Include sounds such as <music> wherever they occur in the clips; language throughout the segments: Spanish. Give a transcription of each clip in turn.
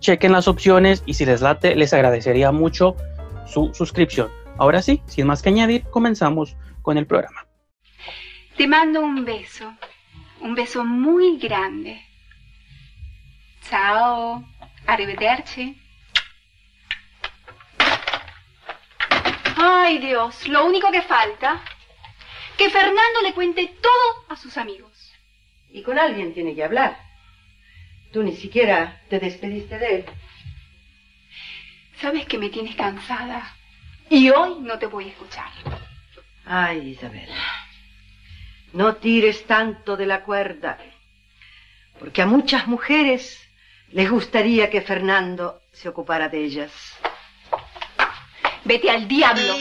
chequen las opciones y si les late, les agradecería mucho su suscripción. Ahora sí, sin más que añadir, comenzamos con el programa. Te mando un beso, un beso muy grande. Chao, arrivederci. Ay Dios, lo único que falta, que Fernando le cuente todo a sus amigos. Y con alguien tiene que hablar. Tú ni siquiera te despediste de él. Sabes que me tienes cansada y hoy no te voy a escuchar. Ay, Isabel, no tires tanto de la cuerda, porque a muchas mujeres les gustaría que Fernando se ocupara de ellas. Vete al diablo.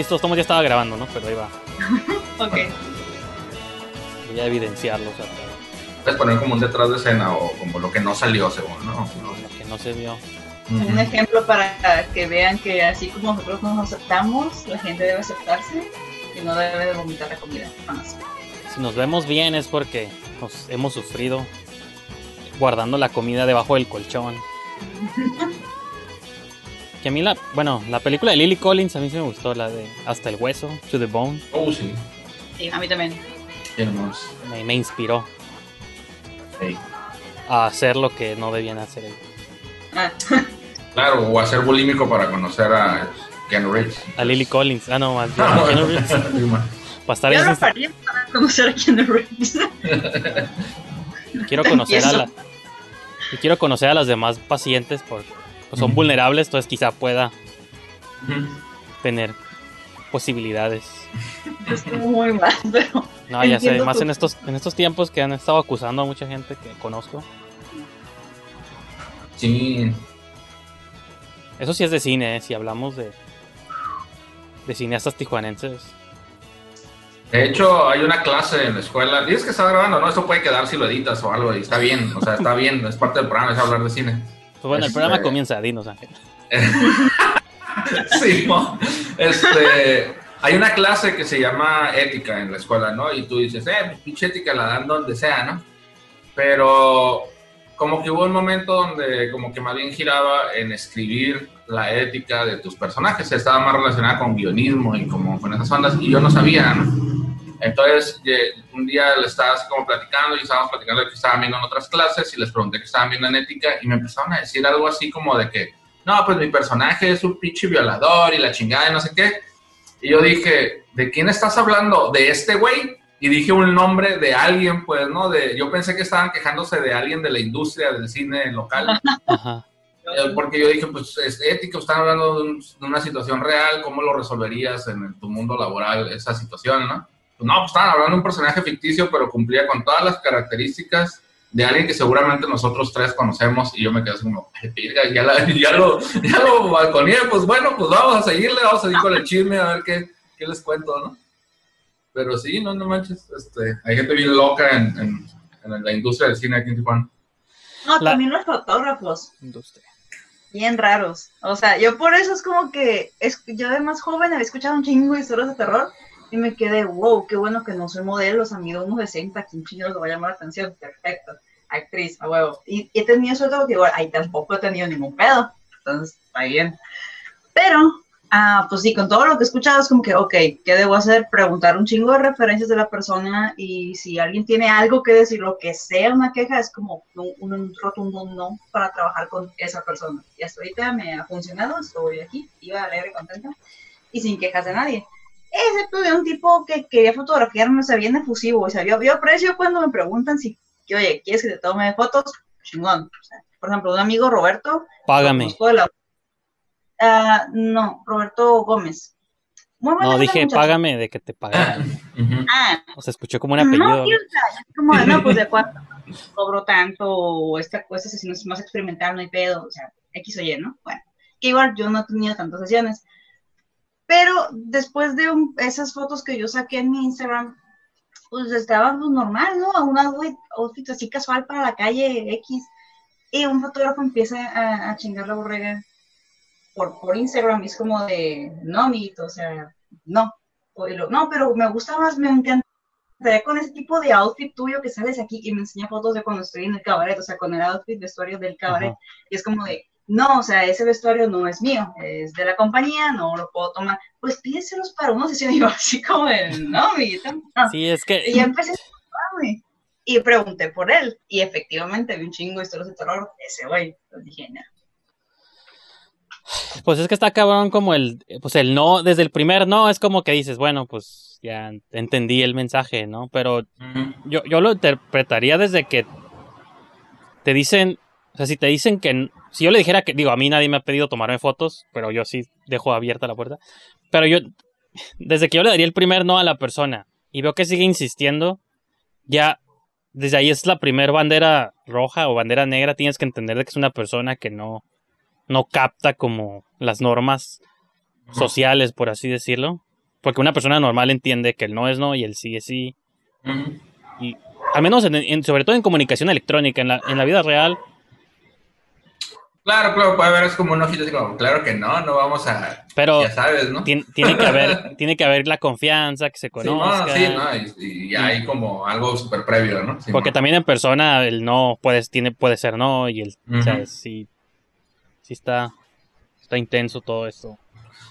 Listos, estamos ya estaba grabando, ¿no? Pero ahí va. <laughs> ok. Voy a evidenciarlo. Puedes poner como un detrás de escena o como lo que no salió, según, ¿no? Lo que no se vio. Un ejemplo para que vean que así como nosotros nos aceptamos, la gente debe aceptarse y no debe de vomitar la comida. Si nos vemos bien es porque nos hemos sufrido guardando la comida debajo del colchón. <laughs> Que a mí la, bueno, la película de Lily Collins a mí sí me gustó, la de Hasta el hueso, To the Bone. Oh, sí. Sí, a mí también. Me, me inspiró a hacer lo que no debían hacer ellos. Ah, <laughs> Claro, o hacer bulímico para conocer a Ken Reeves. A Lily Collins. Ah, no, a. <laughs> Reeves. <laughs> Sí. Para estar yo faría para conocer a Keanu Reeves. quiero conocer a la, y quiero conocer a las demás pacientes porque pues, son vulnerables, entonces quizá pueda tener posibilidades. Estuvo muy mal, pero No, ya sé, más tu- en estos en estos tiempos que han estado acusando a mucha gente que conozco. Sí, Eso sí es de cine, ¿eh? si hablamos de de cineastas tijuanenses. De hecho, hay una clase en la escuela. Dices que está grabando, ¿no? Eso puede quedar si lo editas o algo y está bien. O sea, está bien, es parte del programa, es hablar de cine. Pues bueno, el Este- programa comienza, dinos Ángel. <laughs> Sí, ¿no? Este, hay una clase que se llama ética en la escuela, ¿no? Y tú dices, eh, pues pinche ética la dan donde sea, ¿no? Pero como que hubo un momento donde como que más bien giraba en escribir la ética de tus personajes. Estaba más relacionada con guionismo y como con esas ondas y yo no sabía, ¿no? Entonces, un día le estaba así como platicando y estábamos platicando de que estaban viendo en otras clases y les pregunté que estaban viendo en ética y me empezaron a decir algo así como de que, no, pues mi personaje es un pinche violador y la chingada y no sé qué. Y yo dije, ¿de quién estás hablando? ¿De este güey? Y dije un nombre de alguien, pues, ¿no? De, yo pensé que estaban quejándose de alguien de la industria del cine local. <laughs> Ajá. Eh, Porque yo dije, pues es ético, están hablando de, un- de una situación real, ¿cómo lo resolverías en tu mundo laboral esa situación, no? Pues no, pues estaban hablando de un personaje ficticio, pero cumplía con todas las características de alguien que seguramente nosotros tres conocemos y yo me quedé así como, "Ay, virga, ya, la- <laughs> ya lo, ya lo balconeé, pues bueno, pues vamos a seguirle, vamos a seguir con el chisme a ver qué, qué les cuento, ¿no? Pero sí, no, no manches, este, hay gente bien loca en, en- en la industria del cine aquí en Tijuana. no, La- también los fotógrafos, Industria. bien raros. O sea, yo por eso es como que es, yo de más joven había escuchado un chingo de historias de terror y me quedé, wow, qué bueno que no soy modelo, o sea, mido unos 60, ¿quién chingados le va a llamar la atención? Perfecto, actriz, a huevo. Y he tenido suerte porque igual, ahí tampoco he tenido ningún pedo, entonces, está bien. Pero, ah, pues sí, con todo lo que he escuchado es como que, ok, ¿qué debo hacer? Preguntar un chingo de referencias de la persona y si alguien tiene algo que decir, lo que sea una queja, es como un, un rotundo no para trabajar con esa persona. Y hasta ahorita me ha funcionado, estoy aquí, iba alegre, contenta y sin quejas de nadie. Excepto de un tipo que quería fotografiarme, o sea, bien efusivo, o sea, yo, yo aprecio cuando me preguntan si, que, oye, ¿quieres que te tome fotos? Chingón. O sea, por ejemplo, un amigo Roberto, Págame. la- Ah, no, Roberto Gómez. Muy buena No, dije muchacho. págame de que te pagaran. Ah, O sea, escuchó como un apellido. no, como, no, pues de cuánto cobro tanto, o esta cosa, si es más experimental, no hay pedo, o sea, X o Y, ¿no? Bueno, que igual yo no he tenido tantas sesiones. Pero después de un- esas fotos que yo saqué en mi Instagram, pues estaba pues, normal, ¿no? Un outfit, así casual para la calle X. Y un fotógrafo empieza a, a chingar la borrega por, por Instagram. Y es como de, no, amiguito, o sea, no. No, pero me gusta más, me encanta con ese tipo de outfit tuyo que sales aquí y me enseña fotos de cuando estoy en el cabaret, o sea, con el outfit vestuario del cabaret. Ajá. Y es como de, no, o sea, ese vestuario no es mío, es de la compañía, no lo puedo tomar. Pues pídeselos para una sesión. Y yo así como de, no, amiguita, no. Sí, es que Y ya empecé a preocuparme. Y pregunté por él. Y efectivamente vi un chingo de historias de terror ese güey. Entonces dije, no. Pues es que está cabrón como el, pues el no, desde el primer no, es como que dices, bueno, pues ya entendí el mensaje, ¿no? Pero yo, yo lo interpretaría desde que te dicen, o sea, si te dicen que, si yo le dijera que, digo, a mí nadie me ha pedido tomarme fotos, pero yo sí dejo abierta la puerta, pero yo, desde que yo le daría el primer no a la persona y veo que sigue insistiendo, ya, desde ahí es la primer bandera roja o bandera negra, tienes que entender de que es una persona que no, no capta como las normas sociales, por así decirlo. Porque una persona normal entiende que el no es no y el sí es sí. Y al menos, en, en- sobre todo en comunicación electrónica, en la, en la vida real, Claro, claro, puede haber es como un ojito así como, claro que no, no vamos a, pero ya sabes, ¿no? tien- tiene, que haber, <laughs> tiene que haber la confianza, que se Sí, conozca. no, sí, no, y, y hay como algo súper previo, ¿no? Sí, Porque no. también en persona el no puede, tiene, puede ser no y el, o sea, sí, sí está, está intenso todo esto.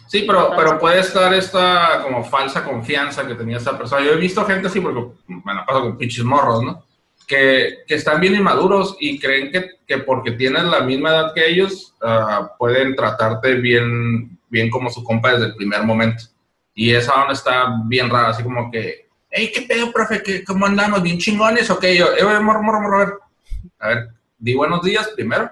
Sí, pero, pero puede estar esta como falsa confianza que tenía esta persona. Yo he visto gente así porque me la paso con pinches morros, ¿no? Que, están bien inmaduros y creen que, que porque tienes la misma edad que ellos, ah, pueden tratarte bien, bien como su compa desde el primer momento. Y esa onda está bien rara, así como que, hey, ¿qué pedo, profe? ¿Qué, ¿Cómo andamos? ¿Bien chingones? Ok, yo, eh, morro, morro, morro, a ver. A ver, di buenos días primero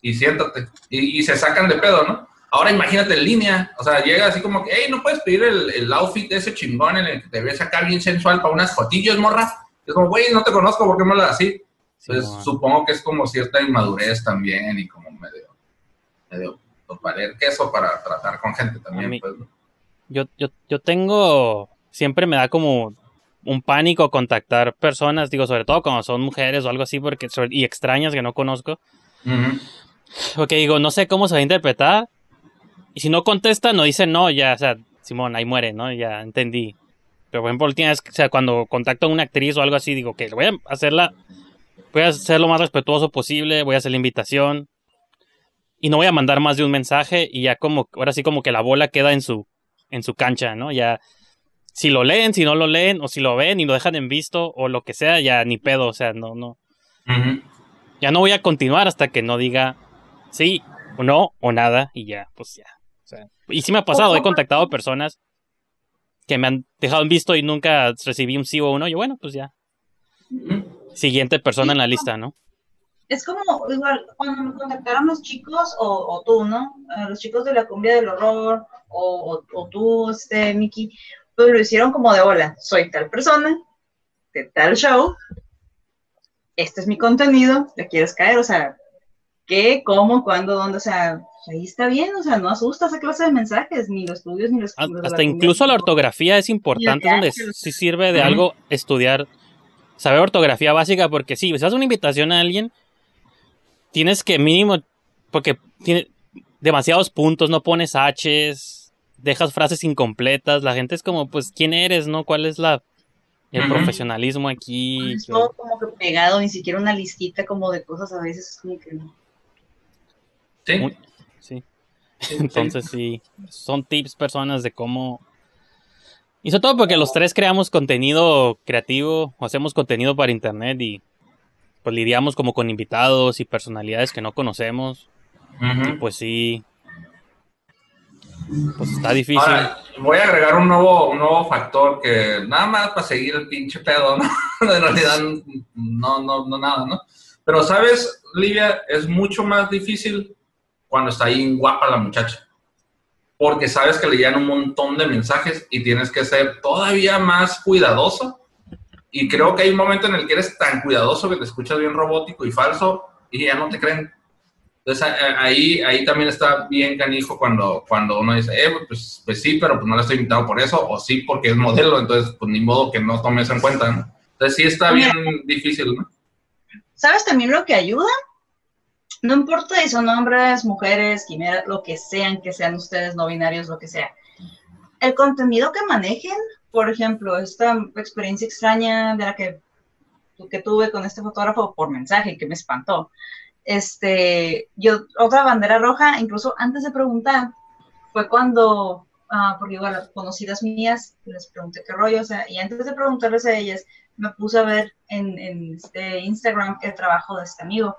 y siéntate. Y, se sacan de pedo, ¿no? Ahora imagínate en línea, o sea, llega así como que, hey, ¿no puedes pedir el, el outfit de ese chingón en el que te ves acá bien sensual para unas fotillos, morra? Es como, güey, no te conozco, ¿por qué me hablas así? Entonces, supongo que es como cierta inmadurez también y como medio, medio valer queso para tratar con gente también. mí- Pues, ¿no? Yo, yo, yo tengo, siempre me da como un pánico contactar personas, digo, sobre todo cuando son mujeres o algo así, porque y extrañas que no conozco. Porque digo, no sé cómo se va a interpretar. Y si no contesta, no dice no, ya, o sea, Simón, ahí muere, ¿no? Ya entendí. Pero por ejemplo, vez, o sea, cuando contacto a una actriz o algo así, digo que voy a hacerla, voy a ser lo más respetuoso posible, voy a hacer la invitación. Y no voy a mandar más de un mensaje y ya como, ahora sí como que la bola queda en su, en su cancha, ¿no? Ya, si lo leen, si no lo leen, o si lo ven y lo dejan en visto, o lo que sea, ya ni pedo, o sea, no, no. Ya no voy a continuar hasta que no diga sí o no o nada y ya, pues ya. O sea, y sí me ha pasado, he contactado a personas que me han dejado en visto y nunca recibí un sí o un no. Yo, bueno, pues ya. Siguiente persona en la lista, ¿no? Es como, igual, cuando me contactaron los chicos, o, o tú, ¿no? Los chicos de la cumbia del horror, o, o, o tú, este, Miki, pues lo hicieron como de hola, soy tal persona, de tal show, este es mi contenido, ¿le quieres caer? O sea, ¿qué, cómo, cuándo, dónde? O sea, ahí está bien, o sea, no asusta esa clase de mensajes, ni los tuyos, ni los Hasta incluso la ortografía es importante, donde sí sirve de algo estudiar, saber ortografía básica, porque sí, si haces una invitación a alguien, tienes que mínimo, porque tiene demasiados puntos, no pones H's, dejas frases incompletas, la gente es como, pues, ¿quién eres, no? ¿Cuál es la el profesionalismo aquí? Es todo como que pegado, ni siquiera una listita como de cosas a veces, es como que no. Sí. Muy- Sí. Entonces sí, son tips personas de cómo... Y sobre todo porque los tres creamos contenido creativo, o hacemos contenido para internet y pues lidiamos como con invitados y personalidades que no conocemos. Y pues sí, pues está difícil. Ahora, voy a agregar un nuevo, un nuevo factor que nada más para seguir el pinche pedo, ¿no? <laughs> en realidad, no, no, no, nada, ¿no? Pero, ¿sabes, Livia? Es mucho más difícil cuando está ahí guapa la muchacha. Porque sabes que le llegan un montón de mensajes y tienes que ser todavía más cuidadoso. Y creo que hay un momento en el que eres tan cuidadoso que te escuchas bien robótico y falso y ya no te creen. Entonces ahí, ahí también está bien canijo cuando, cuando uno dice, eh, pues, pues sí, pero pues no la estoy invitado por eso, o sí porque es modelo, entonces pues ni modo que no tomes en cuenta, ¿no? Entonces sí está bien difícil, ¿no? ¿Sabes también lo que ayuda? No importa si son hombres, mujeres, quimeras, lo que sean, que sean ustedes no binarios, lo que sea. El contenido que manejen, por ejemplo, esta experiencia extraña de la que, que tuve con este fotógrafo por mensaje que me espantó. Este, yo, otra bandera roja, incluso antes de preguntar, fue cuando, ah, porque igual, conocidas mías, les pregunté qué rollo, o sea, y antes de preguntarles a ellas, me puse a ver en, en este Instagram el trabajo de este amigo.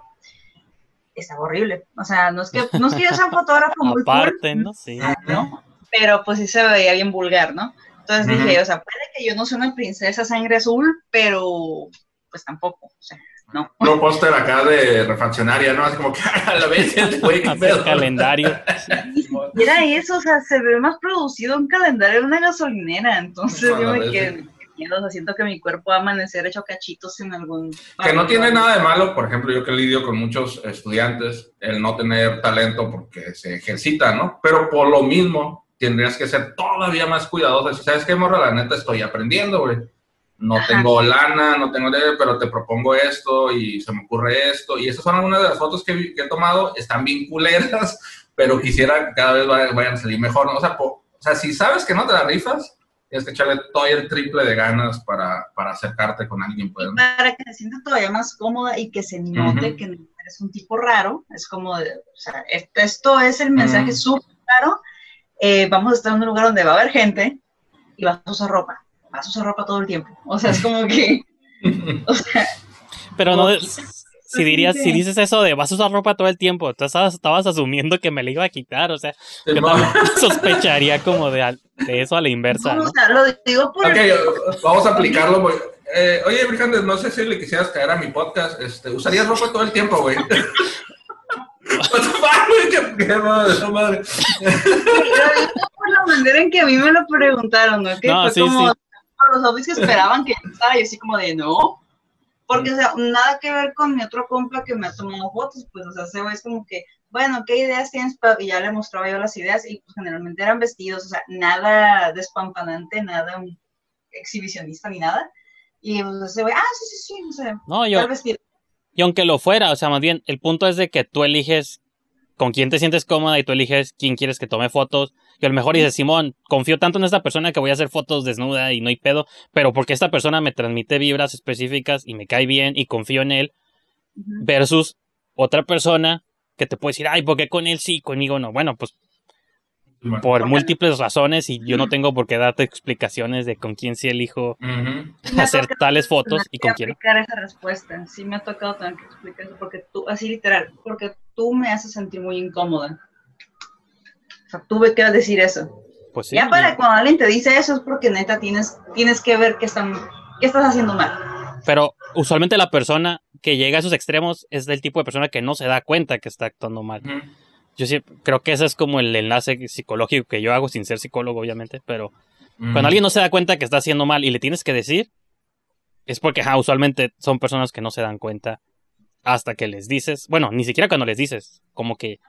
Estaba horrible. O sea, no es que, no es que yo sea un <laughs> fotógrafo muy Aparte, cool, ¿no? Sí. ¿no? Pero pues sí se veía bien vulgar, ¿no? Entonces Ujú. dije, o sea, puede que yo no sea una princesa sangre azul, pero pues tampoco. O sea, no. Un póster acá de refaccionaria, ¿no? Así como que <laughs> a la vez, este güey, calendario. <laughs> Era eso, o sea, se ve más producido un calendario en una gasolinera. Entonces A yo me quedé, o sea, siento que mi cuerpo va a amanecer hecho cachitos en algún... Que no tiene nada de malo, por ejemplo, yo que lidio con muchos estudiantes, el no tener talento porque se ejercita, ¿no? Pero por lo mismo, tendrías que ser todavía más cuidadoso. Si sabes qué, morra, la neta estoy aprendiendo, güey. No Ajá. tengo lana, no tengo de, pero te propongo esto y se me ocurre esto. Y esas son algunas de las fotos que, que he tomado. Están bien culeras, <laughs> pero quisiera que cada vez vayan, vayan a salir mejor, ¿no? O sea, po- o sea, si sabes que no te la rifas, tienes que echarle todo el triple de ganas para, para acercarte con alguien, pues, ¿no? Para que se sienta todavía más cómoda y que se note que no eres un tipo raro. Es como, de, o sea, esto, esto es el mensaje Mm. súper claro. Eh, vamos a estar en un lugar donde va a haber gente y vas a usar ropa. Vas a usar ropa todo el tiempo. O sea, es como que, <laughs> o sea, Pero no, Como- si dirías, si dices eso de vas a usar ropa todo el tiempo, tú estabas, estabas asumiendo que me la iba a quitar, o sea, yo también <laughs> sospecharía como de, al- de eso a la inversa, No, o sea, lo digo por Ok, vamos a aplicarlo, güey. Eh, oye, Brijandes, no sé si le quisieras caer a mi podcast. Este, ¿Usarías ropa todo el tiempo, güey? <laughs> ¿Qué, madre, por la manera en que a mí me lo preguntaron, ¿no? Que No, fue sí, como sí. los zombies que esperaban que yo usara, y así como de no. Porque, o sea, nada que ver con mi otro compa que me ha tomado fotos, pues, o sea, ese güey es como que, bueno, ¿qué ideas tienes? pa-?" Y ya le mostraba yo las ideas, y pues generalmente eran vestidos, o sea, nada despampanante, nada exhibicionista ni nada. Y pues ese güey, ah, sí, sí, sí, o sea, No, yo, tal vestido. y aunque lo fuera, o sea, más bien, el punto es de que tú eliges con quién te sientes cómoda y tú eliges quién quieres que tome fotos. Y a lo mejor dices, Simón, confío tanto en esta persona que voy a hacer fotos desnuda y no hay pedo, pero porque esta persona me transmite vibras específicas y me cae bien y confío en él, versus otra persona que te puede decir, ay, ¿por qué con él sí, conmigo no? Bueno, pues por múltiples razones y yo no tengo por qué darte explicaciones de con quién sí elijo hacer tales fotos y que con quién no. aplicar esa respuesta. Sí me ha tocado tener que explicar eso porque tú, así literal, porque tú me haces sentir muy incómoda. O sea, tuve que decir eso. Pues sí, ya para y- cuando alguien te dice eso es porque neta tienes, tienes que ver que están, qué estás haciendo mal. Pero usualmente la persona que llega a esos extremos es del tipo de persona que no se da cuenta que está actuando mal. Yo sí creo que ese es como el enlace psicológico que yo hago sin ser psicólogo, obviamente, pero cuando alguien no se da cuenta que está haciendo mal y le tienes que decir, es porque usualmente son personas que no se dan cuenta hasta que les dices, bueno, ni siquiera cuando les dices, como que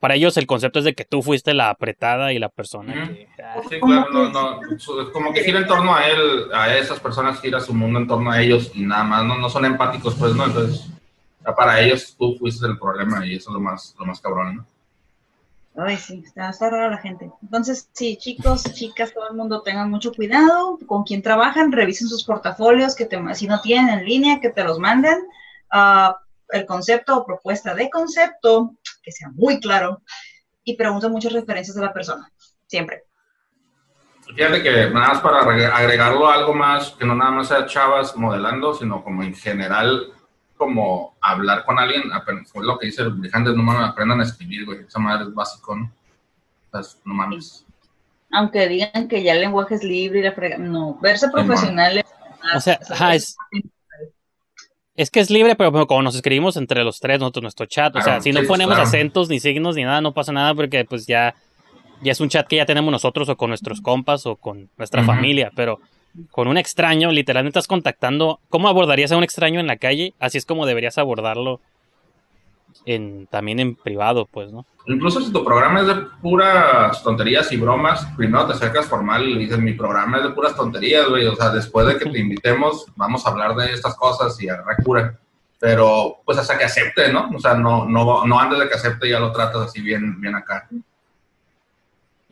para ellos el concepto es de que tú fuiste la apretada y la persona que... ah, Sí, claro, no, como que gira en torno a él, a esas personas gira su mundo en torno a ellos y nada más, no, no son empáticos, pues, ¿no? Entonces, ya para ellos tú fuiste el problema y eso es lo más, lo más cabrón, ¿no? Ay, sí, está, está rara la gente. Entonces, sí, chicos, chicas, todo el mundo tengan mucho cuidado con quién trabajan, revisen sus portafolios, que te, si no tienen en línea, que te los manden. Ah, el concepto o propuesta de concepto, que sea muy claro, y pregunten muchas referencias de la persona, siempre. Fíjate que nada más para agre- agregarlo a algo más, que no nada más sea chavas modelando, sino como en general, como hablar con alguien, fue lo que dice el Brijandes, no mames, aprendan a escribir, güey, esa madre es básico, ¿no? O sea, no mames. Aunque digan que ya el lenguaje es libre y la frega, no, verse profesionales. O sea, ajá, es- Es que es libre, pero como nos escribimos entre los tres, nosotros, nuestro chat, o sea, si no sí, ponemos claro. acentos, ni signos, ni nada, no pasa nada, porque pues ya, ya es un chat que ya tenemos nosotros, o con nuestros compas, o con nuestra familia, pero con un extraño, literalmente estás contactando, ¿cómo abordarías a un extraño en la calle? Así es como deberías abordarlo en, también en privado, pues, ¿no? Incluso si tu programa es de puras tonterías y bromas, primero te acercas formal y le dices, mi programa es de puras tonterías, güey. O sea, después de que te invitemos, vamos a hablar de estas cosas y agarrar cura. Pero, pues hasta que acepte, ¿no? O sea, no, no, no antes de que acepte ya lo tratas así bien, bien acá.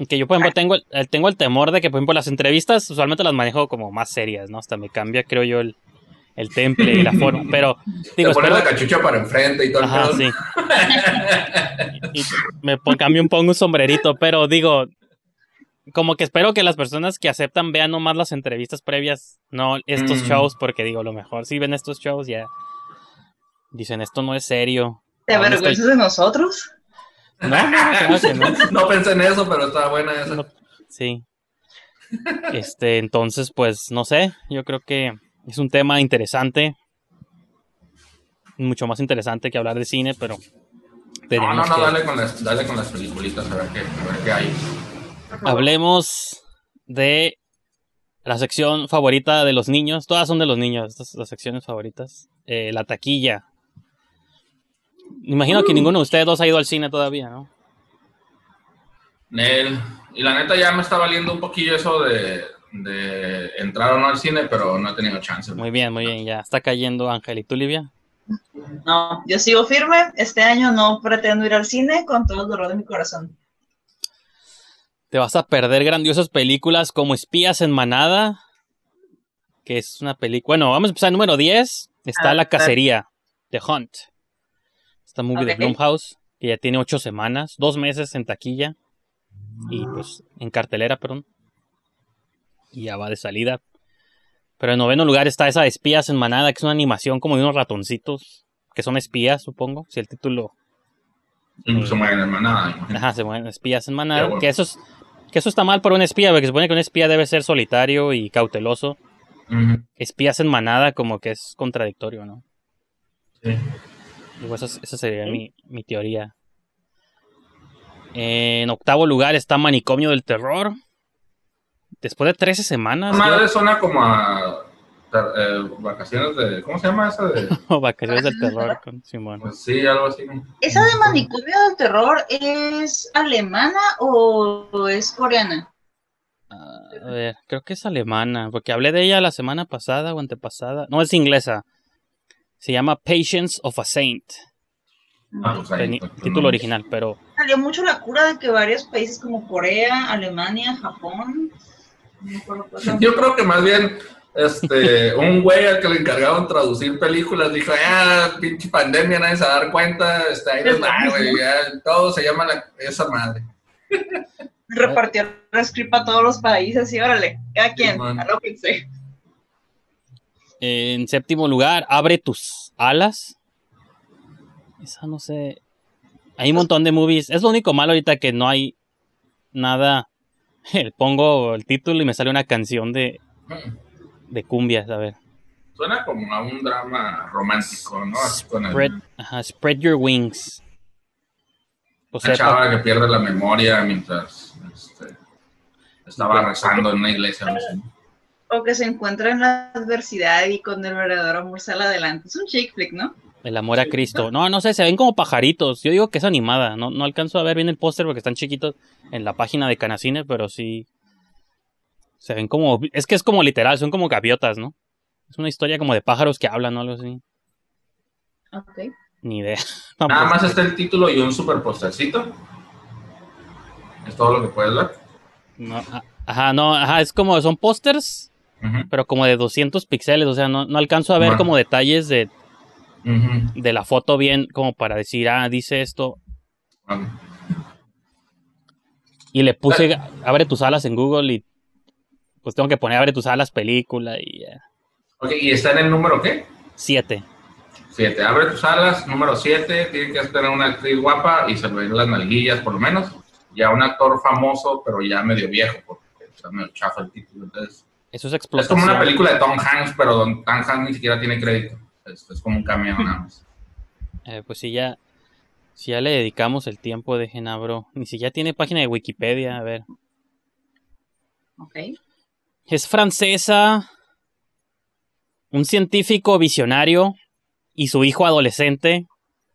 Que yo, por ejemplo, tengo el, el- tengo el temor de que, por ejemplo, las entrevistas usualmente las manejo como más serias, ¿no? Hasta me cambia, creo yo, el, el temple y la forma, <laughs> pero, digo, te espero- la cachucha para enfrente y todo el Ajá, pedo. sí. <laughs> Y me cambio un pongo un sombrerito, pero digo, como que espero que las personas que aceptan vean nomás las entrevistas previas, no estos Mm. shows, porque digo, lo mejor si ven estos shows ya dicen esto no es serio. ¿Te avergüenzas de nosotros? No, no, claro que no. <laughs> No pensé en eso, pero está buena esa. No. Sí. Este, entonces, pues, no sé, yo creo que es un tema interesante. Mucho más interesante que hablar de cine, pero No, no, no, que- dale con las, dale con las peliculitas a ver qué, a ver qué hay. Hablemos de la sección favorita de los niños. Todas son de los niños, estas las secciones favoritas. Eh, la taquilla. Imagino que ninguno de ustedes dos ha ido al cine todavía, ¿no? Nel. Y la neta ya me está valiendo un poquillo eso de, de entrar o no al cine, pero no he tenido chance. Muy bien, muy bien, ya está cayendo Ángel. ¿Y tú, Livia? No, yo sigo firme. Este año no pretendo ir al cine con todo el dolor de mi corazón. Te vas a perder grandiosas películas como Espías en Manada, que es una película... Bueno, vamos a empezar. Número 10 está Ah, La claro. Cacería, The Hunt. Esta movie de. Blumhouse, que ya tiene ocho semanas, dos meses en taquilla y pues en cartelera, perdón. Y ya va de salida. Pero en noveno lugar está esa de Espías en Manada, que es una animación como de unos ratoncitos, que son espías, supongo, si el título... Y se mueven en manada. Ajá, se mueven espías en Manada, bueno. que eso es... Que eso está mal para un espía, porque se supone que un espía debe ser solitario y cauteloso. Espías en manada como que es contradictorio, ¿no? sí. Digo, esa, es- esa sería mi, mi teoría. En octavo lugar está Manicomio del Terror. Después de 13 semanas. Yo- madre suena como a eh, vacaciones de. ¿Cómo se llama esa de.? <laughs> o Vacaciones del Terror con Simón. Pues sí, algo así. ¿Esa de manicomio del terror es alemana o es coreana? Ah, a ver, creo que es alemana, porque hablé de ella la semana pasada o antepasada. No, es inglesa. Se llama Patience of a Saint. Ah, pues ahí, pues, título no. original, pero Salió mucho la cura de que varios países como Corea, Alemania, Japón. <laughs> Yo creo que más bien. Este, <laughs> un güey al que le encargaron traducir películas dijo, ah, pinche pandemia, nadie se va a dar cuenta, está ahí güey, ya, todo se llama la- esa madre. <laughs> Repartió el script a todos los países y órale, cada quien, alóquense. en séptimo lugar, Abre tus alas. Esa no sé. Hay un montón de movies. Es lo único malo ahorita que no hay nada. <laughs> Pongo el título y me sale una canción de, Mm. de cumbias, a ver. Suena como a un drama romántico, ¿no? Así con el- Spread, ajá, spread Your Wings. O sea, una chava que pierde la memoria mientras este, estaba rezando en una iglesia. no sé. O que se encuentra en la adversidad y con el verdadero amor sale adelante. Es un chick flick, ¿no? El amor a Cristo. No, no sé, se ven como pajaritos. Yo digo que es animada. No, no alcanzo a ver bien el póster porque están chiquitos en la página de Canacine, pero sí. Se ven como. Es que es como literal, son como gaviotas, ¿no? Es una historia como de pájaros que hablan o algo así. Ok. Ni idea. <laughs> Nada Tampoco. más está el título y un super postercito. Es todo lo que puedes ver. No, ajá, no, ajá, es como. Son pósters, Ujú, pero como de 200 píxeles. O sea, no, no alcanzo a ver Bueno. como detalles de, de la foto bien, como para decir, ah, dice esto. Bueno, Y le puse abre tus alas en Google y pues tengo que poner abre tus alas película y eh, Ok, ¿y está en el número qué? siete. Siete. Abre tus alas, número siete. Tiene que tener una actriz guapa y se ven las nalguillas, por lo menos. Ya un actor famoso, pero ya medio viejo, porque está medio chafa el título. Entonces, Eso es es como explotación. una película de Tom Hanks, pero Tom Hanks ni siquiera tiene crédito. Es, es como un cameo nada más. <laughs> Eh, pues si ya, si ya le dedicamos el tiempo de Genabro, ni siquiera tiene página de Wikipedia, a ver. Ok. Es francesa, un científico visionario y su hijo adolescente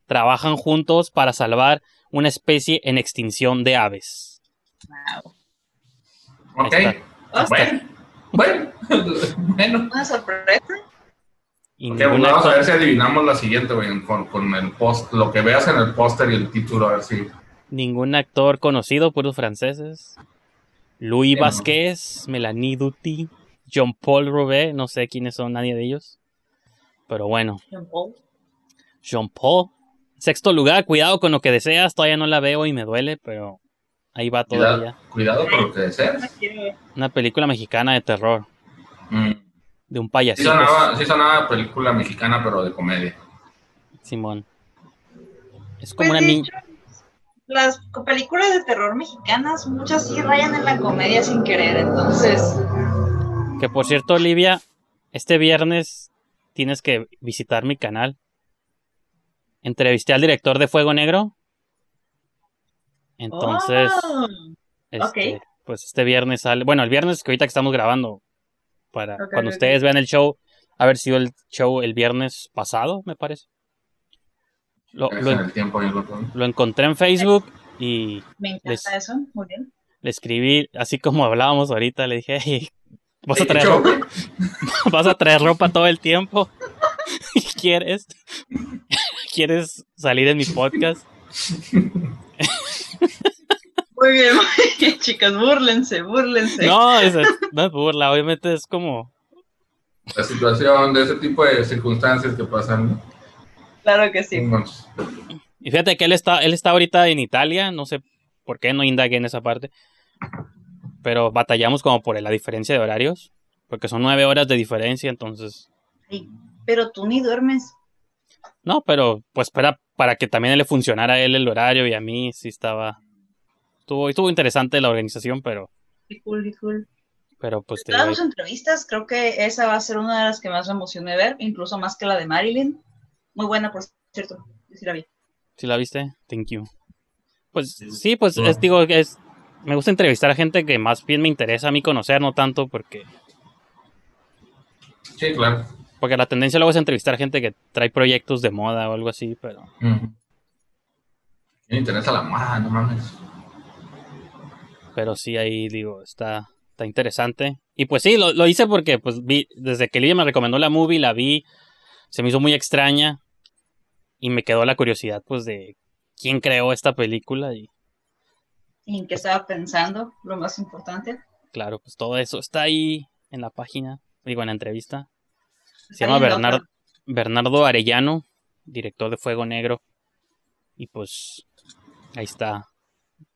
trabajan juntos para salvar una especie en extinción de aves. Wow. Ok. Bueno, bueno, bueno. <laughs> Una sorpresa. Y pues ningún vamos a actor- ver si adivinamos la siguiente, güey, con, con el post, lo que veas en el póster y el título, a ver si. Ningún actor conocido, puros franceses. Louis no. Vasquez, Melanie Duty, John Paul Rouvet, no sé quiénes son nadie de ellos. Pero bueno, Jean Paul. Sexto lugar, cuidado con lo que deseas, todavía no la veo y me duele, pero ahí va todavía. Cuidado, cuidado con lo que deseas. Una película mexicana de terror, Mm. De un Sí, payasito. sonaba, sí sonaba película mexicana, pero de comedia. Simón. Es Pues como una de niña. hecho, las películas de terror mexicanas, muchas sí rayan en la comedia sin querer, entonces. Que por cierto, Olivia, este viernes tienes que visitar mi canal. Entrevisté al director de Fuego Negro. Entonces, Oh, este, ok. pues este viernes sale. Bueno, el viernes que ahorita que estamos grabando. Para cuando ustedes vean el show. Haber sido el show el viernes pasado, me parece. Lo, en tiempo encontré en Facebook y me encanta Les- eso, muy bien. le escribí, así como hablábamos ahorita, le dije, "Hey, ¿vas a traer ropa? <laughs> ¿Vas a traer ropa todo el tiempo? <laughs> ¿Quieres? <laughs> ¿Quieres salir en mi podcast? Muy bien, <laughs> muy bien, chicas, búrlense, búrlense. No, es, no es burla, obviamente es como... La situación de ese tipo de circunstancias que pasan. Claro que sí. Y fíjate que él está, él está ahorita en Italia, no sé por qué no indagué en esa parte, pero batallamos como por la diferencia de horarios, porque son nueve horas de diferencia, entonces... Pero tú ni duermes. No, pero pues para, para que también le funcionara a él el horario y a mí sí estaba... Estuvo, estuvo interesante la organización, pero, Qué cool, qué cool. pero pues Todas las entrevistas, creo que esa va a ser una de las que más me emocioné ver, incluso más que la de Marilyn. Muy buena, por cierto. Sí la vi. ¿sí la viste? Thank you. Pues sí, pues es, digo que es... Me gusta entrevistar a gente que más bien me interesa a mí conocer, no tanto porque... Sí, claro. Porque la tendencia luego es entrevistar gente que trae proyectos de moda o algo así, pero... Me interesa la moda, no mames. Pero sí, ahí digo, está, está interesante. Y pues sí, lo, lo hice porque pues vi, desde que Lidia me recomendó la movie, la vi, se me hizo muy extraña y me quedó la curiosidad pues de quién creó esta película y ¿Y en qué estaba pensando? Lo más importante. claro, pues todo eso está ahí en la página, digo en la entrevista. Se llama Bernardo Arellano, director de Fuego Negro. Y pues ahí está.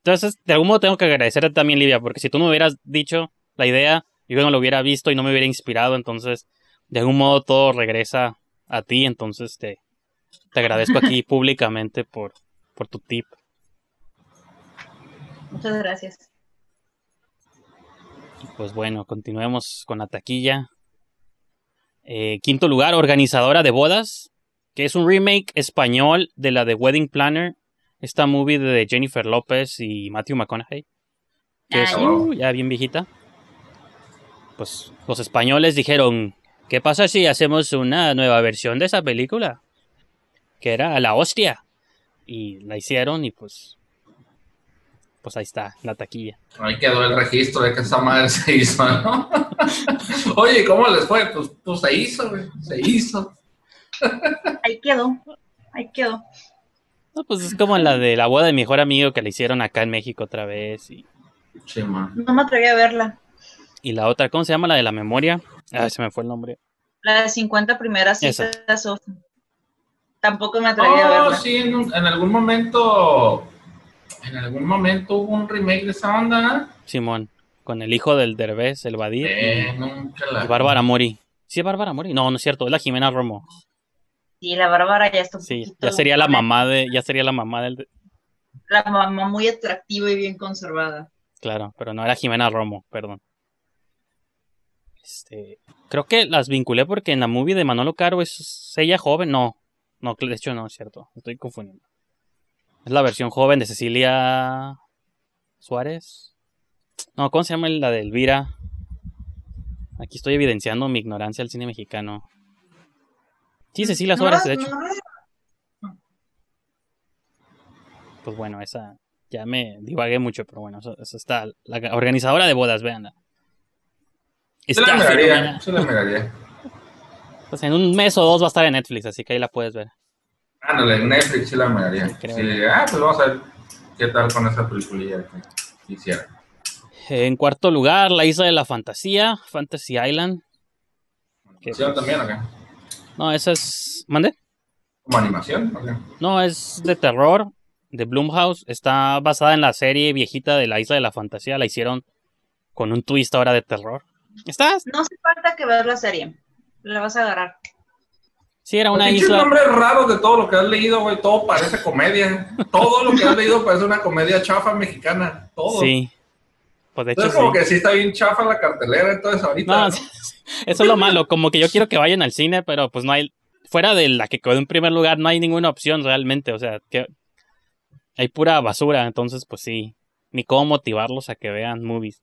Entonces, de algún modo tengo que agradecerte también, Livia, porque si tú me hubieras dicho la idea, yo no lo hubiera visto y no me hubiera inspirado, entonces, de algún modo todo regresa a ti, entonces te, te agradezco aquí <laughs> públicamente por, por tu tip. Muchas gracias. Pues bueno, continuemos con la taquilla. Eh, quinto lugar, organizadora de bodas, que es un remake español de la de Wedding Planner, esta movie de Jennifer López y Matthew McConaughey, que es Ah, ya. uh, ya bien viejita. Pues los españoles dijeron, ¿qué pasa si hacemos una nueva versión de esa película? Que era la hostia. Y la hicieron y pues... Pues ahí está, la taquilla. Ahí quedó el registro de que esa madre <laughs> se hizo, ¿no? <laughs> Oye, ¿cómo les fue? Pues, pues se hizo, güey. Se hizo. Ahí quedó. Ahí quedó. No, pues es como la de la boda de mi mejor amigo que la hicieron acá en México otra vez. Y, Sí, man. No me atreví a verla. y la otra, ¿cómo se llama? La de la memoria. Ah, se me fue el nombre. La de 50 primeras citas. Tampoco me atreví a Oh, verla. sí, en, un- en algún momento. En algún momento hubo un remake de esa onda. Simón, con el hijo del Derbez, el Badir. Eh, nunca la. Y Bárbara Mori. ¿Sí es Bárbara Mori? No, no es cierto, es la Jimena Romo. Sí, la Bárbara ya está un Sí, poquito ya sería la mamá de, ya sería la mamá del, La mamá muy atractiva y bien conservada. claro, pero no era Jimena Romo, perdón. Este, creo que las vinculé porque en la movie de Manolo Caro es ella joven, no, no, de hecho no es cierto, estoy confundiendo. Es la versión joven de Cecilia Suárez. No, ¿cómo se llama la de Elvira? Aquí estoy evidenciando mi ignorancia al cine mexicano. Sí, Cecilia No, Suárez, de hecho. no, Pues bueno, esa ya me divagué mucho, pero bueno, eso, eso está. La organizadora de bodas, véanla. Sí la Está miraría. Sí la miraría. Pues en un mes o dos va a estar en Netflix, así que ahí la puedes ver. Ándale, en Netflix sí la miraría. Sí, creo. Sí, ah, pues vamos a ver qué tal con esa peliculilla que hicieron. En cuarto lugar, La Isla de la Fantasía, Fantasy Island. Que, ¿Hicieron también qué? No, esa es. ¿Mande? ¿Como animación? No, es de terror, de Blumhouse. Está basada en la serie viejita de La Isla de la Fantasía. La hicieron con un twist ahora de terror. Está. No hace falta que veas la serie. La vas a agarrar. Sí, era una pinches isla. nombres raros de todo lo que has leído, güey. Todo parece comedia. Todo lo que has leído parece una comedia chafa mexicana. Todo. Sí. Pues de hecho, Entonces, como sí. que sí está bien chafa la cartelera, entonces ahorita. No, ¿no? <laughs> eso es lo malo, como que yo quiero que vayan al cine, pero pues no hay, fuera de la que quedó en primer lugar, no hay ninguna opción realmente, o sea, que hay pura basura, entonces pues sí, ni cómo motivarlos a que vean movies.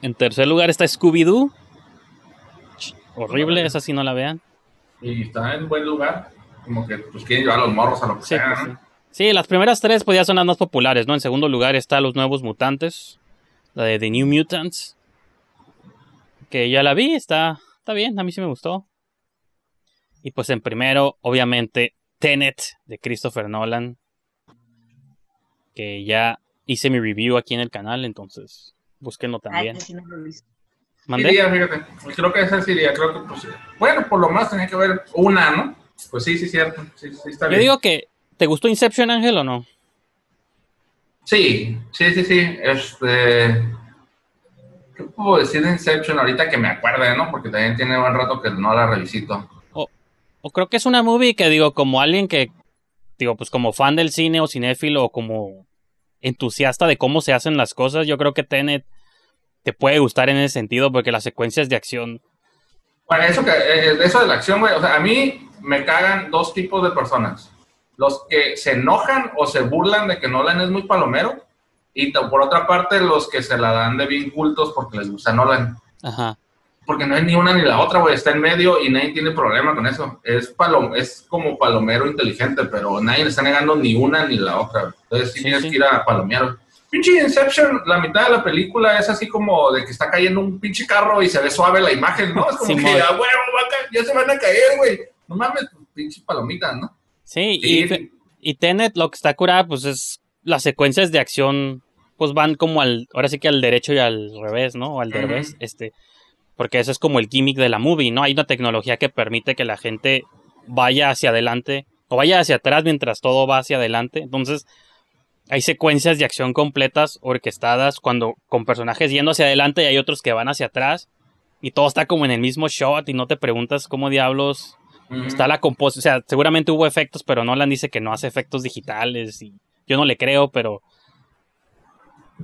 En tercer lugar está Scooby-Doo, horrible, esa sí no la vean. Y está en buen lugar. Como que pues quieren llevar a los morros a lo que Sí, sea, pues, ¿no? sí. Sí, las primeras tres pues ya son las más populares, ¿no? En segundo lugar está Los Nuevos Mutantes, la de The New Mutants, que ya la vi, está, está bien, a mí sí me gustó. Y pues en primero, obviamente, Tenet de Christopher Nolan, que ya hice mi review aquí en el canal, entonces búsquenlo también. Ay, sí, no lo he visto. ¿Mandé? Iría, fíjate. Creo que esa sí iría. Creo que, pues, bueno, por lo más tenía que ver una, ¿no? Pues sí, sí, cierto. Sí, sí, está Yo bien. digo que, ¿te gustó Inception, Ángel, o no? Sí, sí, sí, sí. Este. ¿Qué puedo decir de Inception ahorita que me acuerde, no? Porque también tiene buen rato que no la revisito. O creo que es una movie que digo, como alguien que, digo, pues como fan del cine o cinéfilo o como entusiasta de cómo se hacen las cosas, yo creo que Tenet te puede gustar en ese sentido porque las secuencias de acción Bueno, eso, que, eh, eso de la acción, güey, o sea, a mí me cagan dos tipos de personas. Los que se enojan o se burlan de que Nolan es muy palomero. Y por otra parte, los que se la dan de bien cultos porque les gusta Nolan. Ajá. Porque no es ni una ni la otra, güey. Está en medio y nadie tiene problema con eso. Es, palom es como palomero inteligente, pero nadie le está negando ni una ni la otra. güey. Entonces sí, Sí, tienes sí. que ir a palomear. güey. Pinche Inception, la mitad de la película es así como de que está cayendo un pinche carro y se ve suave la imagen, ¿no? Es como Simón. que, a huevo, va a ca- ya se van a caer, güey. No mames, pinche palomitas, ¿no? Sí, Sí. y, y Tenet lo que está curada, pues es las secuencias de acción, pues van como al, ahora sí que al derecho y al revés, ¿no? O al revés, este, porque eso es como el gimmick de la movie, ¿no? Hay una tecnología que permite que la gente vaya hacia adelante o vaya hacia atrás mientras todo va hacia adelante. Entonces, hay secuencias de acción completas orquestadas cuando con personajes yendo hacia adelante y hay otros que van hacia atrás y todo está como en el mismo shot y no te preguntas cómo diablos Está la composición, o sea, seguramente hubo efectos, pero Nolan dice que no hace efectos digitales y yo no le creo, pero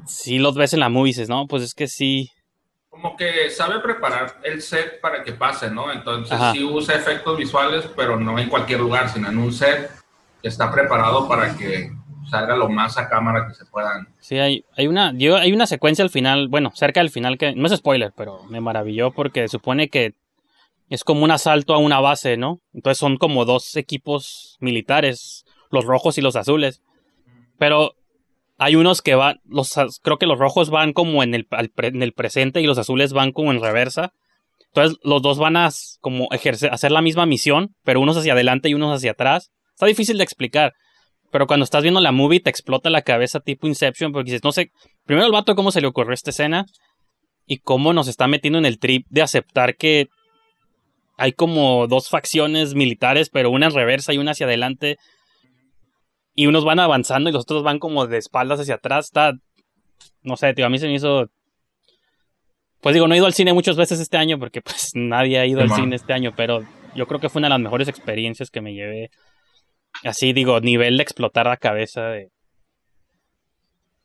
si los ves en la movie dices, no, pues es que sí, Como que sabe preparar el set para que pase, ¿no? Entonces Ajá. sí usa efectos visuales, pero no en cualquier lugar, sino en un set que está preparado para que salga lo más a cámara que se puedan. sí hay, hay una, yo, hay una secuencia al final, bueno, cerca del final que, no es spoiler, pero me maravilló porque supone que es como un asalto a una base, ¿no? Entonces son como dos equipos militares, los rojos y los azules, pero hay unos que van, los, creo que los rojos van como en el, presente y los azules van como en reversa. Entonces los dos van a como hacer la misma misión, pero unos hacia adelante y unos hacia atrás. Está difícil de explicar, pero cuando estás viendo la movie te explota la cabeza tipo Inception porque dices, no sé, primero el vato cómo se le ocurrió esta escena y cómo nos está metiendo en el trip de aceptar que hay como dos facciones militares, pero una en reversa y una hacia adelante. Y unos van avanzando y los otros van como de espaldas hacia atrás. Está. No sé, tío, a mí se me hizo. Pues digo, no he ido al cine muchas veces este año porque pues <laughs> nadie ha ido al cine este año, pero yo creo que fue una de las mejores experiencias que me llevé. Así digo, nivel de explotar la cabeza de.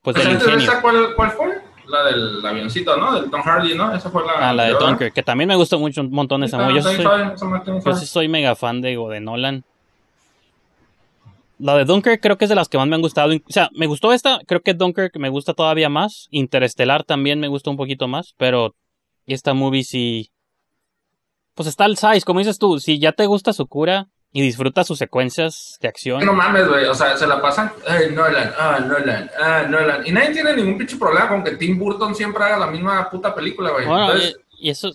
Pues del antes de ingenio. ¿cuál, ¿cuál fue? La del avioncito, ¿no? Del Tom Hardy, ¿no? Esa fue la... Ah, la de. Dunkirk, que también me gustó mucho un montón esa movie. Yo soy, Yo sí soy mega fan de, de Nolan. La de Dunkirk creo que es de las que más me han gustado. O sea, me gustó esta, creo que Dunkirk me gusta todavía más. Interestelar también me gusta un poquito más, pero esta movie sí... Pues está al size, como dices tú, si ya te gusta su cura y disfrutas sus secuencias de acción. No mames, güey, o sea, se la pasan, ay, Nolan, ah, Nolan, ah, Nolan. Y nadie tiene ningún pinche problema con que Tim Burton siempre haga la misma puta película, güey. Bueno, Entonces, y, y eso...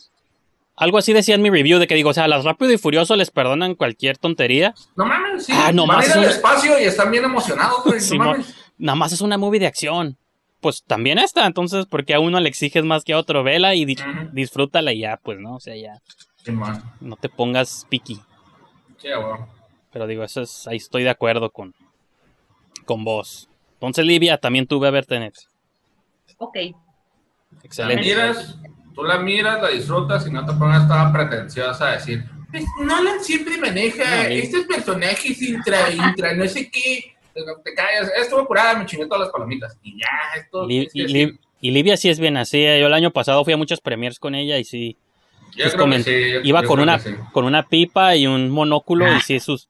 Algo así decía en mi review de que digo, o sea, las Rápido y Furioso les perdonan cualquier tontería. no mames, sí. Ah, no van ir al espacio y están bien emocionados, güey, no mames. nada más es una movie de acción. Pues también esta, entonces, porque a uno le exiges más que a otro? Vela y di- disfrútala y ya, pues, ¿no? O sea, ya, Simón. no te pongas picky. Sí. Pero digo, eso es, ahí estoy de acuerdo con, con vos. Entonces, Livia, también tuve a ver Tenet. Ok. La Excelente. miras, tú la miras, la disfrutas y no te pongas toda pretenciosa a decir, pues Nolan siempre maneja No, y- estos personajes intra, intra, no sé qué. Te callas, estuvo curada, me chingué todas las palomitas. Y ya, esto. Li- es que y, sí. Li- y Livia sí es bien así. eh. Yo el año pasado fui a muchas premiers con ella y sí. Yo pues, creo que comen- sí, yo- iba yo con creo una, que sí. con una pipa y un monóculo Ah. y sí, sus...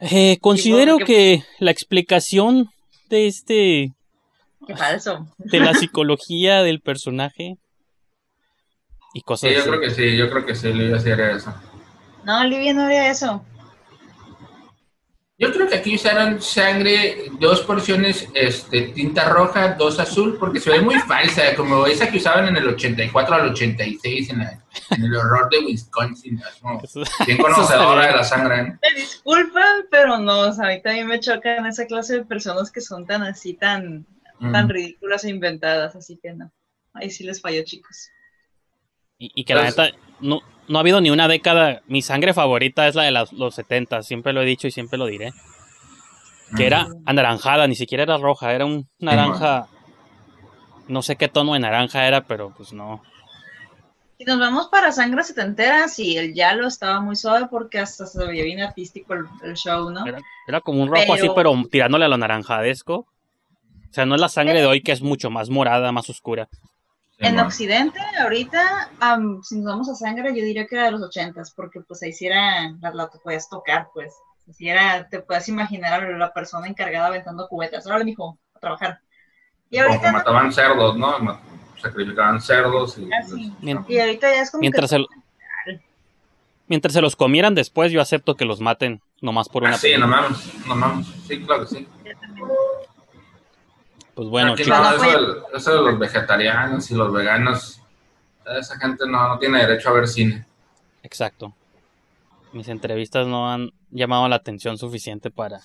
Eh, considero qué- que la explicación de este Qué falso. de la <laughs> psicología del personaje y Sí, cosas yo así. creo que sí, yo creo que sí, le iba a decir eso. No, Olivia no haría eso. Yo creo que aquí usaron sangre, dos porciones, este, tinta roja, dos azul, porque se ve muy falsa, como esa que usaban en el 84 al 86 en, la- en el horror de Wisconsin. Eso- bien <laughs> conocedora de la sangre. Me disculpan, pero no, o sea, a mí también me chocan esa clase de personas que son tan así, tan, tan Mm. ridículas e inventadas, así que no. Ahí sí les falló, chicos. Y, y que la Pues- neta, no, no ha habido ni una década. Mi sangre favorita es la de las- los 70, siempre lo he dicho y siempre lo diré. Que era anaranjada, ni siquiera era roja, era un naranja No sé qué tono de naranja era, pero pues no. Si nos vamos para sangre setentera, sí, el Yalo estaba muy suave porque hasta se veía bien artístico el, el show, ¿no? Era, era como un rojo Pero- así, pero tirándole a lo naranjadesco. O sea, no es la sangre de hoy que es mucho más morada, más oscura. En. Occidente, ahorita, am, si nos vamos a sangre, yo diría que era de los ochentas, porque pues ahí sí era, la, la te podías tocar, pues. Así era, te puedes imaginar a la persona encargada aventando cubetas. Ahora, mijo, a trabajar. Y Como que ahorita, no, mataban cerdos, ¿no? Sacrificaban cerdos y... Ah, sí. Y ahorita ya es como Mientras que... mientras se los comieran después, yo acepto que los maten nomás por una Ah, sí, no película. mames, no mames. Sí, claro que sí. Pues bueno, Aquí chicos, no, eso, de, eso de los vegetarianos y los veganos, esa gente no, no tiene derecho a ver cine. exacto. Mis entrevistas no han llamado la atención suficiente para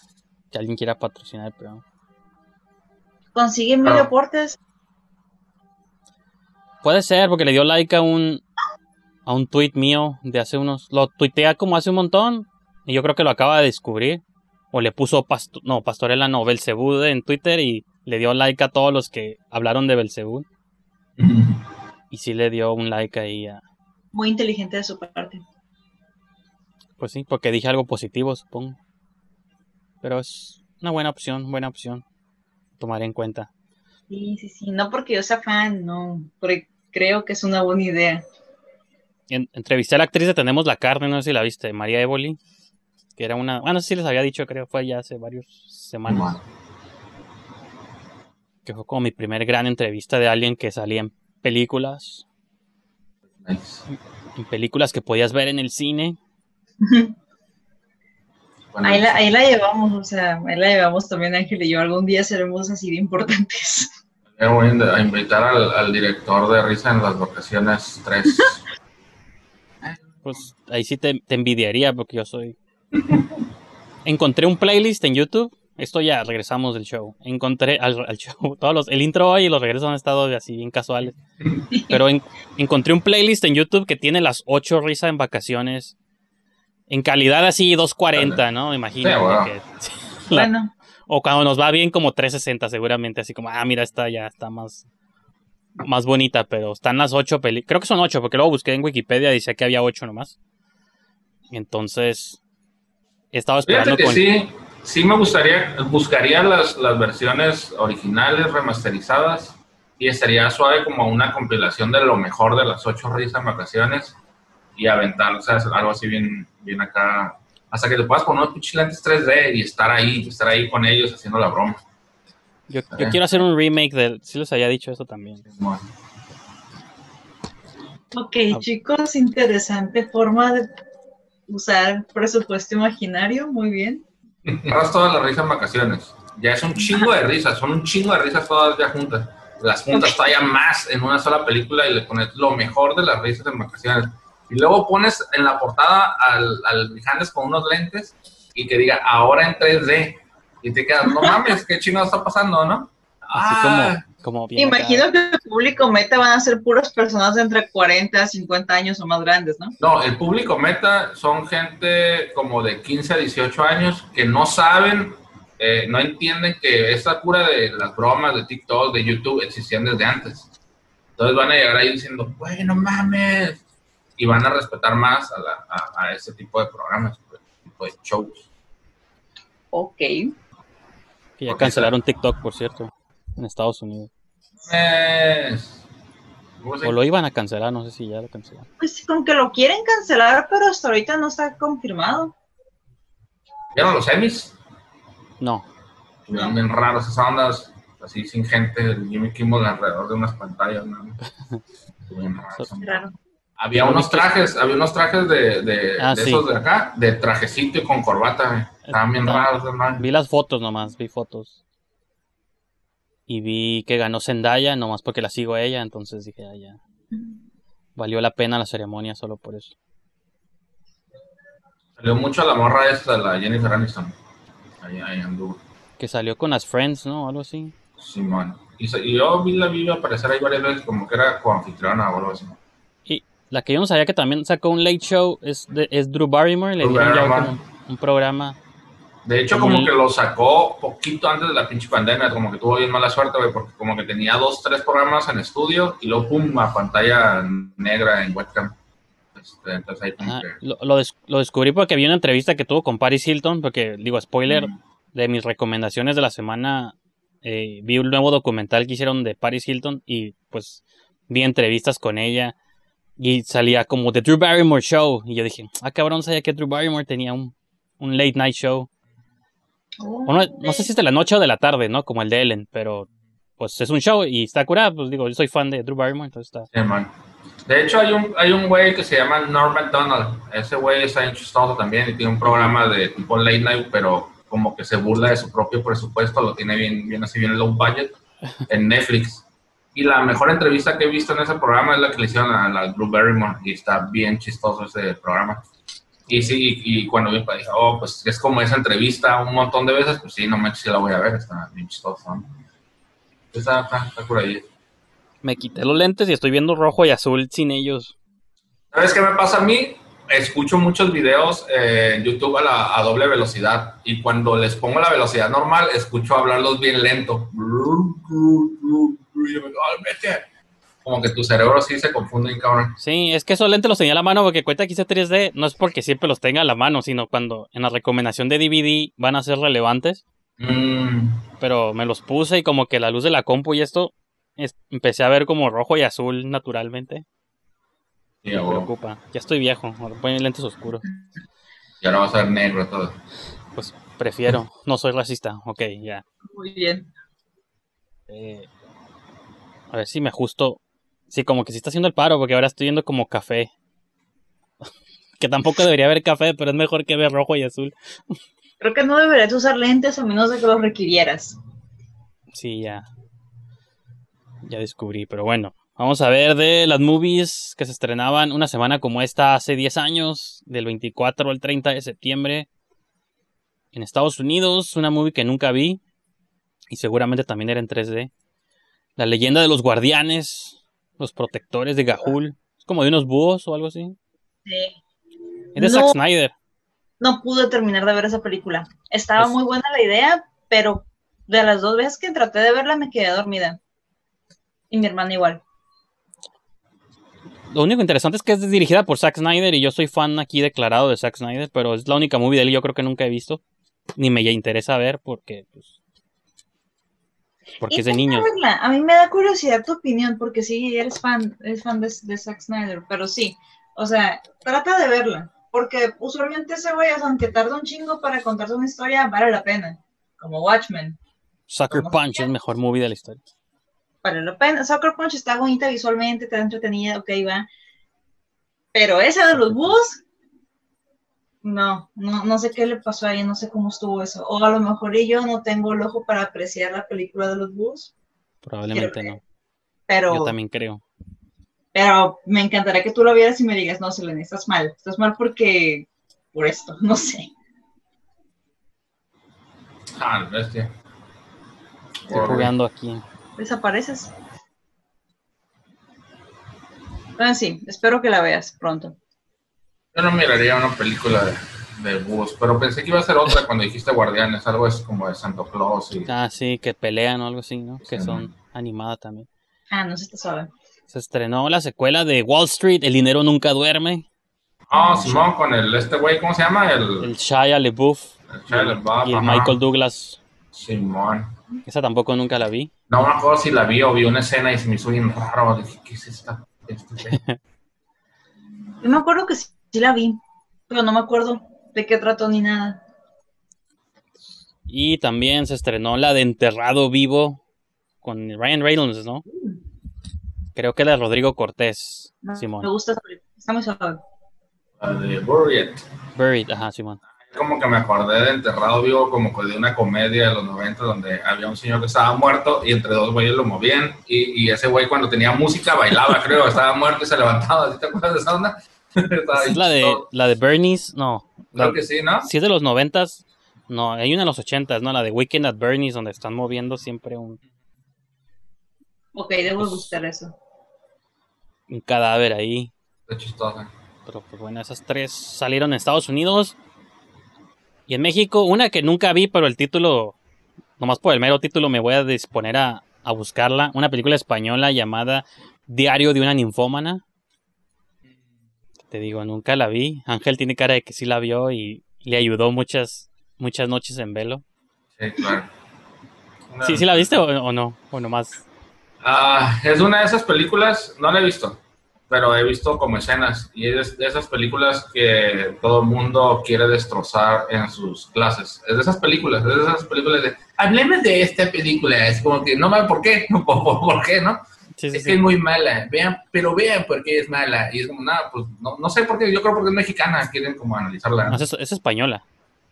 que alguien quiera patrocinar el programa. Consigue mil aportes. Puede ser, porque le dio like a un a un tweet mío de hace unos. Lo tuitea como hace un montón. Y yo creo que lo acaba de descubrir. O le puso pasto, no, Pastorela no, Belcebú en Twitter y le dio like a todos los que hablaron de Belcebú. Y sí le dio un like ahí a. Muy inteligente de su parte. Pues sí, porque dije algo positivo, supongo. Pero es una buena opción, buena opción. Tomaré en cuenta. Sí, sí, sí. No porque yo sea fan, no. Porque creo que es una buena idea. En- entrevisté a la actriz de Tenemos la Carne, no sé si la viste, María Évoli. Que era una. Bueno, sí les había dicho, creo, fue ya hace varias semanas. Que fue como mi primer gran entrevista de alguien que salía en películas. Nice. En películas que podías ver en el cine. <laughs> Bueno, Ahí la, ahí la llevamos, o sea, ahí la llevamos también Ángel y yo. Algún día seremos así de importantes. a invitar al, al director de Risa en las vacaciones 3. <laughs> Pues ahí sí te, te envidiaría porque yo soy. Encontré un playlist en YouTube. Esto ya regresamos del show. Encontré al, al show. <laughs> Todos los, el intro hoy y los regresos han estado así bien casuales. Pero en- encontré un playlist en YouTube que tiene las 8 risas en vacaciones. En calidad así 240, ¿no? Me imagino. Sí, wow. que- <laughs> la- Bueno, o cuando nos va bien como 360 seguramente. Así como, ah, mira, esta ya está más, más bonita. Pero están las 8 películas. Creo que son 8 porque luego busqué en Wikipedia y decía que había 8 nomás. Entonces, he estado esperando Fíjate que con... sí, sí me gustaría, buscaría las, las versiones originales, remasterizadas, y estaría suave como una compilación de lo mejor de las ocho risas en vacaciones y aventar, o sea, algo así bien, bien acá, hasta que te puedas poner unos pinches lentes 3D y estar ahí, estar ahí con ellos haciendo la broma. Yo, yo quiero hacer un remake del... Sí les había dicho eso también. Bueno, ok, Ah. chicos, interesante forma de usar presupuesto imaginario. Muy bien. Agarras todas las risas en vacaciones. Ya es un chingo de risas, son un chingo de risas todas ya juntas. Las juntas todavía más en una sola película y le pones lo mejor de las risas en vacaciones. Y luego pones en la portada al, al Mijanes con unos lentes y que diga ahora en 3D. Y te quedas, no mames, qué chingado está pasando, ¿no? Así Ah, como, como bien acá. Imagino que el público meta van a ser puras personas de entre 40 a 50 años o más grandes, ¿no? No, el público meta son gente como de 15 a 18 años que no saben, eh, no entienden que esta cura de las bromas de TikTok, de YouTube, existían desde antes. Entonces van a llegar ahí diciendo, bueno, mames. Y van a respetar más a, la- a, a ese tipo de programas, pues, tipo de shows. Ok. Que ya cancelaron TikTok, por cierto, en Estados Unidos. Mames. ¿Cómo se- O lo iban a cancelar, no sé si ya lo cancelaron. Pues con que lo quieren cancelar, pero hasta ahorita no está confirmado. ¿Vieron los Emmys? No. Bien raros esas ondas, así sin gente, Jimmy Kimmel alrededor de unas pantallas, ¿no? <laughs> Raro. Había unos trajes, había unos trajes de, de, Ah, de sí. esos de acá, de trajecito y con corbata. Estaban bien raros, hermano. Vi las fotos nomás, vi fotos. Y vi que ganó Zendaya, nomás porque la sigo a ella, entonces dije, ah, ya. Valió la pena la ceremonia solo por eso. Salió mucho la morra esta, la Jennifer Aniston. Ahí, ahí anduvo. Que salió con las Friends, ¿no? Algo así. Simón. Y, y yo vi la vi aparecer ahí varias veces como que era coanfitriona o algo así. Y la que yo no sabía que también sacó un late show es, de- es Drew Barrymore. Le Drew Barrymore. un programa. De hecho, como que lo sacó poquito antes de la pinche pandemia, como que tuvo bien mala suerte, güey, porque como que tenía dos, tres programas en estudio y luego, pum, a pantalla negra en webcam. Este, entonces ahí como Ajá, que... lo, lo des- lo descubrí porque vi una entrevista que tuvo con Paris Hilton, porque, digo, spoiler, Mm. de mis recomendaciones de la semana, eh, vi un nuevo documental que hicieron de Paris Hilton y pues vi entrevistas con ella y salía como The Drew Barrymore Show y yo dije, ah cabrón, sabía que Drew Barrymore tenía un, un late night show. O no, no sé si es de la noche o de la tarde, ¿no? Como el de Ellen, pero pues es un show y está curado, pues digo, yo soy fan de Drew Barrymore, entonces está... Sí, man. De hecho, hay un, hay un güey que se llama Norm MacDonald. Ese güey está bien chistoso también y tiene un programa de tipo late night, pero como que se burla de su propio presupuesto, lo tiene bien, bien así, bien low budget, <laughs> en Netflix. Y la mejor entrevista que he visto en ese programa es la que le hicieron a la Drew Barrymore y está bien chistoso ese programa. Y sí, y, cuando vi, pues, dije, oh, pues es como esa entrevista un montón de veces, pues sí, no manches, sí la voy a ver, está bien chistoso. ¿no? Está, está, está por ahí. Me quité los lentes y estoy viendo rojo y azul sin ellos. ¿Sabes qué me pasa a mí? Escucho muchos videos eh, en YouTube a, la, a doble velocidad y cuando les pongo la velocidad normal, escucho hablarlos bien lento. Y yo me digo, "Ay, vete". Como que tu cerebro sí se confunde, cabrón. Sí, es que esos lentes los tenía a la mano porque cuenta que hice 3D, no es porque siempre los tenga a la mano, sino cuando en la recomendación de DVD van a ser relevantes, Mm, pero me los puse y como que la luz de la compu y esto, es- empecé a ver como rojo y azul naturalmente. sí, Me preocupa. Ya estoy viejo, ahora ponen lentes oscuros. y ahora va a ser negro todo. Pues prefiero, no soy racista, ok, ya. Muy bien. Eh, a ver si me ajusto. Sí, como que sí está haciendo el paro, porque ahora estoy viendo como café. <laughs> que tampoco debería haber café, pero es mejor que ver rojo y azul. Creo que no deberías usar lentes a menos de que los requirieras. Sí, ya. Ya descubrí, pero bueno. Vamos a ver de las movies que se estrenaban una semana como esta hace 10 años, del 24 al 30 de septiembre. En Estados Unidos, una movie que nunca vi. Y seguramente también era en 3D. La leyenda de los guardianes, los protectores de Gahul. Es como de unos búhos o algo así. Sí. Es de No. Zack Snyder. No pude terminar de ver esa película. Estaba Es- muy buena la idea, pero de las dos veces que traté de verla me quedé dormida. Y mi hermana igual. Lo único interesante es que es dirigida por Zack Snyder y yo soy fan aquí declarado de Zack Snyder, pero es la única movie de él yo creo que nunca he visto. Ni me interesa ver porque, pues, porque es de niños. verla. A mí me da curiosidad tu opinión, porque sí, eres fan, eres fan de, de Zack Snyder, pero sí, o sea, trata de verla, porque usualmente ese güey, aunque tarda un chingo para contarse una historia, vale la pena, como Watchmen, Sucker Punch es mejor movie de la historia. vale la pena. Sucker Punch está bonita visualmente, está entretenida, ok, va. Pero esa de los búhos, no, no, no sé qué le pasó ahí, no sé cómo estuvo eso. O a lo mejor y yo no tengo el ojo para apreciar la película de los búhos, Probablemente no. pero... Yo también creo. Pero me encantaría que tú lo vieras y me digas, no, Selene, estás mal. Estás mal porque... Por esto, <laughs> no sé. Ah, bestia. Estoy jugando aquí. Desapareces. Ah, sí, espero que la veas pronto. Yo no miraría una película de, de búhos, pero pensé que iba a ser otra cuando dijiste guardianes, algo es como de Santa Claus y... Ah, sí, que pelean o algo así, ¿no? Que son animadas también. Ah, no sé, está suave. Se estrenó la secuela de Wall Street, El dinero nunca duerme. Ah, Simón, con el, este güey, ¿cómo se llama? El... El Shia LaBeouf el Shia LaBeouf, y el. Michael Douglas. Simón. Esa tampoco nunca la vi. No me acuerdo si la vi o vi una escena y se me hizo bien raro. Dije, ¿qué es esta? Este? <laughs> Yo me acuerdo que sí, sí la vi, pero no me acuerdo de qué trató ni nada. Y también se estrenó la de Enterrado Vivo con Ryan Reynolds, ¿no? Creo que la de Rodrigo Cortés, No, Simón. Me gusta está muy suave. La de Buried. Buried, ajá, Simón. Como que me acordé de Enterrado Vivo, como que de una comedia de los 90 donde había un señor que estaba muerto y entre dos güeyes lo movían. Y, y ese güey, cuando tenía música, bailaba, creo. Estaba muerto y se levantaba. ¿Sí ¿Te acuerdas de esa onda? <laughs> Es la de, la de Bernie's, no. La- Creo que sí, ¿no? Si es de los noventas, no, hay una de los ochentas, ¿no? La de Weekend at Bernie's, donde están moviendo siempre un, Ok, debo buscar eso. un cadáver ahí. Está chistosa. Pero pues bueno, esas tres salieron en Estados Unidos. Y en México, una que nunca vi, pero el título, nomás por el mero título me voy a disponer a, a buscarla. Una película española llamada Diario de una ninfómana. Te digo, nunca la vi. Ángel tiene cara de que sí la vio y le ayudó muchas, muchas noches en velo. Sí, claro. Una- ¿Sí, sí la viste o, o no? O nomás. Ah, es una de esas películas, no la he visto, pero he visto como escenas y es de esas películas que todo el mundo quiere destrozar en sus clases. Es de esas películas, es de esas películas de, hablemos de esta película, es como que no me ¿por qué? <laughs> ¿Por, por, por qué, no? Sí, sí, es sí. que es muy mala, vean, pero vean por qué es mala. Y es como, nada, pues no, no sé por qué, yo creo porque es mexicana, quieren como analizarla. No, es, es española.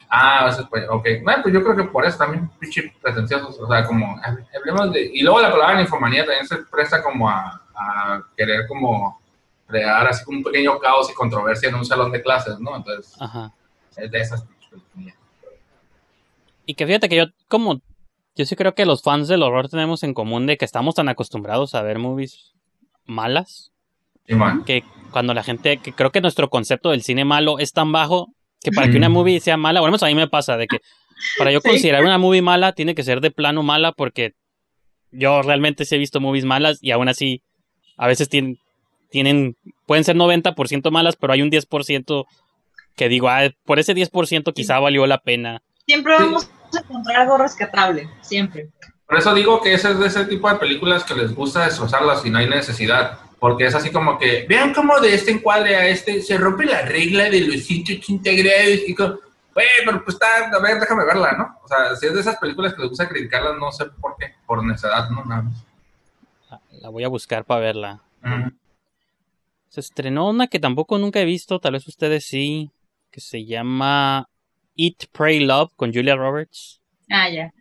Ah, es, pues, ok. Bueno, pues yo creo que por eso también, pinche pretenciosos. O sea, como, hab- hablemos de. Y luego la palabra infomanía también se presta como a, a querer, como, crear así como un pequeño caos y controversia en un salón de clases, ¿no? Entonces, Ajá. es de esas. Y que fíjate que yo, como. Yo sí creo que los fans del horror tenemos en común de que estamos tan acostumbrados a ver movies malas. Sí, que cuando la gente, que creo que nuestro concepto del cine malo es tan bajo que para que una movie sea mala, bueno, a mí me pasa de que para yo Sí. considerar una movie mala tiene que ser de plano mala porque yo realmente sí he visto movies malas y aún así a veces tienen, tienen pueden ser 90% malas, pero hay un 10% que digo, ah, por ese 10% quizá valió la pena. Siempre Sí. Vamos a encontrar algo rescatable, siempre. Por eso digo que ese es de ese tipo de películas que les gusta destrozarlas y no hay necesidad. Porque es así como que, vean cómo de este encuadre a este se rompe la regla de los 180 grados. Y como, güey, pero pues está, a ver, déjame verla, ¿no? O sea, si es de esas películas que les gusta criticarlas, no sé por qué, por necedad, ¿no? Nada más. La, voy a buscar para verla. Se estrenó una que tampoco nunca he visto, tal vez ustedes sí, que se llama Eat, Pray, Love con Julia Roberts Ah, ya.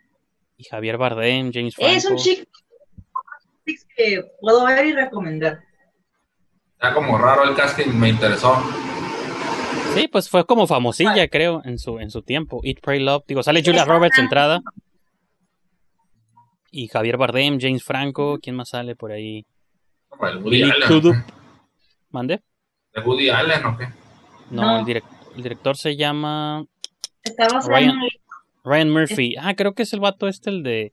y Javier Bardem, James Franco. Es un chico que puedo ver y recomendar. Está como raro el casting, me interesó. Sí, pues fue como famosilla, creo, en su, en su tiempo. Eat, Pray, Love. Digo, sale Julia Roberts de entrada. Y Javier Bardem, James Franco. ¿Quién más sale por ahí? Como el Woody Billy Allen. ¿Mande? ¿De Woody Allen o qué? No, No. El, direc- el director se llama Está basado Ryan. en Murphy. Ah, creo que es el vato este, el de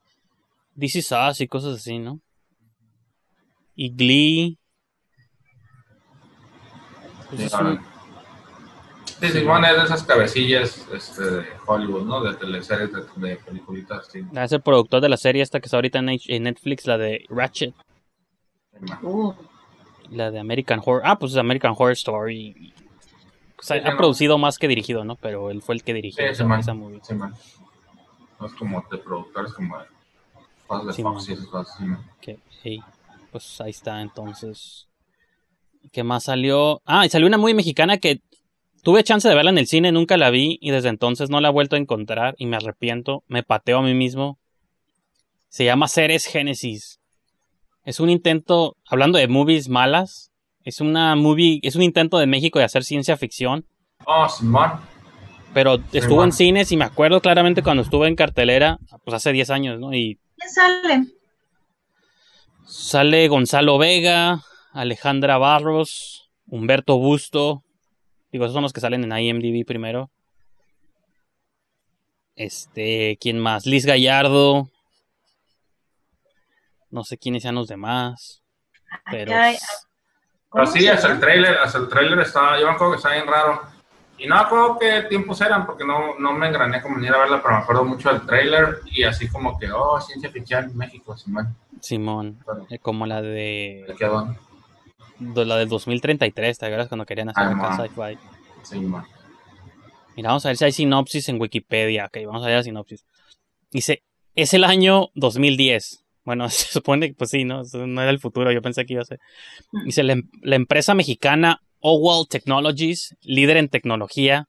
This Is Us y cosas así, ¿no? Y Glee. Pues Sí, es ahora. un- Sí, Simón es de esas cabecillas este, de Hollywood, ¿no? De teleseries, de, de peliculitas, sí. es el productor de la serie esta que está ahorita en H- en Netflix, la de Ratchet. Uh, La de American Horror. Ah, pues es American Horror Story. O sea, Sí, ha no. producido más que dirigido, ¿no? Pero él fue el que dirigió Sí, esa, Simón. esa movie. Simón. No es como de productores, como de cosas de Simón. Fox y esas cosas. Simón. Que, hey, pues ahí está, entonces. ¿Qué más salió? Ah, y salió una muy mexicana que tuve chance de verla en el cine, nunca la vi y desde entonces no la he vuelto a encontrar y me arrepiento, me pateo a mí mismo. Se llama Ceres Génesis. Es un intento, hablando de movies malas, es una movie, es un intento de México de hacer ciencia ficción, Oh, Simón. pero estuvo en cines y me acuerdo claramente cuando estuve en cartelera, pues hace 10 años, ¿no? Y ¿Quién sale? Sale Gonzalo Vega, Alejandra Barros, Humberto Busto. Digo, esos son los que salen en IMDb primero. Este, ¿quién más? Liz Gallardo. No sé quiénes sean los demás. Pero Pero ¿Cómo sí, hasta el trailer, hasta el trailer estaba, yo me acuerdo que estaba bien raro. Y no me acuerdo qué tiempos eran, porque no, no me engrané como ni ir a verla, pero me acuerdo mucho del trailer y así como que, oh, ciencia ficción en México, Simón. Simón, Pero, eh, como la de, ¿de qué van? de la del 2033, ¿te acuerdas cuando querían hacer acá sci-fi? Simón. Mira, vamos a ver si hay sinopsis en Wikipedia. Ok, vamos a ver la sinopsis. Dice, es el año 2010. Bueno, <laughs> se supone que pues sí, ¿no? No era el futuro, yo pensé que iba a ser. Dice, la, em- la empresa mexicana Owal Technologies, líder en tecnología,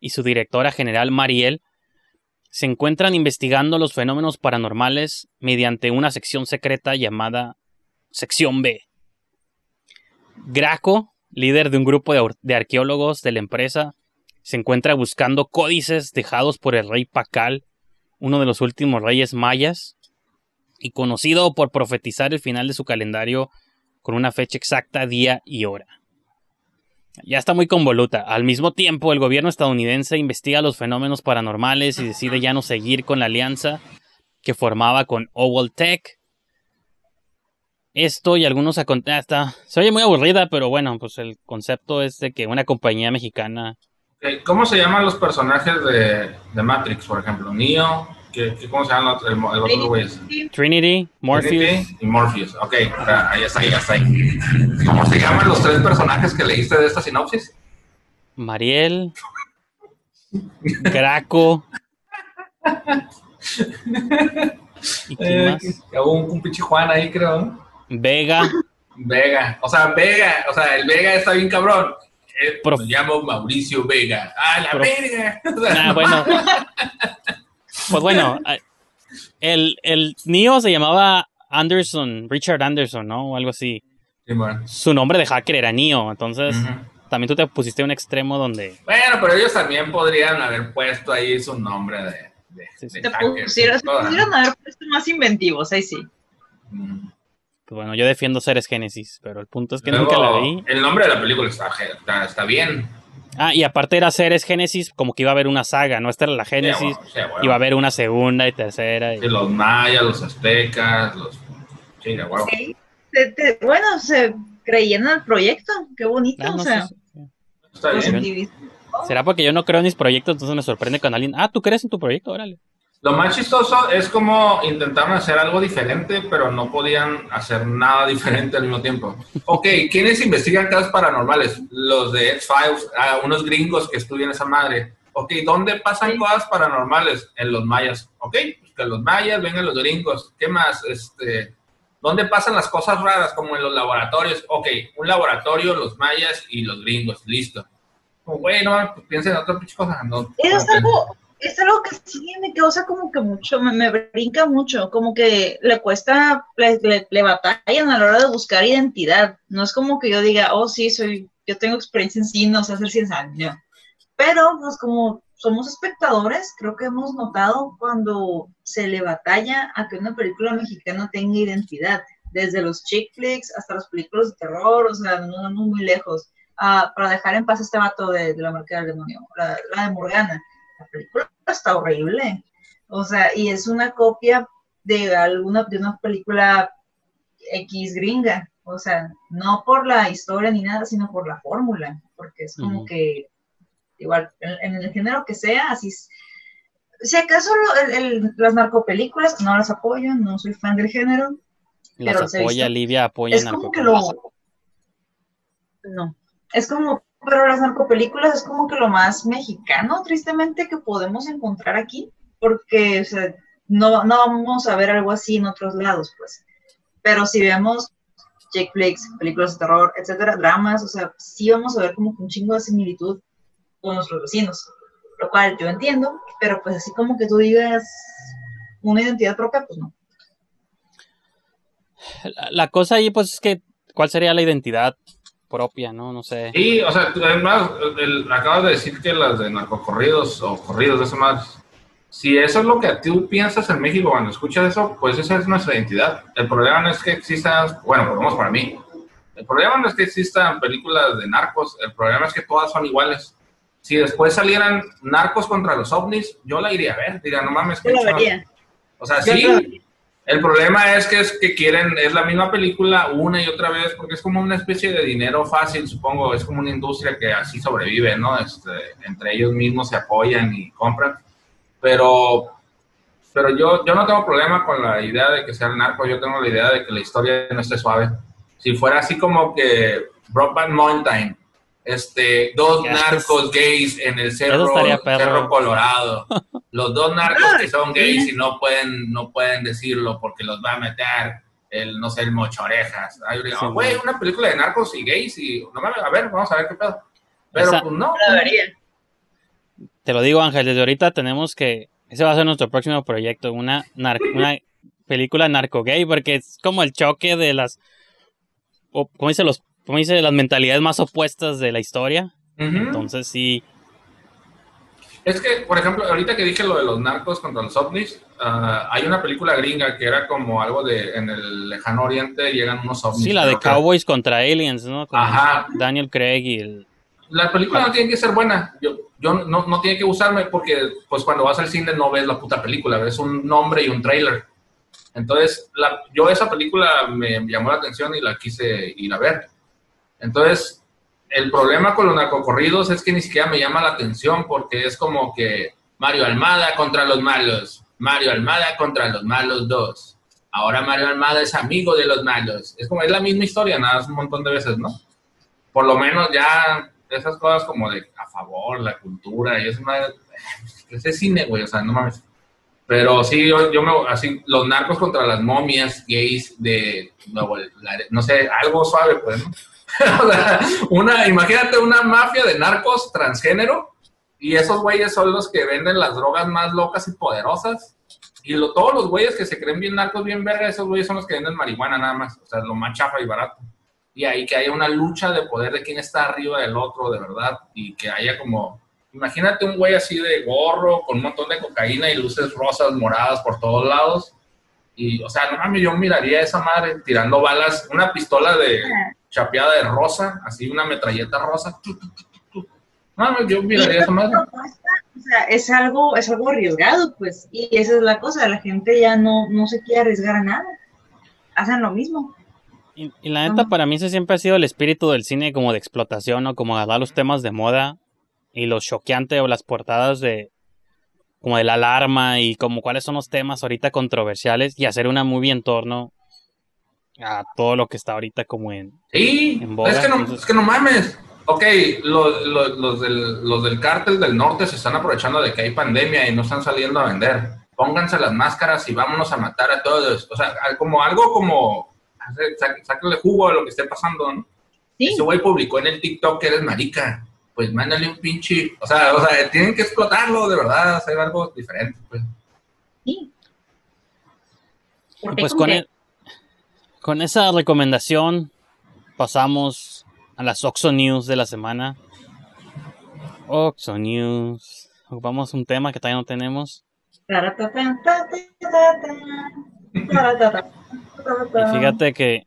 y su directora general Mariel, se encuentran investigando los fenómenos paranormales mediante una sección secreta llamada Sección B. Graco, líder de un grupo de, de arqueólogos de la empresa, se encuentra buscando códices dejados por el rey Pacal, uno de los últimos reyes mayas, y conocido por profetizar el final de su calendario con una fecha exacta, día y hora. Ya está muy convoluta. Al mismo tiempo, el gobierno estadounidense investiga los fenómenos paranormales y decide ya no seguir con la alianza que formaba con Owell Tech. Esto y algunos acontecimientos. Se oye muy aburrida, pero bueno, pues el concepto es de que una compañía mexicana. Eh, ¿Cómo se llaman los personajes de, de Matrix, por ejemplo? Neo, ¿qué, qué- cómo se llaman los, el, el otro güey? Trinity, Morpheus. Trinity y Morpheus. Ok, ah, ahí está, ahí está. Ahí. ¿Cómo se llaman los tres personajes que leíste de esta sinopsis? Mariel, Graco. ¿Y quién Eh, más? hubo un, un pinche Juan ahí, creo. ¿no? Vega. Vega. O sea, Vega. O sea, el Vega está bien cabrón. Eh, Prof- me llamo Mauricio Vega. ¡Ah, la Prof- verga! <laughs> O sea, Ah, bueno. Pues bueno, eh, el, el Neo se llamaba Anderson, Richard Anderson, ¿no? O algo así. sí, bueno. Su nombre de hacker era Neo, entonces también tú te pusiste a un extremo donde... Bueno, pero ellos también podrían haber puesto ahí su nombre de, de, Sí, sí. de hacker, pusieron, pudieron haber puesto más inventivos, ahí sí. Mm. Pues bueno, yo defiendo Seres Génesis, pero el punto es que Luego, nunca la vi. El nombre de la película está, está, está bien. Ah, y aparte era Seres Génesis, como que iba a haber una saga, ¿no? Esta era la Génesis, Sí, bueno, sí, iba a haber una segunda y tercera. y- Sí, los mayas, los aztecas, los... Sí, de huevo. Sí. Te- te- bueno, se creían en el proyecto, qué bonito, Ah, no, o sea. Está bien. ¿Será porque yo no creo en mis proyectos, entonces me sorprende cuando alguien... Ah, ¿tú crees en tu proyecto? Órale. Lo más chistoso es como intentaron hacer algo diferente, pero no podían hacer nada <laughs> diferente al mismo tiempo. Ok, ¿quiénes investigan casos paranormales? Los de X-Files, ah, unos gringos que estudian esa madre. Ok, ¿dónde pasan cosas paranormales? En los mayas. Ok, pues que los mayas vengan los gringos. ¿Qué más? Este, ¿Dónde pasan las cosas raras? Como en los laboratorios. Ok, un laboratorio, los mayas y los gringos. Listo. Como, güey, no, pues piensen en otra pinche cosa. No, Es algo, es algo que sí me causa como que mucho, me, me brinca mucho, como que le cuesta, le, le, le batallan a la hora de buscar identidad. No es como que yo diga, oh, sí, soy, yo tengo experiencia en cine, o sea, hacer ciencia, no. Pero, pues como somos espectadores, creo que hemos notado cuando se le batalla a que una película mexicana tenga identidad, desde los chick flicks hasta las películas de terror, o sea, no vamos muy lejos. Ah, para dejar en paz a este vato de, de la marca del demonio, la de Morgana. La película está horrible. O sea, y es una copia de alguna, de una película X gringa. O sea, no por la historia ni nada, sino por la fórmula. Porque es como que, igual, en, en el género que sea, así es. Si acaso lo- el- el- las narcopelículas, no las apoyo, no soy fan del género. Las Pero apoya. Livia apoya Es como que lo... No. Es como, pero las narcopelículas es como que lo más mexicano, tristemente, que podemos encontrar aquí, porque o sea, no, no vamos a ver algo así en otros lados, pues. Pero si vemos chick flicks, películas de terror, etcétera, dramas, o sea, sí vamos a ver como que un chingo de similitud con nuestros vecinos, lo cual yo entiendo, pero pues así como que tú digas una identidad propia, pues no. La cosa ahí, pues, es que, ¿cuál sería la identidad propia, no? No sé. Sí, o sea, además, el- acabas de decir que las de narcocorridos o corridos de esa madre, si eso es lo que tú piensas en México cuando escuchas eso, pues esa es nuestra identidad. El problema no es que existan, bueno, por lo menos para mí, el problema no es que existan películas de narcos, el problema es que todas son iguales. Si después salieran narcos contra los ovnis, yo la iría a ver, diría, no mames, Yo qué lo chido". vería. O sea, Yo sí, lo vería. El problema es que es que quieren, es la misma película una y otra vez, porque es como una especie de dinero fácil, supongo, es como una industria que así sobrevive, ¿no? Este, entre ellos mismos se apoyan y compran. Pero, pero yo, yo no tengo problema con la idea de que sea el narco, yo tengo la idea de que la historia no esté suave. Si fuera así como que Brokeback Mountain, este, dos narcos gays en el cerro, cerro Colorado. <laughs> Los dos narcos que son gays y no pueden, no pueden decirlo porque los va a meter el, no sé, el mochorejas. Digo, Sí, "Ah, güey, güey. una película de narcos y gays y no mames, a ver, vamos a ver qué pedo. Pero Esa- pues no. Te lo digo, Ángel, desde ahorita tenemos que. Ese va a ser nuestro próximo proyecto, una, nar- una película narco gay, porque es como el choque de las. o- ¿Cómo dice los.? ¿Cómo dice las mentalidades más opuestas de la historia? Entonces sí. Es que, por ejemplo, ahorita que dije lo de los narcos contra los ovnis, ah, hay una película gringa que era como algo de en el lejano oriente llegan unos ovnis. Sí, la de que- Cowboys contra Aliens, ¿no? Con Ajá. Daniel Craig y el. la película no tiene que ser buena. Yo, yo no, no tiene que usarme porque, pues, cuando vas al cine no ves la puta película, ves un nombre y un trailer. Entonces, la, yo esa película me llamó la atención y la quise ir a ver. Entonces, el problema con los narcocorridos es que ni siquiera me llama la atención porque es como que Mario Almada contra los malos, Mario Almada contra los malos dos. Ahora Mario Almada es amigo de los malos. Es como, es la misma historia, nada más un montón de veces, ¿no? Por lo menos ya esas cosas como de a favor, la cultura y es una... <laughs> Ese cine, güey, o sea, no mames. Pero sí, yo, yo me, así, los narcos contra las momias gays de Nuevo no sé, algo suave, pues, ¿no? <laughs> O sea, una, imagínate una mafia de narcos transgénero y esos güeyes son los que venden las drogas más locas y poderosas. Y lo, todos los güeyes que se creen bien narcos, bien verga, esos güeyes son los que venden marihuana nada más. O sea, lo más chafa y barato. Y ahí que haya una lucha de poder de quién está arriba del otro, de verdad. Y que haya como, imagínate un güey así de gorro, con un montón de cocaína y luces rosas, moradas por todos lados. Y, o sea, no mames, yo miraría a esa madre tirando balas, una pistola de chapeada de rosa, así una metralleta rosa. tu, tu, tu, tu, tu. No yo miraría esa madre. O sea, es algo, es algo arriesgado, pues, y esa es la cosa, la gente ya no, no se quiere arriesgar a nada. Hacen lo mismo. Y, y la neta, para mí ese siempre ha sido el espíritu del cine como de explotación o como agarrar los temas de moda y lo choqueante o las portadas de como de la alarma y como cuáles son los temas ahorita controversiales y hacer una movie en torno a todo lo que está ahorita como en... Sí, En boga, es, que no, entonces- es que no mames. Ok, los, los, los del, los del cártel del norte se están aprovechando de que hay pandemia y no están saliendo a vender. Pónganse las máscaras y vámonos a matar a todos. O sea, como algo como... Sáquenle jugo a lo que esté pasando, ¿no? Sí, Ese güey publicó en el TikTok que eres marica. Pues mándale un pinche... O sea, o sea, tienen que explotarlo, de verdad, hacer algo diferente, pues. sí. Porque pues con, que- e- con esa recomendación pasamos a las Oxo News de la semana. Oxo News. Ocupamos un tema que todavía no tenemos. Y fíjate que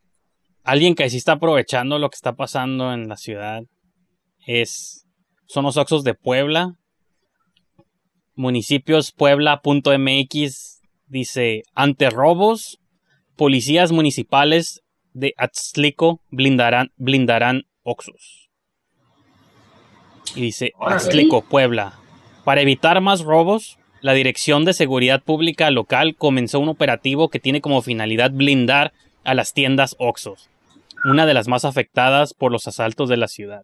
alguien que sí está aprovechando lo que está pasando en la ciudad es son los Oxos de Puebla. Municipios Puebla.mx dice ante robos, policías municipales de Atzlico blindarán, blindarán Oxos. Y dice. Atzlico, Puebla. Para evitar más robos, la Dirección de Seguridad Pública local comenzó un operativo que tiene como finalidad blindar a las tiendas Oxos, una de las más afectadas por los asaltos de la ciudad.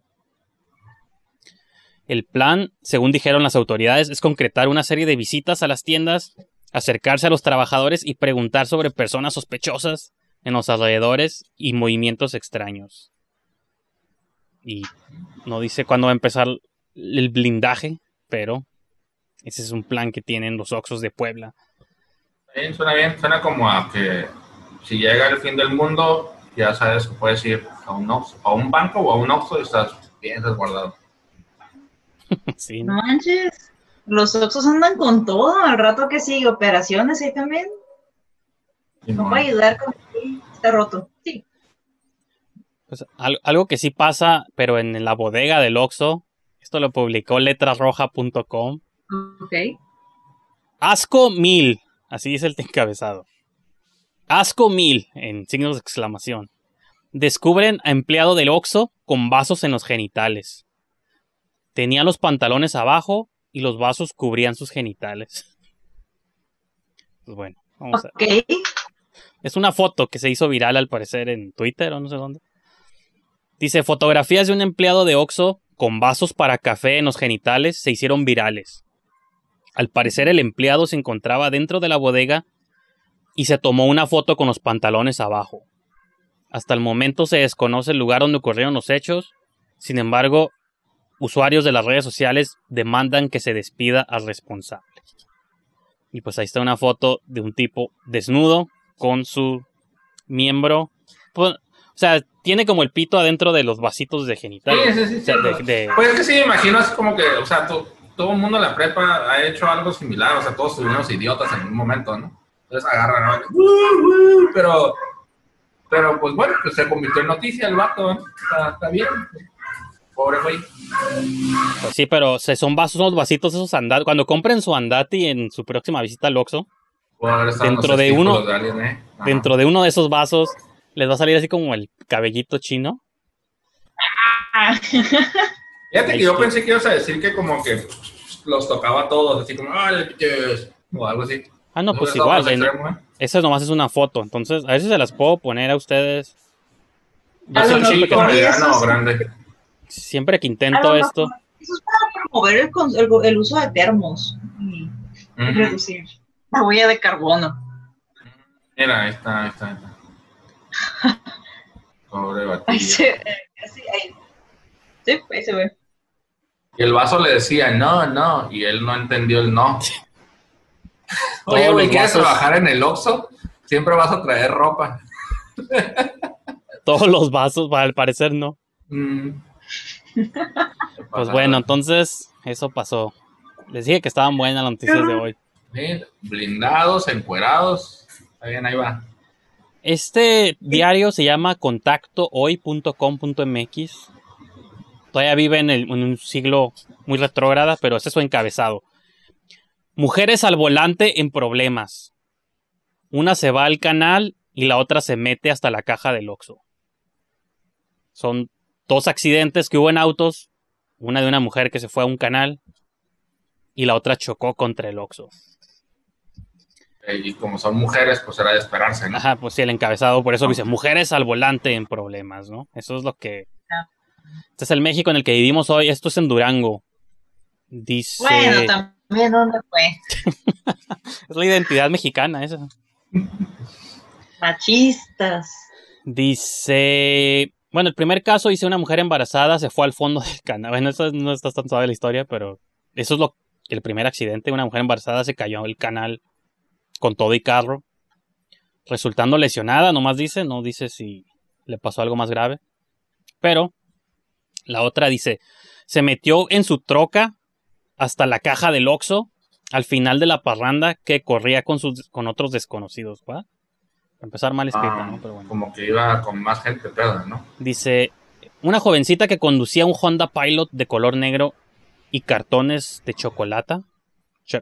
El plan, según dijeron las autoridades, es concretar una serie de visitas a las tiendas, acercarse a los trabajadores y preguntar sobre personas sospechosas en los alrededores y movimientos extraños. Y no dice cuándo va a empezar el blindaje, pero ese es un plan que tienen los Oxos de Puebla. Bien, suena bien, suena como a que si llega el fin del mundo, ya sabes que puedes ir a un, Oxxo- a un banco o a un Oxxo y estás bien resguardado. <laughs> Sí, No manches. Los Oxos andan con todo. Al rato que sigue operaciones ahí también. No va a ayudar con está roto. Sí. Pues, al- algo que sí pasa, pero en la bodega del Oxxo, esto lo publicó letrasroja.com. Ok. Asco mil, así dice el encabezado. Asco mil, en signos de exclamación. Descubren a empleado del Oxxo con vasos en los genitales. Tenía los pantalones abajo y los vasos cubrían sus genitales. Pues bueno, vamos a... Ok. Es una foto que se hizo viral al parecer en Twitter o no sé dónde. Dice, fotografías de un empleado de Oxxo con vasos para café en los genitales se hicieron virales. Al parecer el empleado se encontraba dentro de la bodega y se tomó una foto con los pantalones abajo. Hasta el momento se desconoce el lugar donde ocurrieron los hechos. Sin embargo, usuarios de las redes sociales demandan que se despida al responsable. Y pues ahí está una foto de un tipo desnudo con su miembro. Pues, o sea, tiene como el pito adentro de los vasitos de genitales. Sí, sí, sí, O sea, sí. de- de- Pues es que sí, me imagino, es como que, o sea, to- todo el mundo en la prepa ha hecho algo similar, o sea, todos estuvimos idiotas en un momento, ¿no? Entonces agarran, ¿no? Pero, pero pues bueno, pues se convirtió en noticia el vato, ¿no? Está, está bien. Pobre güey. Pues sí, pero se son vasos, unos vasitos esos andati. Cuando compren su andati en su próxima visita al Oxxo, Dentro los de uno- de alguien, ¿eh? Dentro de uno de esos vasos les va a salir así como el cabellito chino. Ah, <laughs> Fíjate que yo pensé que ibas a decir que como que los tocaba a todos, así como, ¡ay! O algo así. Ah, no, pues igual. en- extremo, ¿eh? Esa nomás es una foto. Entonces, a veces se las puedo poner a ustedes. Yo A lo siempre, Sí, siempre que, mejor- con y mediano eso o sí. grande. Siempre que a intento lo esto, mejor Eso es para promover el, con- el- el uso de termos y reducir la huella de carbono. Mira, ahí está, ahí está. ahí está. <laughs> Pobre Ahí batillo. se, eh, así, ahí. Sí, ahí se ve. Y el vaso le decía, no, no, y él no entendió el no. <laughs> Oye, güey, ¿quieres vasos- trabajar en el Oxxo? Siempre vas a traer ropa. <laughs> todos los vasos, para al parecer no. Mm. Pues bueno, entonces eso pasó. Les dije que estaban buenas las noticias de hoy. Sí, blindados, encuerados. Está bien, ahí va. Este diario se llama contactohoy.com.mx. Todavía vive en, el- en un siglo muy retrógrada, pero es su encabezado. Mujeres al volante en problemas. Una se va al canal y la otra se mete hasta la caja del Oxxo. Son dos accidentes que hubo en autos. Una de una mujer que se fue a un canal y la otra chocó contra el Oxxo. Y como son mujeres, pues era de esperarse, ¿no? Ajá, pues sí, el encabezado, por eso dice mujeres al volante en problemas, ¿no? Eso es lo que. Este es el México en el que vivimos hoy. Esto es en Durango. Dice. Bueno, también, ¿dónde fue? <laughs> es la identidad mexicana esa. Machistas. Dice. Bueno, el primer caso dice una mujer embarazada se fue al fondo <laughs> del canal. Bueno, no está tan suave la historia, pero eso es lo el primer accidente. Una mujer embarazada se cayó al canal con todo y carro, resultando lesionada. Nomás dice, no dice si le pasó algo más grave. Pero la otra dice, se metió en su troca hasta la caja del Oxxo al final de la parranda que corría con sus con otros desconocidos. ¿va? Empezar mal escrita, Ah, ¿no? Pero bueno. Como que iba con más gente, pedo, ¿no? Dice, una jovencita que conducía un Honda Pilot de color negro y cartones de chocolate. Cho-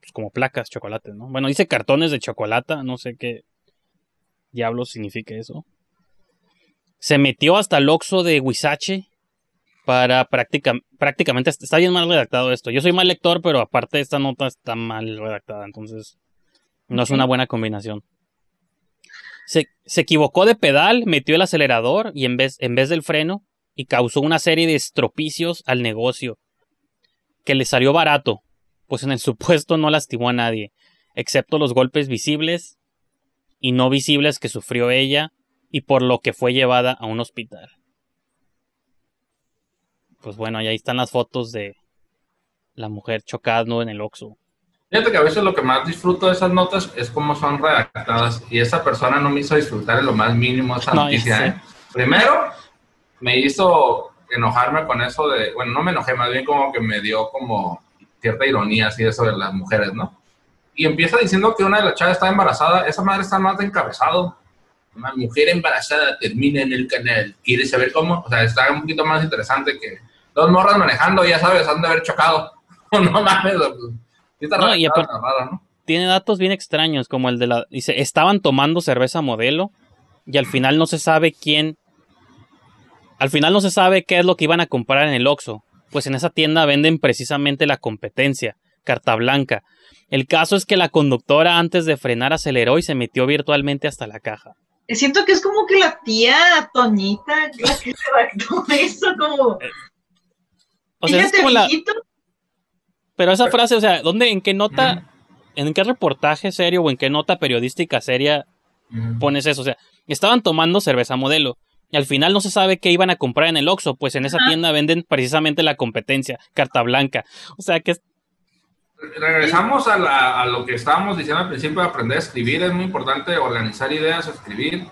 pues como placas, chocolates, ¿no? Bueno, dice cartones de chocolate, no sé qué diablos significa eso. Se metió hasta el Oxxo de Huizache para práctica, prácticamente, está bien mal redactado esto. Yo soy mal lector, pero aparte esta nota está mal redactada, entonces no es una buena combinación. Se, se equivocó de pedal, metió el acelerador y en vez, en vez del freno y causó una serie de estropicios al negocio que le salió barato, pues en el <laughs> supuesto no lastimó a nadie, excepto los golpes visibles y no visibles que sufrió ella y por lo que fue llevada a un hospital. Pues bueno, y ahí están las fotos de la mujer chocando en el Oxxo. Fíjate que a veces lo que más disfruto de esas notas es cómo son redactadas. Y esa persona no me hizo disfrutar en lo más mínimo esa No, noticia. ¿eh? Primero, me hizo enojarme con eso de. Bueno, no me enojé, más bien como que me dio como cierta ironía así eso de las mujeres, ¿no? Y empieza diciendo que una de las chavas está embarazada. Esa madre está más de encabezado. Una mujer embarazada termina en el canal. ¿Quieres saber cómo? O sea, está un poquito más interesante que dos morras manejando, ya sabes, han de haber chocado. <laughs> no mames, sí está No, y aparte- rara, ¿no? tiene datos bien extraños, como el de la... Dice, estaban tomando cerveza modelo y al final no se sabe quién... Al final no se sabe qué es lo que iban a comprar en el Oxxo, pues en esa tienda venden precisamente la competencia, carta blanca. El caso es que la conductora antes de frenar aceleró y se metió virtualmente hasta la caja. Siento que es como que la tía Toñita la que <laughs> redactó eso, como. O sea, es fíjate, como la... Pero esa frase, o sea, ¿dónde, en qué nota, en qué reportaje serio o en qué nota periodística seria pones eso. O sea, estaban tomando cerveza modelo. Y al final no se sabe qué iban a comprar en el Oxxo, pues en esa tienda venden precisamente la competencia, carta blanca. O sea que es- Regresamos a, la- a lo que estábamos diciendo al principio de aprender a escribir. Es muy importante organizar ideas, escribir,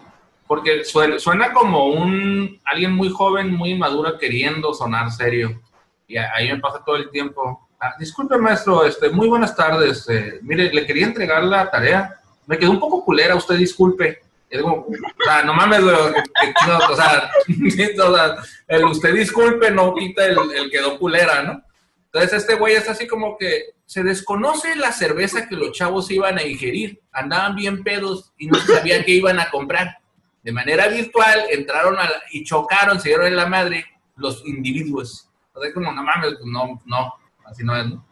porque suena, suena como un alguien muy joven, muy maduro queriendo sonar serio. Y ahí me pasa todo el tiempo. Ah, disculpe, maestro, este, muy buenas tardes. eh, mire, le quería entregar la tarea. Me quedó un poco culera, usted disculpe. Es como, o sea, no mames, güey, que- que chingados, o sea, <laughs> o sea, el usted disculpe no quita el, el quedó culera, ¿no? Entonces este güey es así como que se desconoce la cerveza que los chavos iban a ingerir. Andaban bien pedos y no se sabía qué iban a comprar. De manera virtual entraron a la- y chocaron, se dieron en la madre los individuos. O como, no mames, pues no, no, así no es, ¿no?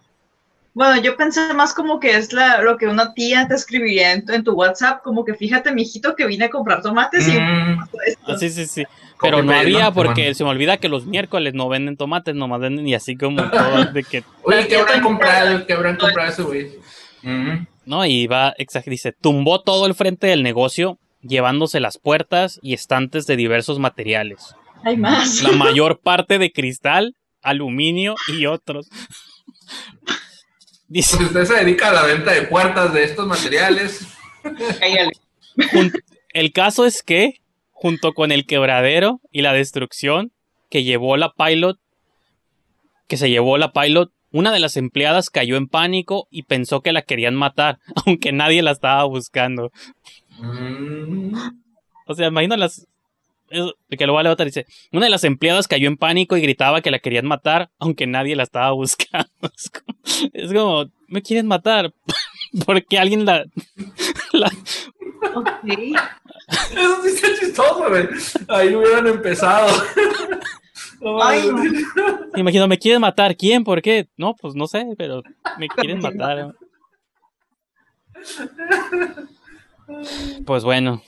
Bueno, yo pensé más como que es la, lo que una tía te escribiría en tu, en tu WhatsApp, como que fíjate, mijito, que vine a comprar tomates y Mm. Ah, sí, sí, sí. Pero copy no había ¿no? porque se me olvida que los miércoles no venden tomates, nomás venden y así como <laughs> todo de que Oye, ¿qué habrán comprado? ¿Qué habrán comprado ese güey? Ujú. No, y va, exacto, dice, tumbó todo el frente del negocio, llevándose las puertas y estantes de diversos materiales. Hay más. La <laughs> mayor parte de cristal, aluminio y otros. Dice, <laughs> Si usted se dedica a la venta de puertas de estos materiales, el caso es que, junto con el quebradero y la destrucción que llevó la pilot, que se llevó la pilot, una de las empleadas cayó en pánico y pensó que la querían matar, <laughs> aunque nadie la estaba buscando. mm, O sea, imagino las. Es- que lo vale otra dice. Una de las empleadas cayó en pánico y gritaba que la querían matar, aunque nadie la estaba buscando. <laughs> Es como, es como, me quieren matar. <laughs> Porque alguien la. <laughs> la- Ok. eso sí está chistoso, güey. Ahí hubieran empezado. No Ay, mames. imagino, me quieren matar. ¿Quién? ¿Por qué? No, pues no sé, pero me quieren matar. Pues bueno,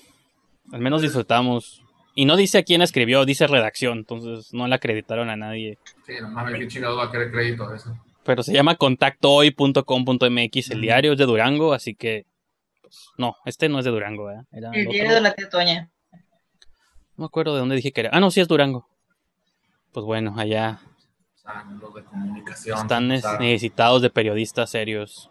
al menos disfrutamos. Y no dice a quién escribió, dice redacción, entonces no la acreditaron a nadie. Sí, no mames, qué chingado va a querer crédito de eso. Pero se llama contactohoy.com.mx. El diario es de Durango, así que. pues, no, este no es de Durango, ¿eh? Era El diario de la tía Toña. No me acuerdo de dónde dije que era. Ah, no, sí es Durango. Pues bueno, allá Están los de comunicación. están- necesitados de periodistas serios.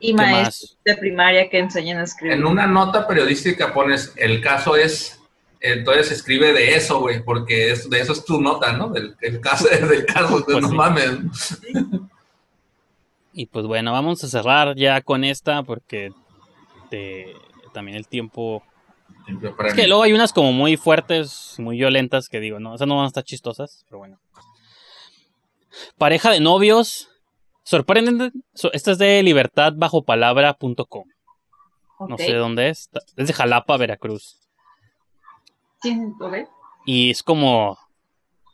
Y ¿Qué maestros más? de primaria que enseñan a escribir. En una nota periodística pones, el caso es, entonces escribe de eso, güey, porque es, de eso es tu nota, ¿no? Del el caso, <laughs> del caso, Pues no sí. mames. Y pues bueno, vamos a cerrar ya con esta porque también el tiempo... Es que luego hay unas como muy fuertes, muy violentas que digo, no, esas no van a estar chistosas, pero bueno. Pareja de novios. Sorprenden. so- Esta es de libertadbajopalabra.com. No Ok. sé de dónde es. Es de Jalapa, Veracruz. Sí, ok. Y es como.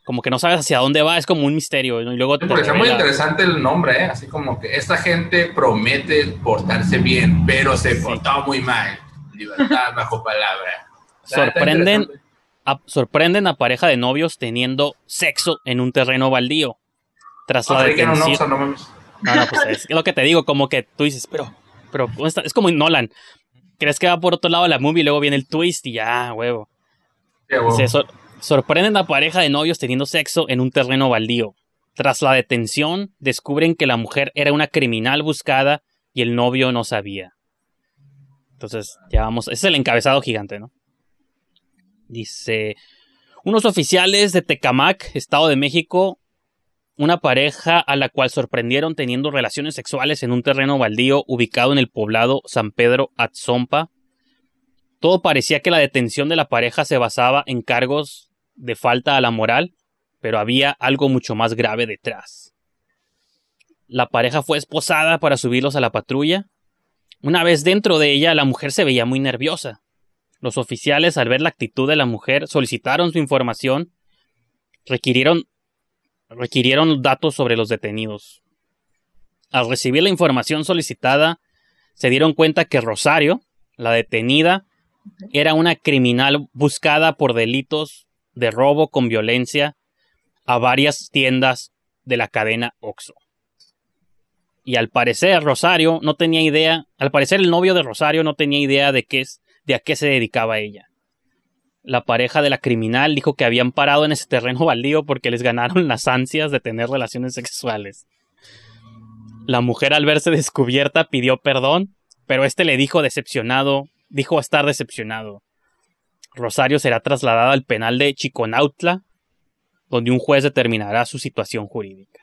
Como que no sabes hacia dónde va, es como un misterio. ¿no? Y luego te Me pareció muy interesante el nombre, ¿eh? Así como que esta gente promete portarse bien, pero se Sí. portó muy mal. Libertad bajo palabra. Está- <laughs> está sorprenden, a, sorprenden a pareja de novios teniendo sexo en un terreno baldío. Tras la detención. Oxxo, no mames. No, no, pues es, lo que te digo, como que tú dices, pero, pero es como en Nolan. Crees que va por otro lado la movie y luego viene el twist y ya, huevo. Dice, "Sor- sorprenden a pareja de novios teniendo sexo en un terreno baldío. Tras la detención, descubren que la mujer era una criminal buscada y el novio no sabía. Entonces, ya vamos. Ese es el encabezado gigante, ¿no? Dice, unos oficiales de Tecamac, Estado de México, una pareja a la cual sorprendieron teniendo relaciones sexuales en un terreno baldío ubicado en el poblado San Pedro Atzompa. Todo parecía que la detención de la pareja se basaba en cargos de falta a la moral, pero había algo mucho más grave detrás. La pareja fue esposada para subirlos a la patrulla. Una vez dentro de ella, la mujer se veía muy nerviosa. Los oficiales, al ver la actitud de la mujer, solicitaron su información, requirieron, requirieron datos sobre los detenidos. Al recibir la información solicitada, se dieron cuenta que Rosario, la detenida, era una criminal buscada por delitos de robo con violencia a varias tiendas de la cadena Oxxo. Y al parecer Rosario no tenía idea, al parecer el novio de Rosario no tenía idea de qué es, de a qué se dedicaba ella. La pareja de la criminal dijo que habían parado en ese terreno baldío porque les ganaron las ansias de tener relaciones sexuales. La mujer al verse descubierta pidió perdón, pero este le dijo decepcionado, dijo estar decepcionado. Rosario será trasladada al penal de Chiconautla, donde un juez determinará su situación jurídica.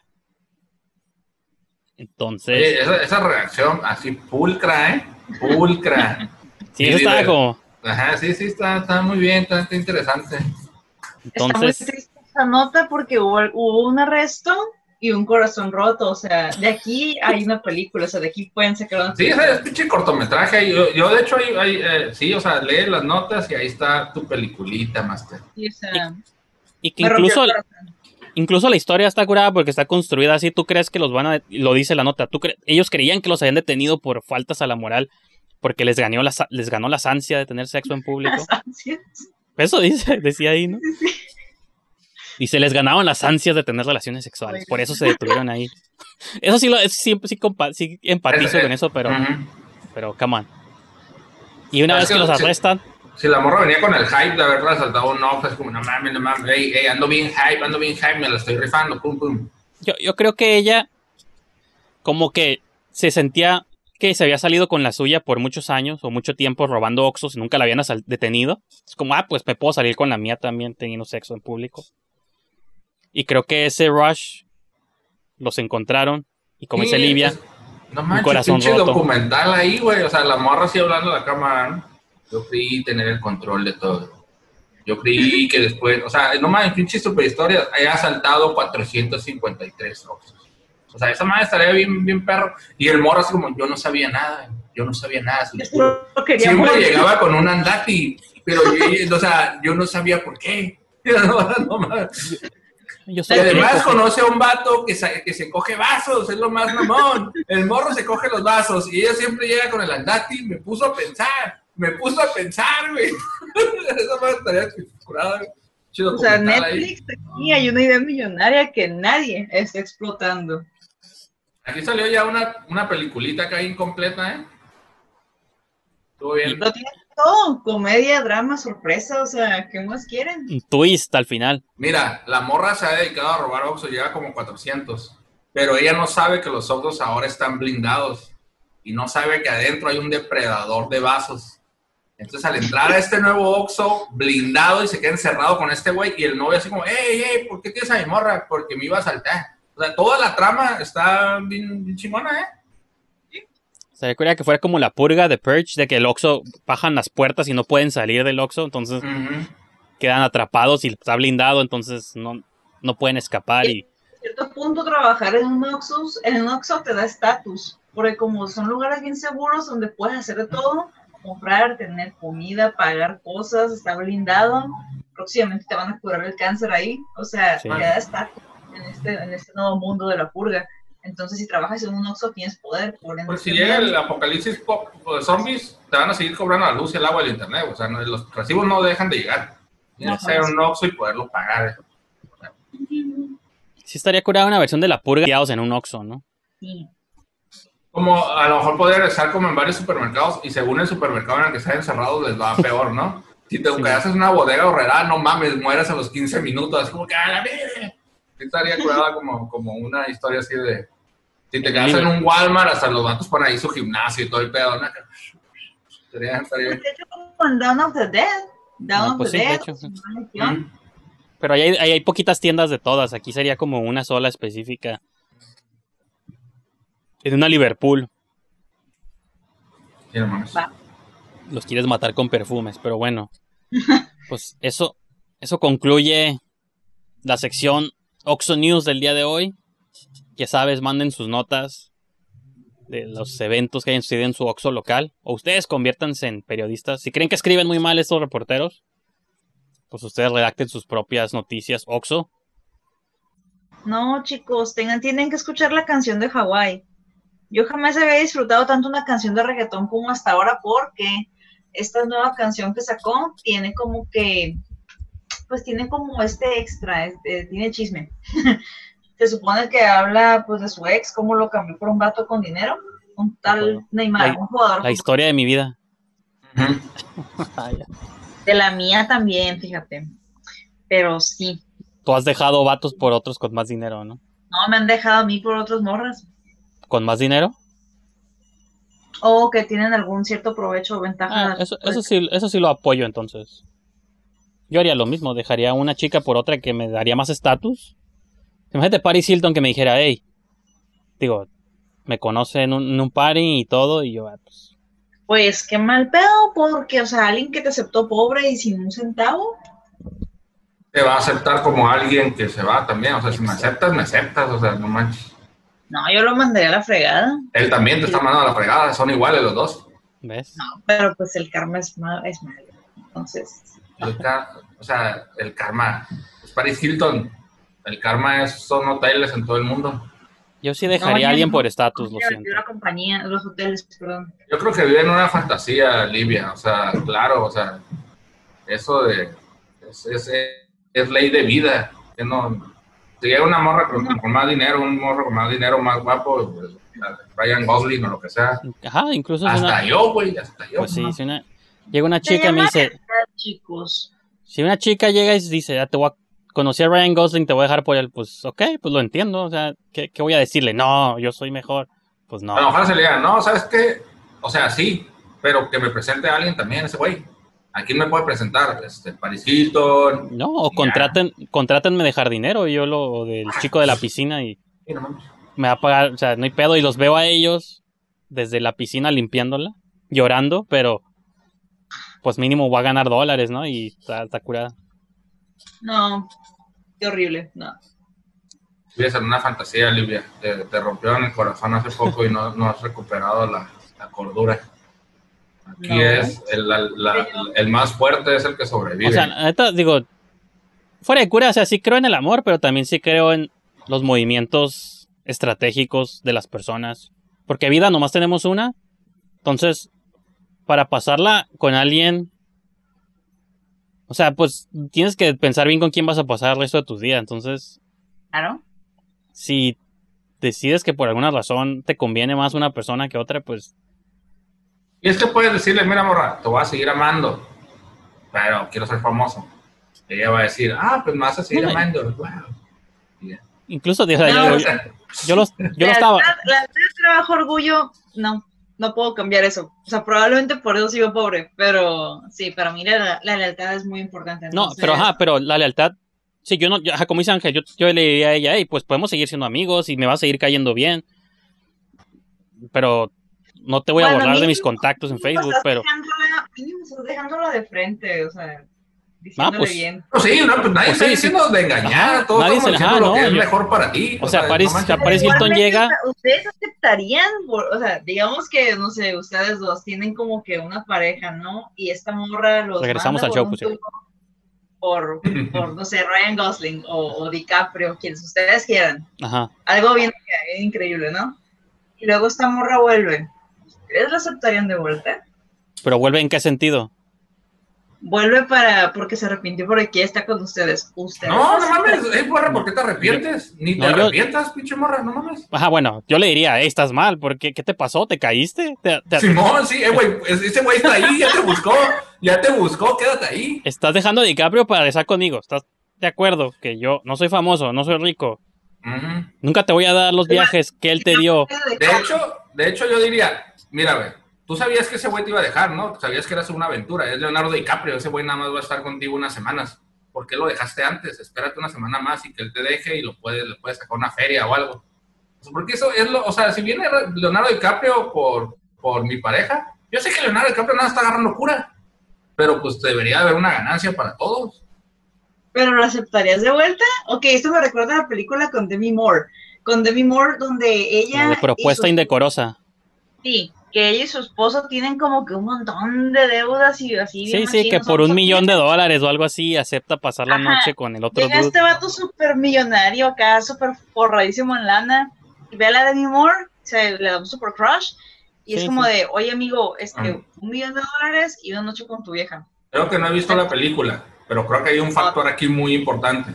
Entonces, Oye, esa, esa reacción así pulcra, ¿eh? Pulcra. <laughs> Sí, eso estaba como. Ajá, sí, sí, está, está muy bien, está, está interesante. Está muy Entonces, triste esa nota porque hubo, hubo un arresto y un corazón roto. O sea, de aquí hay una película, o sea, de aquí pueden sacar una Sí, es pinche cortometraje. Yo, yo de hecho, hay, hay, eh, sí, o sea, lee las notas y ahí está tu peliculita, Master. Sí, o sea, y que incluso, incluso la historia está curada porque está construida así. Tú crees que los van a. Lo dice la nota. Tú cre- ellos creían que los habían detenido por faltas a la moral porque les ganó la, les ganó la ansia de tener sexo en <laughs> público. Las ansias. Eso dice, <laughs> decía ahí, ¿no? Y se les ganaban las ansias de tener relaciones sexuales. Por eso se detuvieron ahí. <laughs> Eso sí, lo, eso sí, sí, sí empatizo con eso, pero, pero come on. Y una Es vez que que los arrestan, Si la morra venía con el hype de haberla asaltado un ojo, es como, no mames, no mames, ey, ey, ando bien hype, ando bien hype, me la estoy rifando, pum, pum. yo, yo creo que ella como que se sentía que se había salido con la suya por muchos años o mucho tiempo robando oxos y nunca la habían detenido. Es como, ah, pues me puedo salir con la mía también teniendo sexo en público. Y creo que ese rush los encontraron y como dice Sí, Livia, es- No manches, corazón pinche roto. documental ahí, güey. O sea, la morra así hablando a la cámara, ¿no? Yo creí tener el control de todo. Yo creí que después, o sea, no mames, pinche super historia, haya asaltado 453 oxos. O sea, esa madre estaría bien, bien perro. Y el morro así como, yo no sabía nada, yo no sabía nada. se lo juro". Yo quería Siempre morir. llegaba con un andati, pero yo, <laughs> o sea, yo no sabía por qué. <laughs> No, no mames. yo Y además conoce a un vato que se, que se coge vasos, es lo más mamón. El morro se coge los vasos y ella siempre llega con el andati. Me puso a pensar, me puso a pensar, güey. <laughs> Esa madre estaría curada, güey. Chido O sea, ahí. Netflix aquí hay una idea millonaria que nadie está explotando. Aquí salió ya una, una peliculita acá incompleta, ¿eh? Estuvo bien. Lo tiene todo, comedia, drama, sorpresa, o sea, ¿qué más quieren? Un twist al final. Mira, la morra se ha dedicado a robar Oxxo, llega como 400. Pero ella no sabe que los Oxxos ahora están blindados. Y no sabe que adentro hay un depredador de vasos. Entonces, al entrar a este nuevo Oxxo blindado y se queda encerrado con este güey, y el novio así como, ¡Ey, ey! ¿Por qué tienes a mi morra? Porque me iba a saltar. O sea, toda la trama está bien, bien chingona, ¿eh? Se quería que fuera como la purga de Purge, de que el Oxxo bajan las puertas y no pueden salir del Oxxo, entonces quedan atrapados y está blindado, entonces no, no pueden escapar y A cierto punto trabajar en un Oxxo, en un Oxxo te da estatus, porque como son lugares bien seguros donde puedes hacer de todo, comprar, tener comida, pagar cosas, está blindado, próximamente te van a curar el cáncer ahí, o sea, Sí. te da estatus en este, en este nuevo mundo de la purga. Entonces, si trabajas en un Oxxo, tienes poder. Por ende, Pues si llega el apocalipsis pop, de zombies, te van a seguir cobrando la luz, el agua y el internet. O sea, no- los recibos no dejan de llegar. Tienes que ser un Oxxo y poderlo pagar. sí estaría curada una versión de la purga guiados en un Oxxo, ¿no? Sí. Como a lo mejor poder estar como en varios supermercados y según el supermercado en el que están encerrados les va peor, ¿no? Si te Sí. quedas en una bodega horrera, no mames, mueres a los 15 minutos. Es como que a la verga. Sí estaría curada como, como una historia así de... Si te quedas en un Walmart, hasta los vatos ponen ahí su gimnasio y todo el pedo, ¿no? Estaría, estaría bien. En Dawn of the Dead. Dawn Ah, of pues the sí, de Dead. hecho. Mm. Pero ahí hay, ahí hay poquitas tiendas de todas, aquí sería como una sola específica. En una Liverpool, Sí, no los quieres matar con perfumes, pero bueno. <laughs> Pues eso, eso concluye la sección Oxo News del día de hoy. Ya sabes, manden sus notas de los eventos que hayan sucedido en su Oxo local. O ustedes conviértanse en periodistas. Si creen que escriben muy mal estos reporteros, pues ustedes redacten sus propias noticias Oxo. No, chicos, tengan, tienen que escuchar la canción de Hawái. Yo jamás había disfrutado tanto una canción de reggaetón como hasta ahora porque esta nueva canción que sacó tiene como que, pues tiene como este extra, este, tiene chisme. <laughs> Se supone que habla pues de su ex, cómo lo cambió por un vato con dinero, un tal Bueno, Neymar, la- un jugador La historia de mi vida. De la mía también, fíjate. Pero sí, Tú has dejado vatos por otros con más dinero, ¿no? no me han dejado a mí por otros morras. ¿Con más dinero? O que tienen algún cierto provecho o ventaja. Ah, eso, eso, sí, eso sí lo apoyo entonces. Yo haría lo mismo, dejaría a una chica por otra que me daría más estatus. Imagínate Paris Hilton que me dijera, hey, digo, me conoce en un, en un party y todo, y yo, ah, pues, Pues qué mal pedo, porque, o sea, alguien que te aceptó pobre y sin un centavo. Te va a aceptar como alguien que se va también. O sea, si me aceptas, me aceptas. O sea, no manches. No, yo lo mandaría a la fregada. Él también te está mandando a la fregada. Son iguales los dos. ¿Ves? No, pero pues el karma es, ma- es malo. Entonces, El ca- o sea, el karma. Es Paris Hilton. El karma es, son hoteles en todo el mundo. Yo sí dejaría No, a alguien por estatus, lo yo- siento. la compañía, los hoteles, perdón. Yo creo que vive en una fantasía, Livia. O sea, claro, o sea, eso de. Es, es, es ley de vida. Que no. Si llega una morra con, con más dinero, un morro con más dinero, más guapo, pues, Ryan Gosling o lo que sea. Ajá, incluso Hasta una... yo, güey, hasta yo. Pues sí, ¿no? si una... Llega una chica y me dice... Chicos. Si una chica llega y dice, ah, te voy a... Conocí a Ryan Gosling, te voy a dejar por él, pues ok, pues lo entiendo, o sea, ¿qué, qué voy a decirle? No, yo soy mejor. Pues no. A lo mejor se le diga, no, ¿sabes qué? O sea, sí, pero que me presente a alguien también, ese güey. ¿A quién me puede presentar? Este, Paris Hilton. No, o contraten, contrátenme de jardinero, yo lo o del chico de la piscina y Sí, no mames. me va a pagar, o sea, no hay pedo y los veo a ellos desde la piscina limpiándola, llorando, pero pues mínimo va a ganar dólares, ¿no? Y está, está curada. No, qué horrible. No. Vives en una fantasía, Livia. Te, te rompieron el corazón hace poco y no, no has recuperado la, la cordura. Aquí No. es el, la- la- el más fuerte es el que sobrevive. O sea, neta, digo, fuera de cura, o sea, sí creo en el amor, pero también sí creo en los movimientos estratégicos de las personas. Porque vida nomás tenemos una. Entonces, para pasarla con alguien. O sea, pues tienes que pensar bien con quién vas a pasar el resto de tus días. Entonces, Claro. si decides que por alguna razón te conviene más una persona que otra, pues y es que puedes decirle, mira, morra, te voy a seguir amando, pero quiero ser famoso. Y ella va a decir, ah, pues me vas a seguir No, amando. Wow. Ya. incluso, o sea, No, yo, yo los- yo lo la estaba. La lealtad, trabajo, orgullo, no, no puedo cambiar eso. O sea, probablemente por eso sigo pobre, pero sí, para mí la, la lealtad es muy importante. No, pero ajá, pero la lealtad. Sí, yo no, yo- ajá, como dice Ángel, yo, yo le diría a ella, hey, pues podemos seguir siendo amigos y me va a seguir cayendo bien. Pero no te voy a borrar de mis contactos en Facebook, pero. estás dejándola de frente, o sea, diciéndole pues, bien. No, sí, no, pues nadie Pues está sí, diciendo de engañar, Ajá, todos nadie estamos se- diciendo ajá, lo no, que es yo- mejor para ti. o sea, Paris- no. Paris Hilton llega- o sea, Ustedes aceptarían, por- o sea, digamos que, no sé, ustedes dos tienen como que una pareja, ¿no? Y esta morra los Regresamos manda al por show, un pues, sí. por, por, no sé, Ryan Gosling o, o DiCaprio, quienes ustedes quieran. Ajá. Algo bien bien increíble, ¿no? Y luego esta morra vuelve. ¿Ustedes la aceptarían de vuelta? Pero vuelve en qué sentido? Vuelve para, porque se arrepintió porque quiere estar con ustedes. Ustedes. No, no mames, eh, morra, ¿por qué te arrepientes? Ni te No, yo- arrepientas, pinche morra, no mames. Ajá, bueno, yo le diría, hey, estás mal, porque ¿qué te pasó? ¿Te caíste? ¿Te- te- Simón, sí, eh, güey, es- ese güey está ahí, ya te buscó, ya te buscó, quédate ahí. Estás dejando a DiCaprio para regresar conmigo. ¿Estás de acuerdo? Que yo no soy famoso, no soy rico. Nunca te voy a dar los viajes que él te dio. De hecho, de hecho yo diría, mira, güey, tú sabías que ese güey te iba a dejar, ¿no? Sabías que era una aventura, es Leonardo DiCaprio, ese güey nada más va a estar contigo unas semanas. ¿Por qué lo dejaste antes? Espérate una semana más y que él te deje y lo puedes, le puedes sacar una feria o algo. Porque eso es lo, o sea, si viene Leonardo DiCaprio por, por mi pareja, yo sé que Leonardo DiCaprio nada está agarrando cura, pero pues debería haber una ganancia para todos. ¿Pero lo aceptarías de vuelta? Ok, esto me recuerda a la película con Demi Moore. Con Demi Moore, donde ella. de propuesta indecorosa. Sí, que ella y su esposo tienen como que un montón de deudas y así. Sí, sí, que por un millón de dólares o algo así acepta pasar la Ajá. noche con el otro Llega dude. este vato súper millonario acá, súper forradísimo en lana, y ve a la Demi Moore, se le da un super crush, y es Sí, como sí. de, oye amigo, este, Ah. un millón de dólares y una noche con tu vieja. Creo que no he visto la película, pero creo que hay un factor aquí muy importante.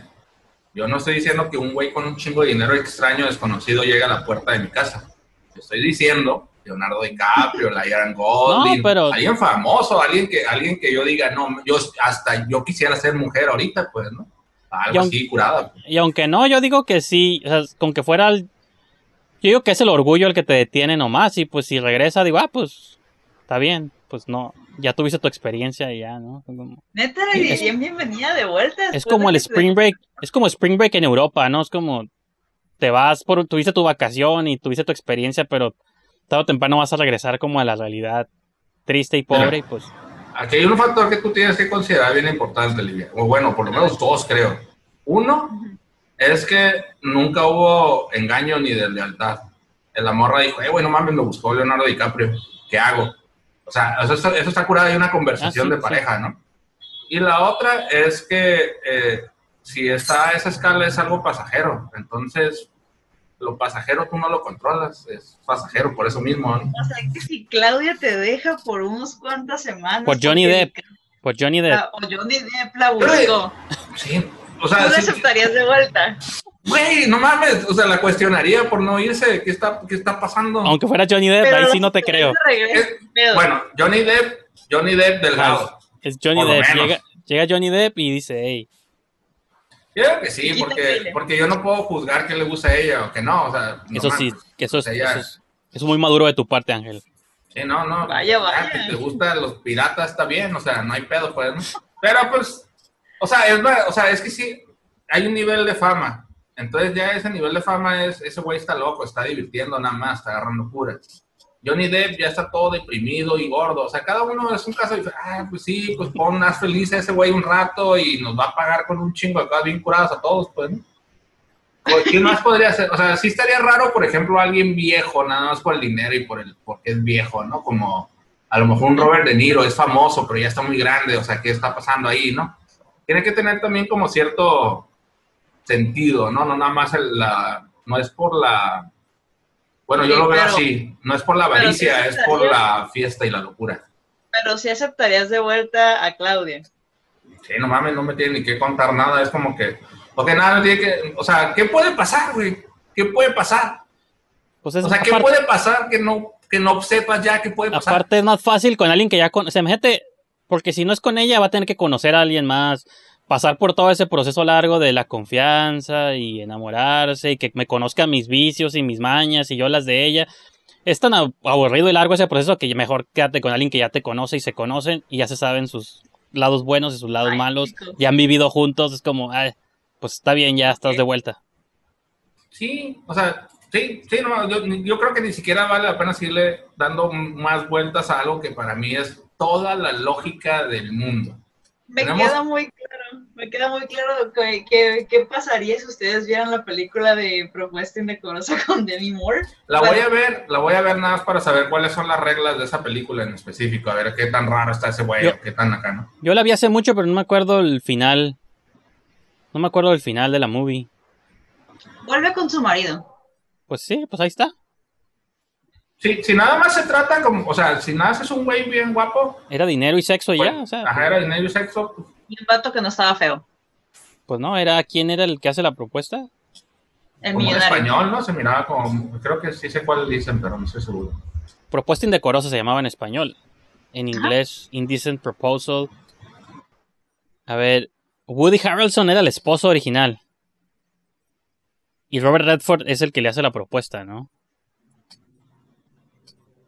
Yo no estoy diciendo que un güey con un chingo de dinero extraño, desconocido, llegue a la puerta de mi casa. Estoy diciendo Leonardo DiCaprio, Ryan Golding, No, pero- alguien famoso, alguien que, alguien que yo diga, no, yo hasta yo quisiera ser mujer ahorita, pues, ¿no? Algo Y aunque- así, curada. pues. Y aunque no, yo digo que sí, o sea, con que fuera el... Yo digo que es el orgullo el que te detiene nomás y pues si regresa digo, ah, pues está bien, pues no, ya tuviste tu experiencia y ya, ¿no? Como- Neta, le Es- dirían bienvenida de vuelta. Es como el Spring Break, es como Spring Break en Europa, ¿no? Es como te vas por, tuviste tu vacación y tuviste tu experiencia, pero tarde o temprano vas a regresar como a la realidad triste y pobre, y pues Aquí hay un factor que tú tienes que considerar bien importante, Livia. O bueno, por lo menos dos, creo. Uno es que nunca hubo engaño ni de lealtad. La morra dijo, eh, güey, no mames, me buscó Leonardo DiCaprio. ¿Qué hago? O sea, eso está, eso está curado de una conversación Ah, sí, de pareja, ¿no? Y la otra es que eh, si está a esa escala es algo pasajero. Entonces, lo pasajero tú no lo controlas. Es pasajero por eso mismo, ¿no? O sea, que si Claudia te deja por unos cuantas semanas. Por Johnny porque- Depp. Pues Johnny Depp. Ah, O Johnny Depp la buscó. Sí. O ¿Tú sea, la sí- aceptarías de vuelta? Güey, no mames, o sea, la cuestionaría por no irse. ¿Qué está, qué está pasando? Aunque fuera Johnny Depp, Pero ahí sí no te creo. pedo. Bueno, Johnny Depp, Johnny Depp delgado. Es Johnny Por Depp. Llega, llega Johnny Depp y dice, hey, Yo creo que sí, porque, porque yo no puedo juzgar que le gusta a ella o que no. O sea, no eso sí, que eso es, O sea, ya- eso es, eso es muy maduro de tu parte, Ángel. Sí, no, no. Vaya, ya vaya. que te gustan los piratas, está bien, o sea, no hay pedo, pues. ¿no? Pero pues, o sea, es, o sea, es que sí, hay un nivel de fama. Entonces ya ese nivel de fama es, ese güey está loco, está divirtiendo nada más, está agarrando curas. Johnny Depp ya está todo deprimido y gordo. O sea, cada uno es un caso de, ah, pues sí, pues pon más feliz a ese güey un rato y nos va a pagar con un chingo cosas bien curadas a todos, pues, ¿no? ¿Qué más podría ser? O sea, sí estaría raro, por ejemplo, alguien viejo, nada más por el dinero y por el porque es viejo, ¿no? Como a lo mejor un Robert De Niro es famoso, pero ya está muy grande, o sea, ¿qué está pasando ahí, no? Tiene que tener también como cierto sentido, ¿no? No nada más el- la, no es por la, bueno, yo Sí, lo veo pero- así, no es por la sí avaricia, es por la fiesta y la locura. Pero sí aceptarías de vuelta a Claudia. Sí, no mames, no me tiene ni que contar nada, es como que, porque nada, me tiene que, o sea, ¿qué puede pasar, güey? ¿Qué puede pasar? Pues es, O sea, ¿qué aparte, puede pasar que no, que no sepas ya qué puede pasar? aparte es más fácil con alguien que ya conoce. Imagínate, porque si no es con ella, va a tener que conocer a alguien más, pasar por todo ese proceso largo de la confianza y enamorarse y que me conozca mis vicios y mis mañas y yo las de ella. Es tan ab- aburrido y largo ese proceso que mejor quédate con alguien que ya te conoce y se conocen y ya se saben sus lados buenos y sus lados Ay, malos. chico. Ya han vivido juntos, es como, ay, pues está bien, ya estás de vuelta. Sí, o sea, sí, sí, no, yo, yo creo que ni siquiera vale la pena seguirle dando más vueltas a algo que para mí es toda la lógica del mundo. Me Tenemos- queda muy claro, me queda muy claro que, que- qué pasaría si ustedes vieran la película de Propuesta Indecorosa <laughs> con Demi Moore. La Bueno. voy a ver, la voy a ver nada más para saber cuáles son las reglas de esa película en específico, a ver qué tan raro está ese güey, qué tan acá, ¿no? Yo la vi hace mucho, pero no me acuerdo el final. No me acuerdo del final de la movie. Vuelve con su marido. Pues sí, pues ahí está. Sí, si nada más se trata como, o sea, si nada más es un güey bien guapo, Era dinero y sexo y pues, ya, o sea. ajá, era dinero y sexo, pues, Y un vato que no estaba feo. Pues no, era quién era el que hace la propuesta. El como en español, ¿no? Se miraba como, creo que sí sé cuál dicen, pero no estoy seguro. Propuesta indecorosa se llamaba en español. En inglés, Indecent Proposal. A ver, Woody Harrelson era el esposo original. Y Robert Redford es el que le hace la propuesta, ¿no?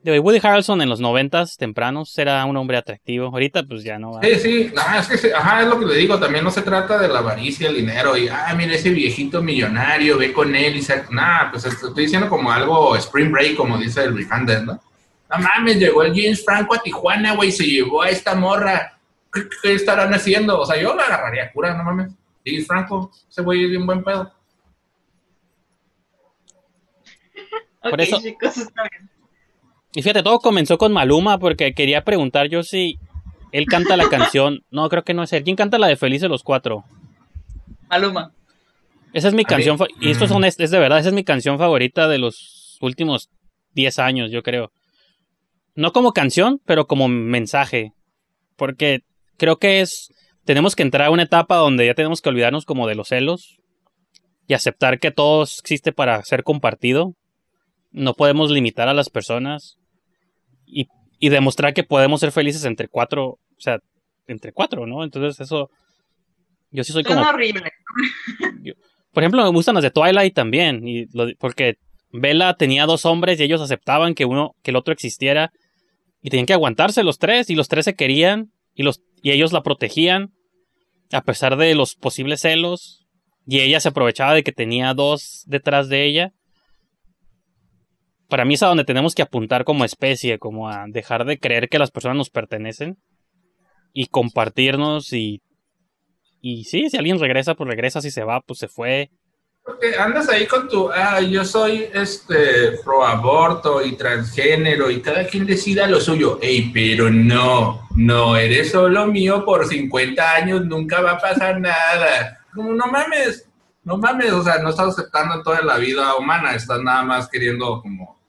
Woody Harrelson en los noventas tempranos era un hombre atractivo. Ahorita pues ya no va. Sí, sí, no, es que, sí, ajá, es lo que le digo, también no se trata de la avaricia, el dinero, y, ah, mira ese viejito millonario, ve con él y se... Nada, pues esto- estoy diciendo como algo Spring Break, como dice el Rihanna, ¿no? No mames, llegó el James Franco a Tijuana, güey, se llevó a esta morra. ¿Qué, qué estarán haciendo? O sea, yo la agarraría a cura, no mames. James Franco, ese güey es bien buen pedo. <laughs> Por Ok, eso- chicos, está bien. Y fíjate, todo comenzó con Maluma porque quería preguntar yo si él canta la <laughs> canción. No, creo que no es él. ¿Quién canta la de Felices los Cuatro? Maluma. Esa es mi A canción. Y esto es, honest- es de verdad, esa es mi canción favorita de los últimos 10 años, yo creo. No como canción, pero como mensaje. Porque creo que es. Tenemos que entrar a una etapa donde ya tenemos que olvidarnos como de los celos y aceptar que todo existe para ser compartido. No podemos limitar a las personas y, y demostrar que podemos ser felices entre cuatro, o sea, entre cuatro, ¿no? Entonces eso, yo sí soy como Suena horrible. <laughs> por ejemplo, me gustan las de Twilight también, y lo- porque Bella tenía dos hombres y ellos aceptaban que uno, que el otro existiera, y tenían que aguantarse los tres, y los tres se querían, y los, y ellos la protegían, a pesar de los posibles celos, y ella se aprovechaba de que tenía dos detrás de ella. Para mí es a donde tenemos que apuntar como especie, como a dejar de creer que las personas nos pertenecen y compartirnos y y sí, si alguien regresa, pues regresa, si se va, pues se fue. Porque andas ahí con tu, ah, yo soy este pro aborto y transgénero y cada quien decida lo suyo. Ey, pero no, no, eres solo mío por 50 años, nunca va a pasar nada. Como no mames, no mames, o sea, no estás aceptando toda la vida humana, estás nada más queriendo como,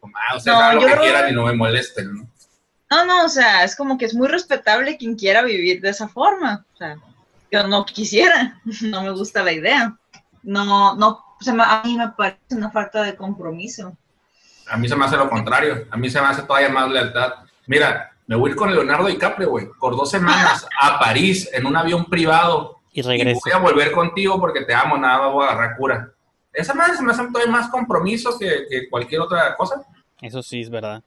como ah, o sea, No, hagan lo yo que creo- quieran y no me molesten, ¿no? No, no, o sea, es como que es muy respetable quien quiera vivir de esa forma. O sea, yo no quisiera, <laughs> no me gusta la idea. No, no, o sea, a mí me parece una falta de compromiso. A mí se me hace lo contrario. A mí se me hace todavía más lealtad. Mira, me voy a ir con Leonardo DiCaprio, güey, por dos semanas <laughs> a París en un avión privado. Y Y regreso. voy a volver contigo porque te amo, nada más voy a agarrar cura. Esa madre se me hace todavía más compromiso que, que cualquier otra cosa. Eso sí es verdad.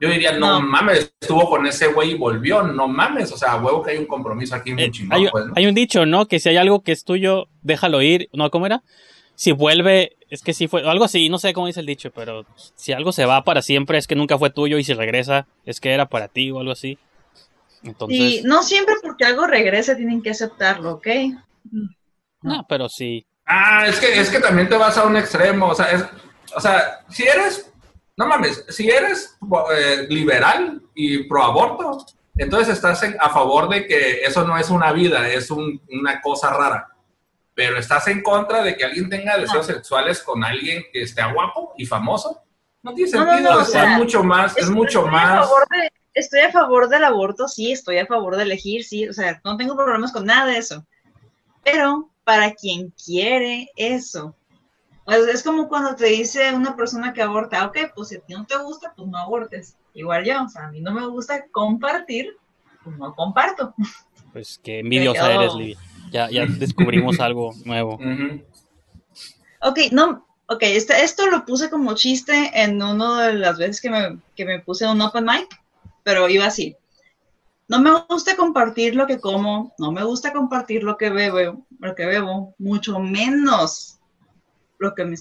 Yo diría, no, No. mames, estuvo con ese güey y volvió, no mames. O sea, huevo que hay un compromiso aquí muy Eh, chingón, hay, pues, ¿no? hay un dicho, ¿no? Que si hay algo que es tuyo, déjalo ir. No, ¿cómo era? Si vuelve, es que sí fue, algo así, no sé cómo dice el dicho, pero si algo se va para siempre es que nunca fue tuyo y si regresa es que era para ti o algo así. Entonces, Y no siempre porque algo regrese tienen que aceptarlo, ¿ok? no, pero sí. Ah, es que, es que también te vas a un extremo. O sea, es, o sea si eres, no mames, si eres eh, liberal y pro aborto, entonces estás en- a favor de que eso no es una vida, es un- una cosa rara. Pero estás en contra de que alguien tenga deseos sexuales con alguien que esté guapo y famoso. No tiene No, no, sentido, no, o es, sea, mucho más, es, Estoy- mucho estoy A más. favor de- estoy a favor del aborto, sí, estoy a favor de elegir, sí, o sea, no tengo problemas con nada de eso. Pero para quien quiere eso, pues es como cuando te dice una persona que aborta, ok, pues si a ti no te gusta, pues no abortes. Igual yo, o sea, a mí no me gusta compartir, pues no comparto. Pues qué envidiosa eres, Livia. Ya, ya descubrimos algo nuevo. <laughs> Ok, no, ok, este, esto lo puse como chiste en una de las veces que me, que me puse un open mic, pero iba así. No me gusta compartir lo que como, no me gusta compartir lo que bebo, lo que bebo, mucho menos lo que me,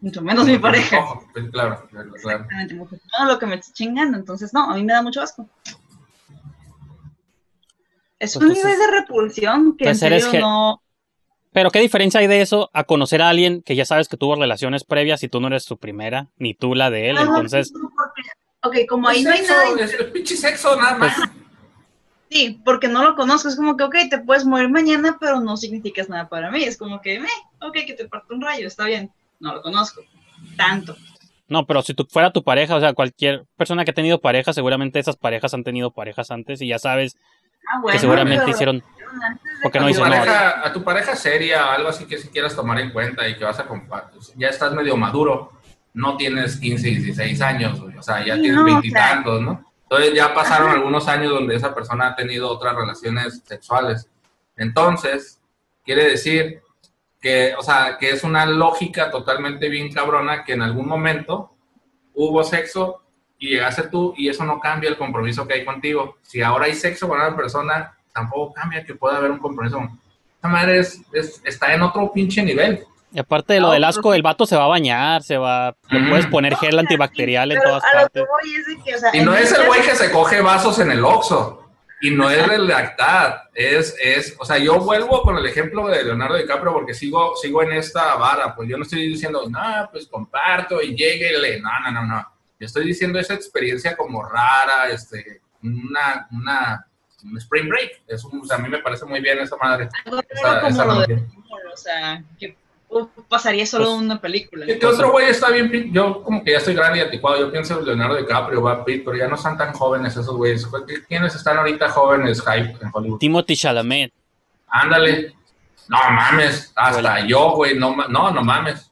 mucho menos mi pareja. Ojo, pues, claro, claro, claro. Exactamente, mucho menos lo que me está chingando, entonces no, a mí me da mucho asco. Es un Entonces- nivel de repulsión que en serio ge- no, Pero qué diferencia hay de eso a conocer a alguien que ya sabes que tuvo relaciones previas y tú no eres su primera, ni tú la de él. Ah, no, Entonces, porque- ok, como ahí Es no hay sexo, nada es el pinche sexo, nada más. Sí, porque no lo conozco. Es como que, ok, te puedes morir mañana, pero no significas nada para mí. Es como que, me, ok, que te parte un rayo, está bien. No lo conozco. Tanto. no, pero si tú fuera tu pareja, o sea, cualquier persona que ha tenido pareja, seguramente esas parejas han tenido parejas antes y ya sabes Ah, que bueno. seguramente pero- hicieron. Porque tu no. pareja, a tu pareja seria, algo así que si quieras tomar en cuenta y que vas a compartir. Ya estás medio maduro, no tienes 15, 16 años, güey, o sea, ya Sí, tienes no, o sea. veintitantos, ¿no? Entonces ya pasaron algunos años donde esa persona ha tenido otras relaciones sexuales. Entonces, quiere decir que, o sea, que es una lógica totalmente bien cabrona que en algún momento hubo sexo y llegaste tú y eso no cambia el compromiso que hay contigo. Si ahora hay sexo con una persona, tampoco cambia que pueda haber un compromiso. Esta madre es, es- está en otro pinche nivel. Y aparte de lo No, del asco, el vato se va a bañar, se va. Le puedes poner gel antibacterial en todas partes. que, o sea, Y no es el güey que se coge vasos en el Oxxo. Y no es de lealtad. Es, es, o sea, yo vuelvo con el ejemplo de Leonardo DiCaprio porque sigo, sigo en esta vara. Pues yo no estoy diciendo, no, pues comparto y lléguele. No, no, no, no. Yo estoy diciendo esa experiencia como rara, este, una, una, un spring break. Es un- o sea, a mí me parece muy bien esa madre. algo Esa, como esa lo de analogía. o sea, que pasaría solo Pues- una película. ¿Qué, otro güey está bien? Yo como que ya estoy grande y anticuado. Yo pienso en Leonardo DiCaprio, Brad Pitt, pero ya no están tan jóvenes esos güeyes. ¿Qui- ¿Quiénes están ahorita jóvenes hype en Hollywood? Timothy Chalamet. Ándale. No mames, hasta yo, güey, no, no, no mames.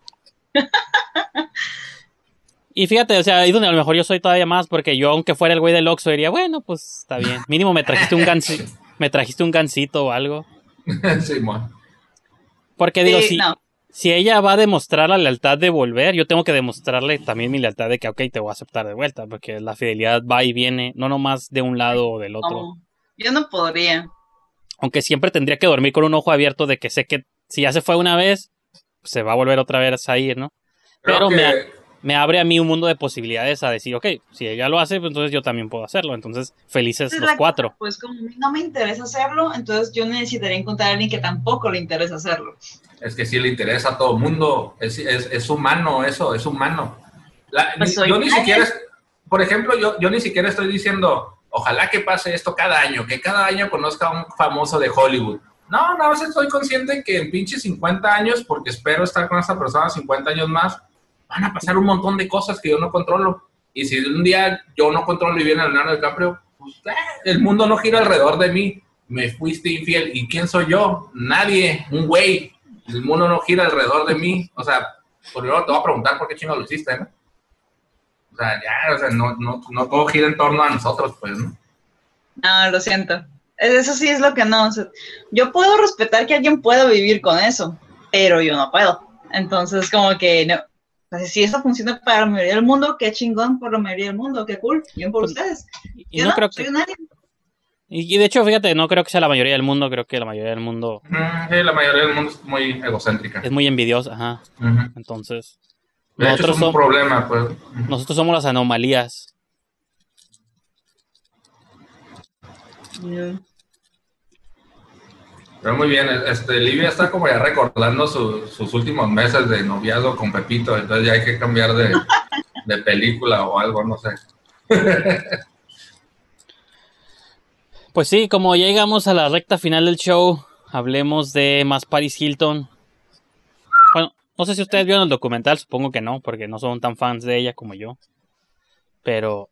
Y fíjate, o sea, ahí donde a lo mejor yo soy todavía más, porque yo, aunque fuera el güey del Oxxo, diría, bueno, pues está bien. Mínimo me trajiste un gansi- <laughs> me trajiste un gansito o algo. <laughs> sí, mon. Porque digo, Sí, si, no. Si ella va a demostrar la lealtad de volver, yo tengo que demostrarle también mi lealtad de que, ok, te voy a aceptar de vuelta, porque la fidelidad va y viene, no nomás de un lado o del otro. No, yo no podría. Aunque siempre tendría que dormir con un ojo abierto de que sé que si ya se fue una vez, se va a volver otra vez a ir, ¿no? Creo Pero que, me- me abre a mí un mundo de posibilidades a decir, ok, si ella lo hace, pues entonces yo también puedo hacerlo. Entonces, felices Es los la cuatro. Pues como a mí no me interesa hacerlo, entonces yo necesitaría encontrar a alguien que tampoco le interesa hacerlo. Es que sí le interesa a todo el mundo. Es, es, es humano eso, es humano. La- Pues ni- yo ni nadie. siquiera, es- por ejemplo, yo, yo ni siquiera estoy diciendo, ojalá que pase esto cada año, que cada año conozca a un famoso de Hollywood. No, nada más estoy consciente que en pinches 50 años, porque espero estar con esa persona 50 años más, van a pasar un montón de cosas que yo no controlo. Y si un día yo no controlo y viene Leonardo DiCaprio, pues eh, el mundo no gira alrededor de mí. Me fuiste infiel. ¿Y quién soy yo? Nadie, un güey. El mundo no gira alrededor de mí. O sea, primero te voy a preguntar por qué chingo lo hiciste, ¿no? O sea, ya, o sea, no, no, no todo gira en torno a nosotros, pues, ¿no? No, lo siento. Eso sí es lo que no. yo puedo respetar que alguien pueda vivir con eso, pero yo no puedo. Entonces, como que no. Si eso funciona para la mayoría del mundo, qué chingón por la mayoría del mundo, qué cool. Bien por Pues, ustedes. Y Yo no creo soy que, un alien. y y de hecho, fíjate, no creo que sea la mayoría del mundo, creo que la mayoría del mundo Mm, sí, la mayoría del mundo es muy egocéntrica. es muy envidiosa, ajá. Entonces, De hecho, nosotros, es un som- problema, pues. nosotros somos las anomalías. Pero muy bien, este, Livia está como ya recordando su- sus últimos meses de noviazgo con Pepito, entonces ya hay que cambiar de, de película o algo, no sé. <laughs> Pues sí, como ya llegamos a la recta final del show, hablemos de más Paris Hilton. Bueno, no sé si ustedes vieron el documental, supongo que no, porque no son tan fans de ella como yo. Pero.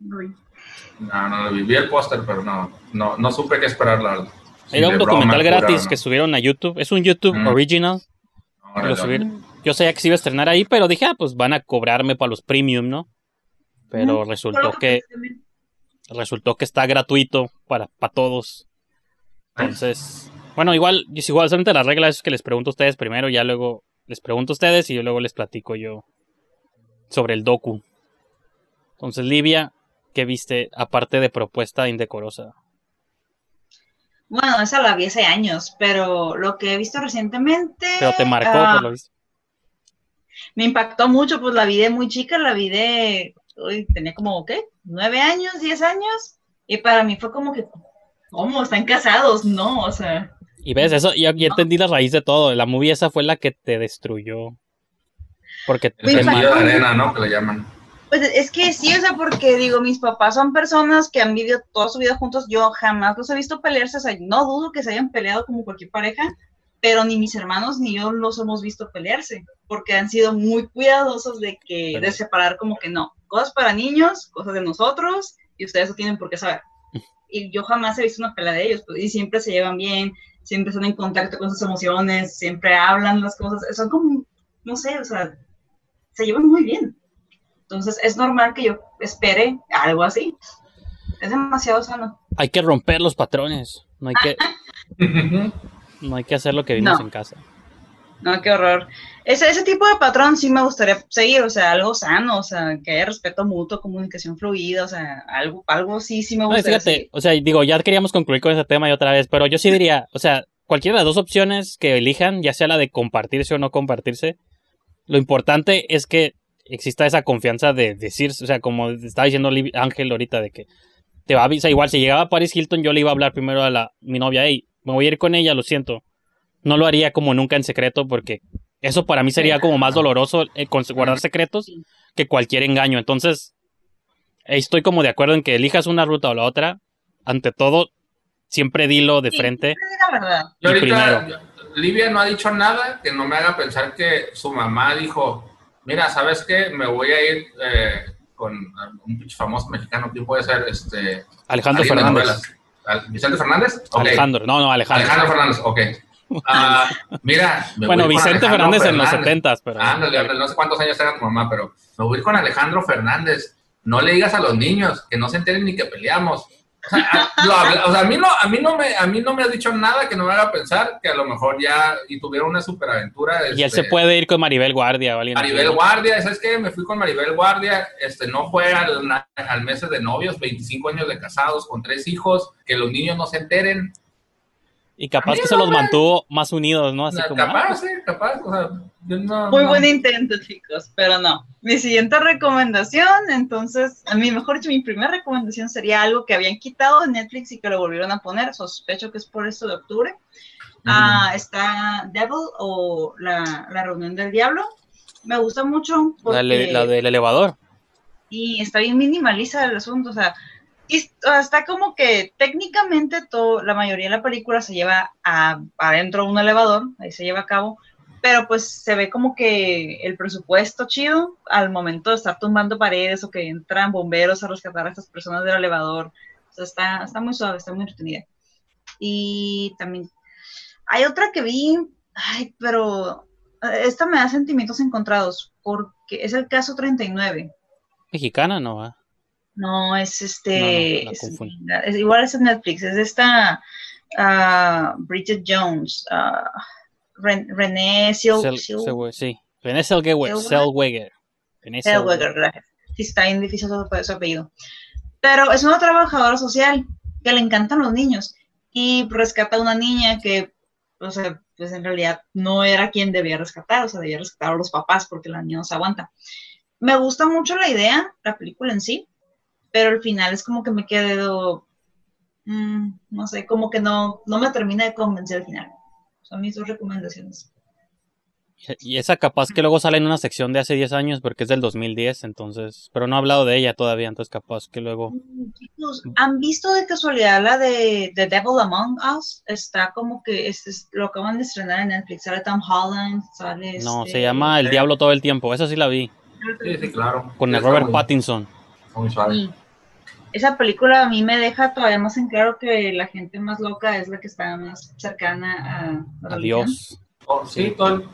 No, no lo vi, vi el póster, pero no, no, no supe qué esperar, la verdad. Era un documental gratis no. que subieron a YouTube. Es un YouTube Mm. original. Lo subieron. Yo sabía que se iba a estrenar ahí, pero dije, ah, pues van a cobrarme para los premium, ¿no? Pero resultó que resultó que está gratuito para, para todos. Entonces, bueno, igual, igual solamente la regla es que les pregunto a ustedes primero, ya luego les pregunto a ustedes y yo luego les platico yo sobre el docu. Entonces, Livia, ¿qué viste aparte de propuesta indecorosa? Bueno, esa la vi hace años, pero lo que he visto recientemente. Pero te marcó, ah, por lo visto. me impactó mucho, pues la vi de muy chica, la vi de, uy, tenía como, ¿qué? ¿Nueve años, diez años? Y para mí fue como que, ¿cómo? ¿Están casados? No, o sea, Y ves, eso, ya, ya entendí la raíz de todo. La movie esa fue la que te destruyó. Porque El te de arena, ¿no? Que le llaman. Pues es que sí, o sea, porque digo, mis papás son personas que han vivido toda su vida juntos, yo jamás los he visto pelearse, o sea, no dudo que se hayan peleado como cualquier pareja, pero ni mis hermanos ni yo los hemos visto pelearse, porque han sido muy cuidadosos de que, Pero- de separar como que no, cosas para niños, cosas de nosotros, y ustedes no tienen por qué saber. <laughs> Y yo jamás he visto una pelea de ellos, pues, y siempre se llevan bien, siempre están en contacto con sus emociones, siempre hablan las cosas, son como, no sé, o sea, se llevan muy bien. Entonces es normal que yo espere algo así. Es demasiado sano. hay que romper los patrones. No hay que, <laughs> no hay que hacer lo que vimos No. en casa. No, qué horror. Ese, ese tipo de patrón sí me gustaría seguir, o sea, algo sano, o sea, que haya respeto mutuo, comunicación fluida, o sea, algo, algo sí, sí me No, gustaría fíjate, seguir. o sea, digo, ya queríamos concluir con ese tema y otra vez, pero yo sí diría, o sea, cualquiera de las dos opciones que elijan, ya sea la de compartirse o no compartirse, lo importante es que exista esa confianza de decir, o sea, como estaba diciendo Ángel ahorita, de que te va a avisar, igual si llegaba a Paris Hilton, yo le iba a hablar primero a la, mi novia, hey, me voy a ir con ella, lo siento. No lo haría como nunca en secreto porque eso para mí sería como más doloroso eh, con- guardar secretos que cualquier engaño. Entonces, estoy como de acuerdo en que elijas una ruta o la otra. Ante todo, siempre dilo de Sí, frente. siempre diga la verdad. Yo ahorita, primero. Livia no ha dicho nada que no me haga pensar que su mamá dijo, mira, ¿sabes qué? Me voy a ir eh, con un pinche famoso mexicano, ¿quién puede ser? Este, Alejandro Fernández. novelas. ¿Al- ¿Vicente Fernández? Alejandro, no, no, Alejandro. Alejandro Fernández, ok. Ah, mira, me bueno, voy con Vicente Alejandro Fernández en los Fernández. setentas, pero. Ándale, ándale, no sé cuántos años tenga tu mamá, pero me voy a ir con Alejandro Fernández. No le digas a los niños que no se enteren ni que peleamos. O sea, a, lo habla- o sea, a mí no, a mí no me, a mí no me has dicho nada que no me haga pensar que a lo mejor ya y tuvieron una superaventura. Y él este, se puede ir con Maribel Guardia o alguien Maribel. Guardia, ¿sabes qué? Me fui con Maribel Guardia, este, no fue al, al mes de novios, 25 años de casados, con tres hijos, que los niños no se enteren. Y capaz que se los mantuvo más unidos, ¿no? Así No, como. capaz, ah, sí, capaz. O sea, yo no, Muy no- buen intento, chicos, pero no. Mi siguiente recomendación, entonces, a mí, mejor dicho, mi primera recomendación sería algo que habían quitado de Netflix y que lo volvieron a poner. Sospecho que es por esto de octubre. Ah, está Devil o la, la reunión del diablo. Me gusta mucho porque la, le- la del elevador. y está bien minimalista el asunto, o sea, y está como que técnicamente todo, la mayoría de la película se lleva a, adentro de un elevador, ahí se lleva a cabo, pero pues se ve como que el presupuesto chido al momento de estar tumbando paredes o que entran bomberos a rescatar a estas personas del elevador, está, está muy suave, está muy entretenida. Y también hay otra que vi, ay, pero eh, esta me da sentimientos encontrados, porque es el caso 39. Mexicana, ¿no? va? No, es este. no, es- igual es en Netflix, es esta ah, Bridget Jones, ah, Ren- René Sil- Sel- Sil- Selwe- sí. René Selweger. Selweger. Selweger. Selweger. gracias. Sí, está bien difícil su apellido. Pero es una trabajadora social que le encantan los niños y rescata a una niña que, o sea, pues en realidad no era quien debía rescatar, o sea, debía rescatar a los papás porque la niña no se aguanta. Me gusta mucho la idea, la película en sí, pero al final es como que me quedo, mm, no sé, como que no, no me termina de convencer al final. Son mis dos recomendaciones. Y esa capaz que luego sale en una sección de hace 10 años porque es del 2010, entonces. Pero no he hablado de ella todavía, entonces capaz que luego. Chicos, ¿han visto de casualidad la de The Devil Among Us? Está como que es, es- lo acaban de estrenar en Netflix. Sale Tom Holland, sale. No, este- se llama El Diablo todo el tiempo. Esa sí la vi. Sí, sí, claro. Con el Robert Pattinson. Muy suave. Y esa película a mí me deja todavía más en claro que la gente más loca es la que está más cercana a la. Adiós. Oh, sí, todo el,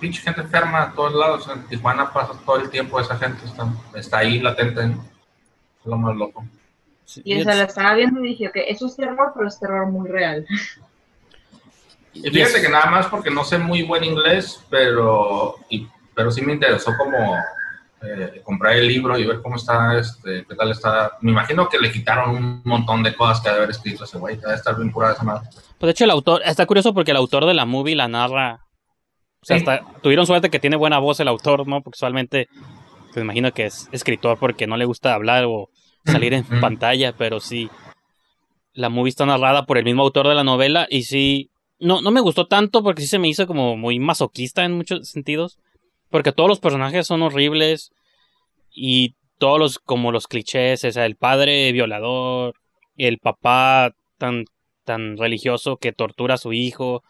pinche gente enferma a todos lados. En Tijuana pasa todo el tiempo esa gente. Está, está ahí latente. Es lo más loco. Sí, Y es- la estaba viendo y dije, ok, eso es terror, pero es terror muy real. Y fíjate que nada más porque no sé muy buen inglés, pero, y- pero sí me interesó como eh, comprar el libro y ver cómo está, este, qué tal está. Me imagino que le quitaron un montón de cosas que ha de haber escrito ese güey, que debe estar bien curada esa madre. Pues de hecho el autor, está curioso porque el autor de la movie la narra. O sea, Sí. hasta tuvieron suerte que tiene buena voz el autor, ¿no? Porque usualmente, pues imagino que es escritor porque no le gusta hablar o salir en <laughs> pantalla, pero sí. La movie está narrada por el mismo autor de la novela y sí. No, no me gustó tanto porque sí se me hizo como muy masoquista en muchos sentidos. Porque todos los personajes son horribles y todos los, como los clichés, o sea, el padre violador, el papá tan tan religioso que tortura a su hijo.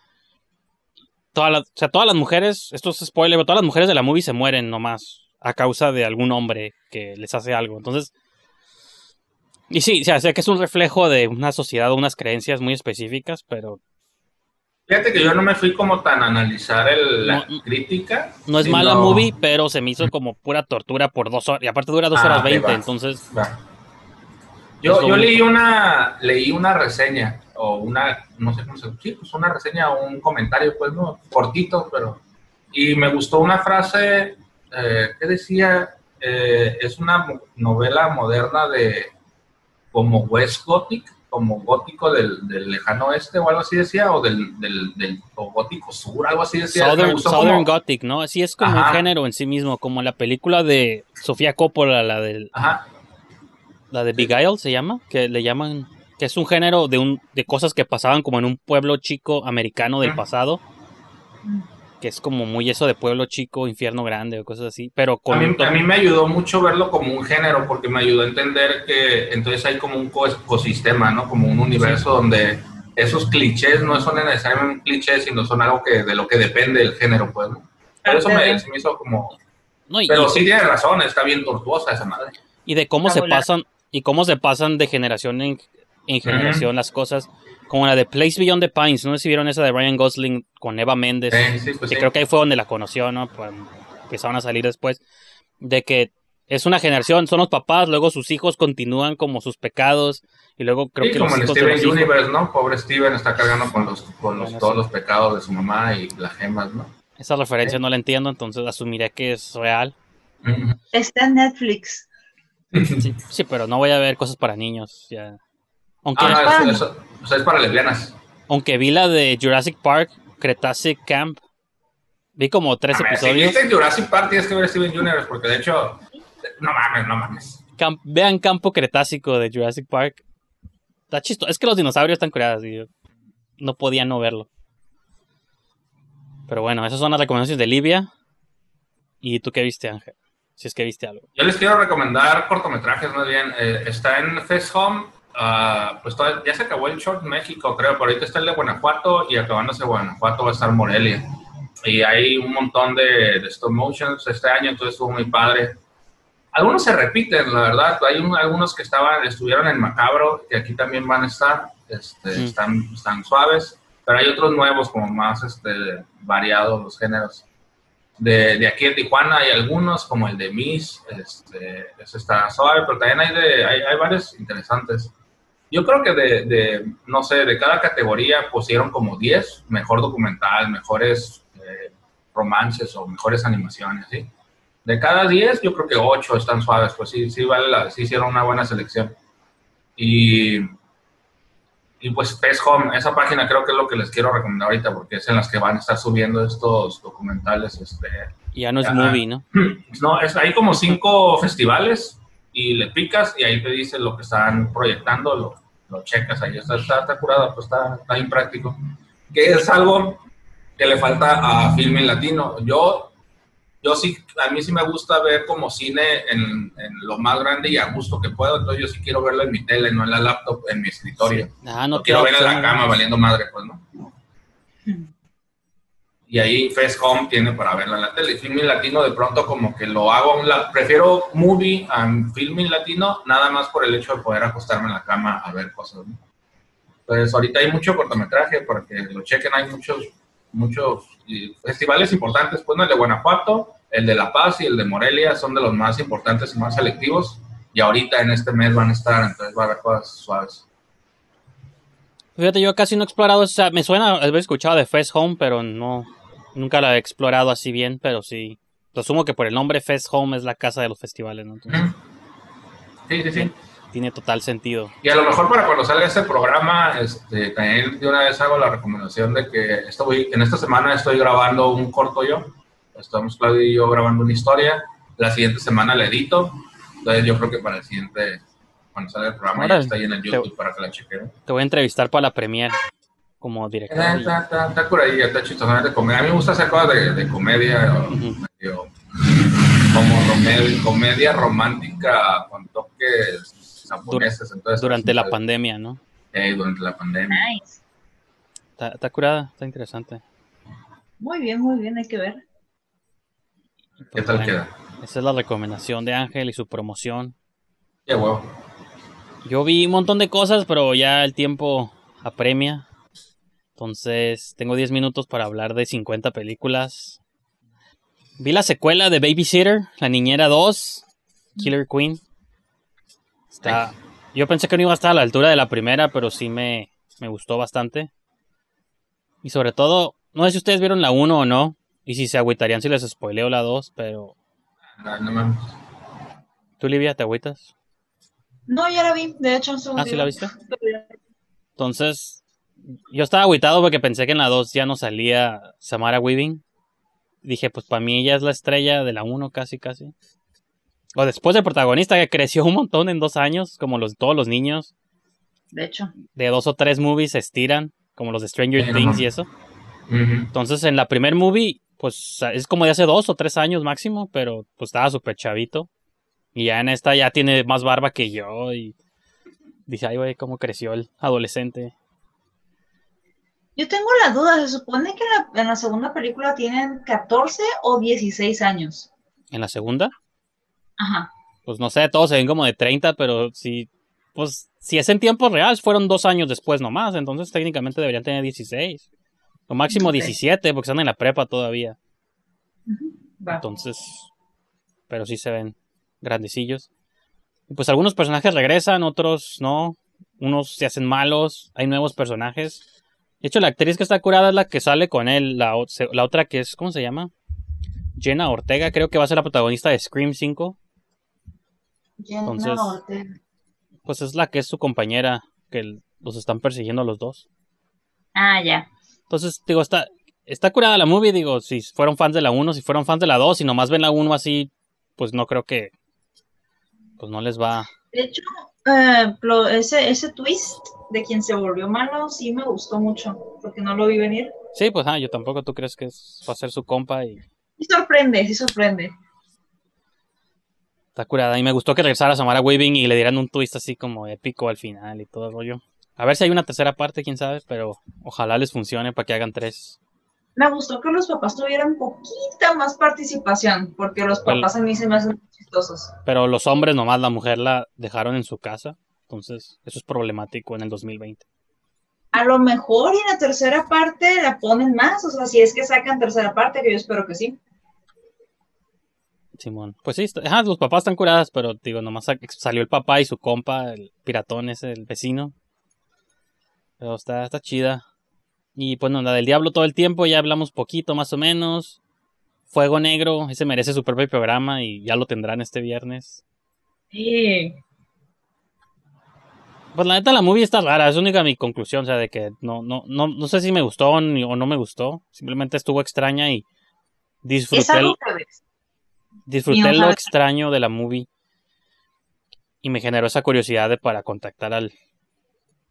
Todas o sea, todas las mujeres, esto es spoiler, pero todas las mujeres de la movie se mueren nomás a causa de algún hombre que les hace algo. Entonces, y sí, o sea, sé que es un reflejo de una sociedad unas creencias muy específicas, pero Fíjate que yo no me fui como tan a analizar el, la No, crítica. no es sino- mala movie, pero se me hizo como pura tortura por dos horas. Y aparte dura dos Ah, horas veinte, entonces Va. Yo, yo leí una leí una reseña o una no sé cómo se sí, pues una reseña o un comentario pues no cortito pero y me gustó una frase eh, que decía eh, es una novela moderna de como West Gothic como gótico del, del lejano oeste o algo así decía o del, del, del o gótico sur algo así decía Southern, Southern como- Gothic, ¿no? Así es como un Ajá. género en sí mismo, como la película de Sofía Coppola, la del ajá La de Beguile se llama, que le llaman, que es un género de un de cosas que pasaban como en un pueblo chico americano del pasado, que es como muy eso de pueblo chico, infierno grande o cosas así, pero con A mí, a mí me ayudó mucho verlo como un género, porque me ayudó a entender que entonces hay como un co- ecosistema, ¿no? Como un universo donde esos clichés no son necesariamente un cliché, sino son algo que de lo que depende el género, pues, ¿no? Por eso me, se me hizo como... no, y, Pero y- sí tiene razón, está bien tortuosa esa madre. y de cómo se pasan y cómo se pasan de generación en, en generación las cosas, como la de Place Beyond the Pines, no sé si vieron esa de Ryan Gosling con Eva Méndez. Sí, sí, pues que sí. creo que ahí fue donde la conoció, ¿no? Pues, empezaron a salir después. De que es una generación, son los papás, luego sus hijos continúan como sus pecados, y luego creo Sí, que como los hijos de Steven hijos- Universe, ¿no? Pobre Steven está cargando con los, con los Bueno, todos sí. los pecados de su mamá y las gemas, ¿no? Esa referencia no la entiendo, entonces asumiré que es real. Está en Netflix. Sí, sí, pero no voy a ver cosas para niños. Ya. Aunque Ah, no, eso- o sea, es para lesbianas. Aunque vi la de Jurassic Park, Cretacic Camp. Vi como tres ver, Si episodios. viste Jurassic Park, tienes que ver Steven Universe, porque de hecho, no mames, no mames. Vean Campo Cretácico de Jurassic Park. Está chistoso. Es que los dinosaurios están curados y yo no podía no verlo. Pero bueno, esas son las recomendaciones de Livia. ¿Y tú qué viste, Ángel? Si es que viste algo. Yo les quiero recomendar cortometrajes, más bien. Eh, está en Fest Home. Ah, pues ya se acabó el short México, creo, pero ahorita está el de Guanajuato y acabándose Guanajuato va a estar Morelia. Y hay un montón de, de stop motions este año, entonces estuvo muy padre. Algunos se repiten, la verdad. Hay un- algunos que estaban, estuvieron en Macabro, que aquí también van a estar. Este, están, están suaves, pero hay otros nuevos, como más este, variados los géneros. De, de aquí en Tijuana hay algunos, como el de Miss, este, ese está suave, pero también hay, de, hay, hay varios interesantes. Yo creo que de, de, no sé, de cada categoría pusieron como 10, mejor documental, mejores eh, romances o mejores animaciones, ¿sí? De cada 10, yo creo que 8 están suaves, pues sí, sí, vale la, sí hicieron una buena selección. Y, y pues Fest Home, esa página creo que es lo que les quiero recomendar ahorita, porque es en las que van a estar subiendo estos documentales, este, ya no es Ajá. movie, ¿no? <clears throat> no, es, hay como cinco festivales y le picas y ahí te dice lo que están proyectando, lo, lo checas ahí, está, está, está curado, pues está, está bien práctico. Que es algo que le falta a Filme Latino. Yo, yo sí, a mí sí me gusta ver como cine en, en lo más grande y a gusto que puedo, entonces yo sí quiero verlo en mi tele, no en la laptop, en mi escritorio. Ah, no No quiero ver en la cama valiendo madre, pues, ¿no? Y ahí Fest Home tiene para verla en la tele. Filming Latino de pronto como que lo hago a un lado. Prefiero movie a Filming Latino nada más por el hecho de poder acostarme en la cama a ver cosas, ¿no? Pues ahorita hay mucho cortometraje para que lo chequen. Hay muchos, muchos festivales importantes. Pues el de Guanajuato, el de La Paz y el de Morelia son de los más importantes y más selectivos. Y ahorita en este mes van a estar, entonces va a haber cosas suaves. Fíjate, yo casi no he explorado, o sea, me suena haber escuchado de Fest Home, pero no, nunca la he explorado así bien, pero sí. Asumo que por el nombre Fest Home es la casa de los festivales, ¿no? Entonces. Sí, sí, sí. tiene total sentido. Y a lo mejor para cuando salga este programa, este, también de una vez hago la recomendación de que estoy, en esta semana estoy grabando un corto yo. Estamos Claudio y yo grabando una historia. La siguiente semana la edito. Entonces yo creo que para el siguiente, cuando salga el programa, ya está ahí en el YouTube para que la chequen. Te voy a entrevistar para la premier como director. Está, está, está, está de comedia. A mí me gusta hacer cosas de, de comedia, o Ujú. medio- como romed- comedia romántica con toques japoneses. Entonces, durante la pues, pandemia, ¿no? eh, durante la pandemia. Nice. Está, está curada, está interesante. Muy bien, muy bien, hay que ver. ¿Qué tal bueno, queda? Esa es la recomendación de Ángel y su promoción. Qué huevo. Yo vi un montón de cosas, pero ya el tiempo apremia. Entonces, tengo 10 minutos para hablar de 50 películas. Vi la secuela de Babysitter, La Niñera 2, Killer Queen. Está... Yo pensé que no iba a estar a la altura de la primera, pero sí me, me gustó bastante. Y sobre todo, no sé si ustedes vieron la 1 o no, y si se agüitarían si les spoileo la 2, pero... No, no mames. ¿Tú, Livia, te agüitas? No, ya la vi, de hecho. un Ah, ¿sí la viste? Entonces, yo estaba agüitado porque pensé que en la 2 ya no salía Samara Weaving. Dije, pues para mí ella es la estrella de la 1 casi, casi. O después del protagonista que creció un montón en dos años, como los, todos los niños. De hecho. De dos o tres movies se estiran, como los de Stranger Things y eso. Entonces, en la primer movie, pues es como de hace dos o tres años máximo, pero pues estaba súper chavito. Y ya en esta ya tiene más barba que yo y dice, ay, güey, cómo creció el adolescente. Yo tengo la duda, se supone que en la, en la segunda película tienen 14 o 16 años. En la segunda, Ajá. pues no sé, todos se ven como de 30, pero si, pues, si es en tiempo real, fueron dos años después nomás, entonces técnicamente deberían tener 16. O máximo Ok. 17, porque están en la prepa todavía. Entonces, pero sí se ven grandecillos. Y pues algunos personajes regresan, otros no. Unos se hacen malos, hay nuevos personajes. De hecho, la actriz que está curada es la que sale con él. La, otra que es, ¿cómo se llama? Jenna Ortega, creo que va a ser la protagonista de Scream 5. Jenna entonces- Ortega. Pues es la que es su compañera, que los están persiguiendo a los dos. Ah, ya. Entonces, digo, está, está curada la movie, digo, si fueron fans de la 1, si fueron fans de la 2, y nomás ven la 1 así, pues no creo que, pues no les va. De hecho, eh, lo- ese, ese twist de quien se volvió malo sí me gustó mucho, porque no lo vi venir. Sí, pues ah, yo tampoco, tú crees que es, va a ser su compa y Sí sorprende, sí sorprende. está curada. Y me gustó que regresara Samara Weaving y le dieran un twist así como épico al final y todo el rollo. A ver si hay una tercera parte, quién sabe, pero ojalá les funcione para que hagan tres. Me gustó que los papás tuvieran poquita más participación, porque los papás a mí se me hacen chistosos. Pero los hombres nomás, la mujer la dejaron en su casa. Entonces, eso es problemático en el 2020. A lo mejor y en la tercera parte la ponen más, o sea, si es que sacan tercera parte, que yo espero que sí. Simón. Pues sí, está- ajá, los papás están curadas, pero digo, nomás sa- salió el papá y su compa, el piratón ese, el vecino. Pero está, está chida. Y pues no, la del diablo todo el tiempo, ya hablamos poquito más o menos. Fuego Negro, ese merece su propio programa y ya lo tendrán este viernes. Sí. Pues la neta la movie está rara, es única mi conclusión, o sea, de que no, no, no, no sé si me gustó ni- o no me gustó. Simplemente estuvo extraña y disfruté, ves. disfruté lo extraño de la movie. Y me generó esa curiosidad de para contactar al,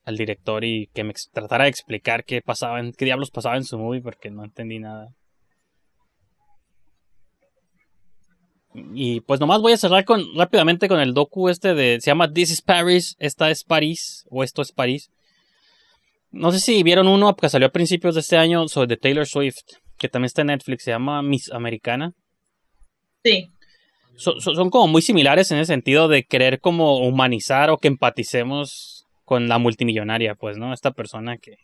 al director y que me tratara de explicar qué pasaba, en, qué diablos pasaba en su movie, porque no entendí nada. Y pues nomás voy a cerrar con rápidamente con el docu este de se llama This is Paris, esta es París o esto es París. No sé si vieron uno que salió a principios de este año sobre de Taylor Swift, que también está en Netflix, se llama Miss Americana. Sí. So- so- son como muy similares en el sentido de querer como humanizar o que empaticemos con la multimillonaria, pues, ¿no? Esta persona que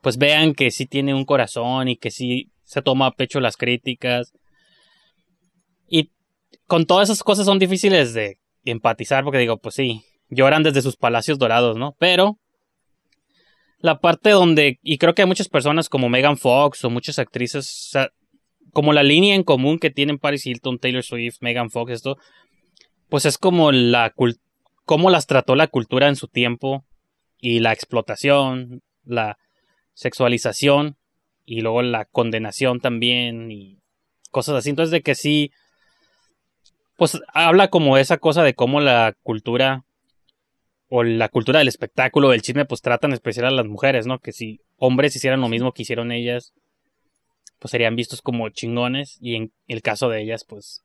pues vean que sí tiene un corazón y que sí se toma a pecho las críticas. Y con todas esas cosas son difíciles de empatizar porque digo, pues sí, lloran desde sus palacios dorados, ¿no? Pero la parte donde, y creo que hay muchas personas como Megan Fox o muchas actrices, o sea, como la línea en común que tienen Paris Hilton, Taylor Swift, Megan Fox, esto, pues es como la cul- cómo las trató la cultura en su tiempo y la explotación, la sexualización y luego la condenación también y cosas así. Entonces de que sí, pues habla como esa cosa de cómo la cultura o la cultura del espectáculo, del chisme, pues tratan especial a las mujeres, ¿no? Que si hombres hicieran lo mismo que hicieron ellas, pues serían vistos como chingones y en el caso de ellas, pues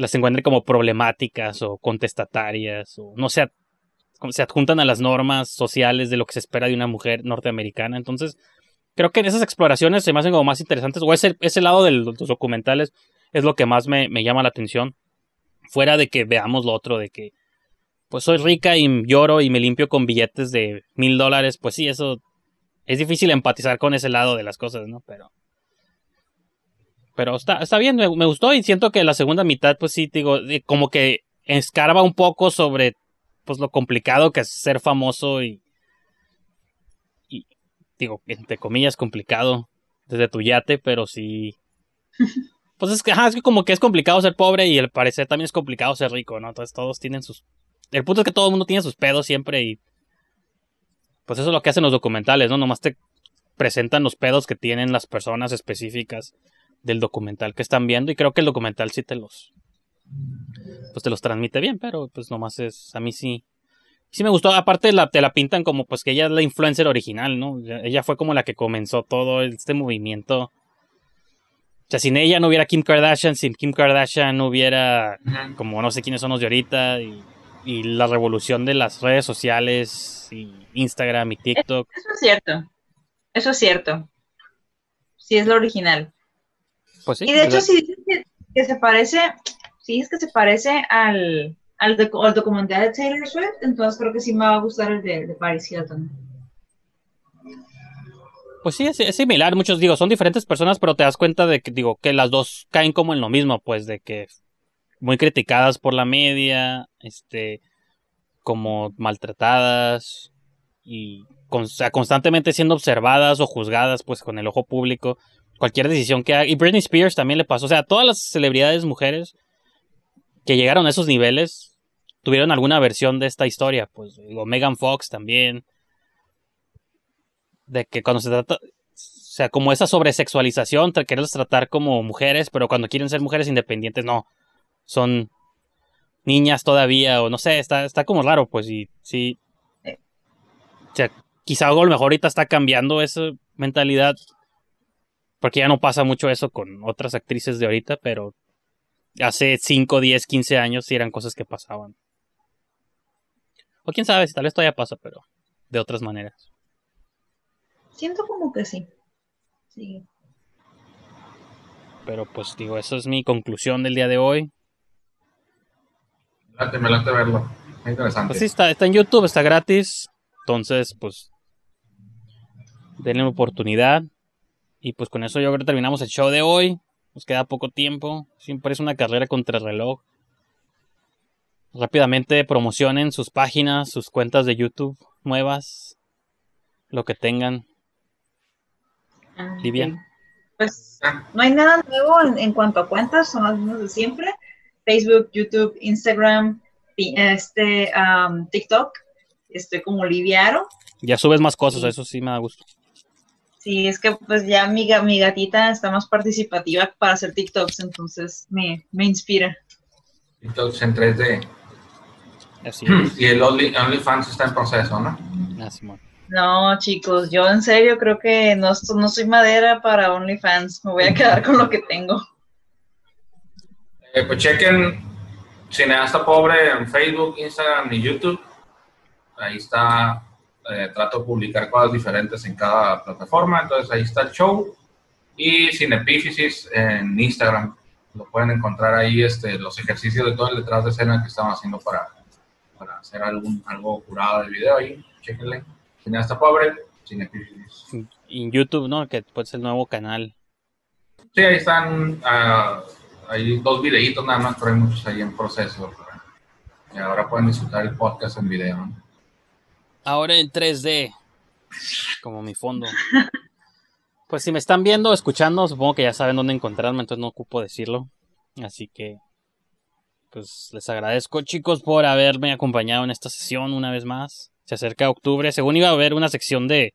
las encuentren como problemáticas o contestatarias o no sé, se adjuntan a las normas sociales de lo que se espera de una mujer norteamericana. Entonces, creo que en esas exploraciones se me hacen como más interesantes, o ese, ese lado de los documentales es lo que más me, me llama la atención, fuera de que veamos lo otro, de que pues soy rica y lloro y me limpio con billetes de mil dólares, pues sí, eso es difícil empatizar con ese lado de las cosas, ¿no? Pero pero está, está bien, me, me gustó y siento que la segunda mitad, pues sí, digo, como que escarba un poco sobre pues lo complicado que es ser famoso y, y digo, entre comillas, complicado desde tu yate, pero sí. <laughs> Pues es que, ajá, es que como que es complicado ser pobre y al parecer también es complicado ser rico, ¿no? Entonces todos tienen sus... El punto es que todo el mundo tiene sus pedos siempre y... Pues eso es lo que hacen los documentales, ¿no? Nomás te presentan los pedos que tienen las personas específicas del documental que están viendo y creo que el documental sí te los pues te los transmite bien, pero pues nomás es a mí sí sí me gustó, aparte la, te la pintan como pues que ella es la influencer original, ¿no? Ella- fue como la que comenzó todo este movimiento. O sea, sin ella no hubiera Kim Kardashian, sin Kim Kardashian no hubiera como no sé quiénes son los de ahorita y, y la revolución de las redes sociales y Instagram y TikTok. Eso es cierto. Eso es cierto. Sí, es lo original. Pues sí. y de hecho, si dices que, que se parece, si es que se parece al, al, docu- al documental de Taylor Swift, entonces creo que sí me va a gustar el de, de Paris Hilton. Pues sí, es, es similar, muchos digo, son diferentes personas, pero te das cuenta de que, digo, que las dos caen como en lo mismo, pues, de que muy criticadas por la media, este, como maltratadas y con- o sea, constantemente siendo observadas o juzgadas, pues, con el ojo público, cualquier decisión que haga. Y Britney Spears también le pasó, o sea, todas las celebridades mujeres que llegaron a esos niveles tuvieron alguna versión de esta historia, pues, digo, Megan Fox también, de que cuando se trata, o sea, como esa sobresexualización, quererlas tratar como mujeres, pero cuando quieren ser mujeres independientes, no, son niñas todavía, o no sé, está, está como raro, pues, y sí. O sea, quizá algo a lo mejor ahorita está cambiando esa mentalidad, porque ya no pasa mucho eso con otras actrices de ahorita, pero hace 5, 10, 15 años sí eran cosas que pasaban. O quién sabe si tal vez todavía pasa, pero de otras maneras. Siento como que sí. Sí. Pero pues digo, eso es mi conclusión del día de hoy. Late, me late verlo. Muy interesante. Pues sí, está, está en YouTube, está gratis. Entonces, pues, denle una oportunidad. Y pues con eso yo creo que terminamos el show de hoy. Nos queda poco tiempo. Siempre es una carrera contra el reloj. Rápidamente promocionen sus páginas, sus cuentas de YouTube nuevas. Lo que tengan. Ah, Livia. Pues no hay nada nuevo en, en cuanto a cuentas, son las mismas de siempre. Facebook, YouTube, Instagram, este, am, TikTok. Estoy como Liviaro. Ya subes más cosas, eso sí me da gusto. Sí, es que pues ya mi, mi gatita está más participativa para hacer TikToks, entonces me, me inspira. TikToks en 3D. Así es. Y el Only- OnlyFans está en proceso, ¿no? Ah. No, chicos, yo en serio creo que no, no soy madera para OnlyFans. Me voy a quedar con lo que tengo. Eh, pues chequen Cineasta Pobre en Facebook, Instagram y YouTube. Ahí está, eh, trato de publicar cosas diferentes en cada plataforma, entonces ahí está el show. Y Cinepífisis en Instagram. Lo pueden encontrar ahí este, los ejercicios de todo el detrás de escena que estamos haciendo para, para hacer algún, algo curado de video ahí. Chequenle. Cineasta Pobre, Cinepífisis. Y en YouTube, ¿no? Que pues es el nuevo canal. Sí, ahí están, ah, hay dos videitos nada más, pero hay muchos ahí en proceso. Y ahora pueden disfrutar el podcast en video. ¿no? Ahora en 3D. Como mi fondo. Pues si me están viendo escuchando, supongo que ya saben dónde encontrarme, entonces no ocupo decirlo. Así que, pues les agradezco chicos por haberme acompañado en esta sesión una vez más. Se acerca octubre. Según iba a haber una sección de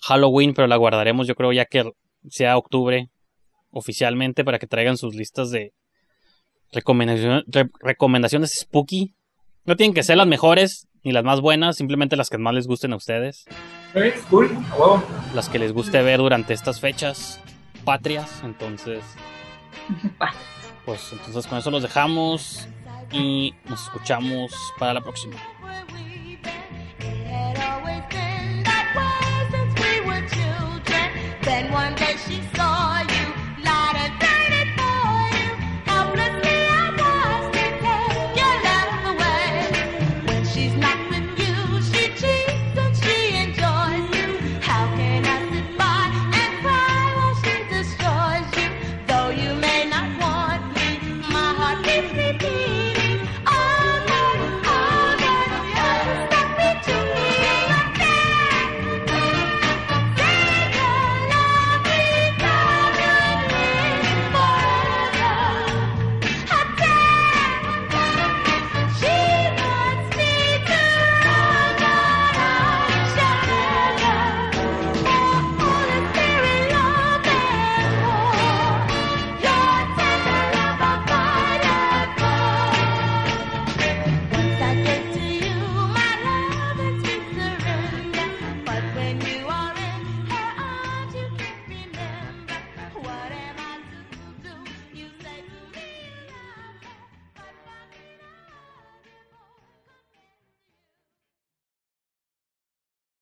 Halloween, pero la guardaremos yo creo ya que sea octubre oficialmente para que traigan sus listas de recomendaciones, recomendaciones spooky. No tienen que ser las mejores ni las más buenas, simplemente las que más les gusten a ustedes. Cool, huevo. Las que les guste ver durante estas fechas patrias. Entonces, <laughs> pues entonces con eso los dejamos y nos escuchamos para la próxima. Then one day she said.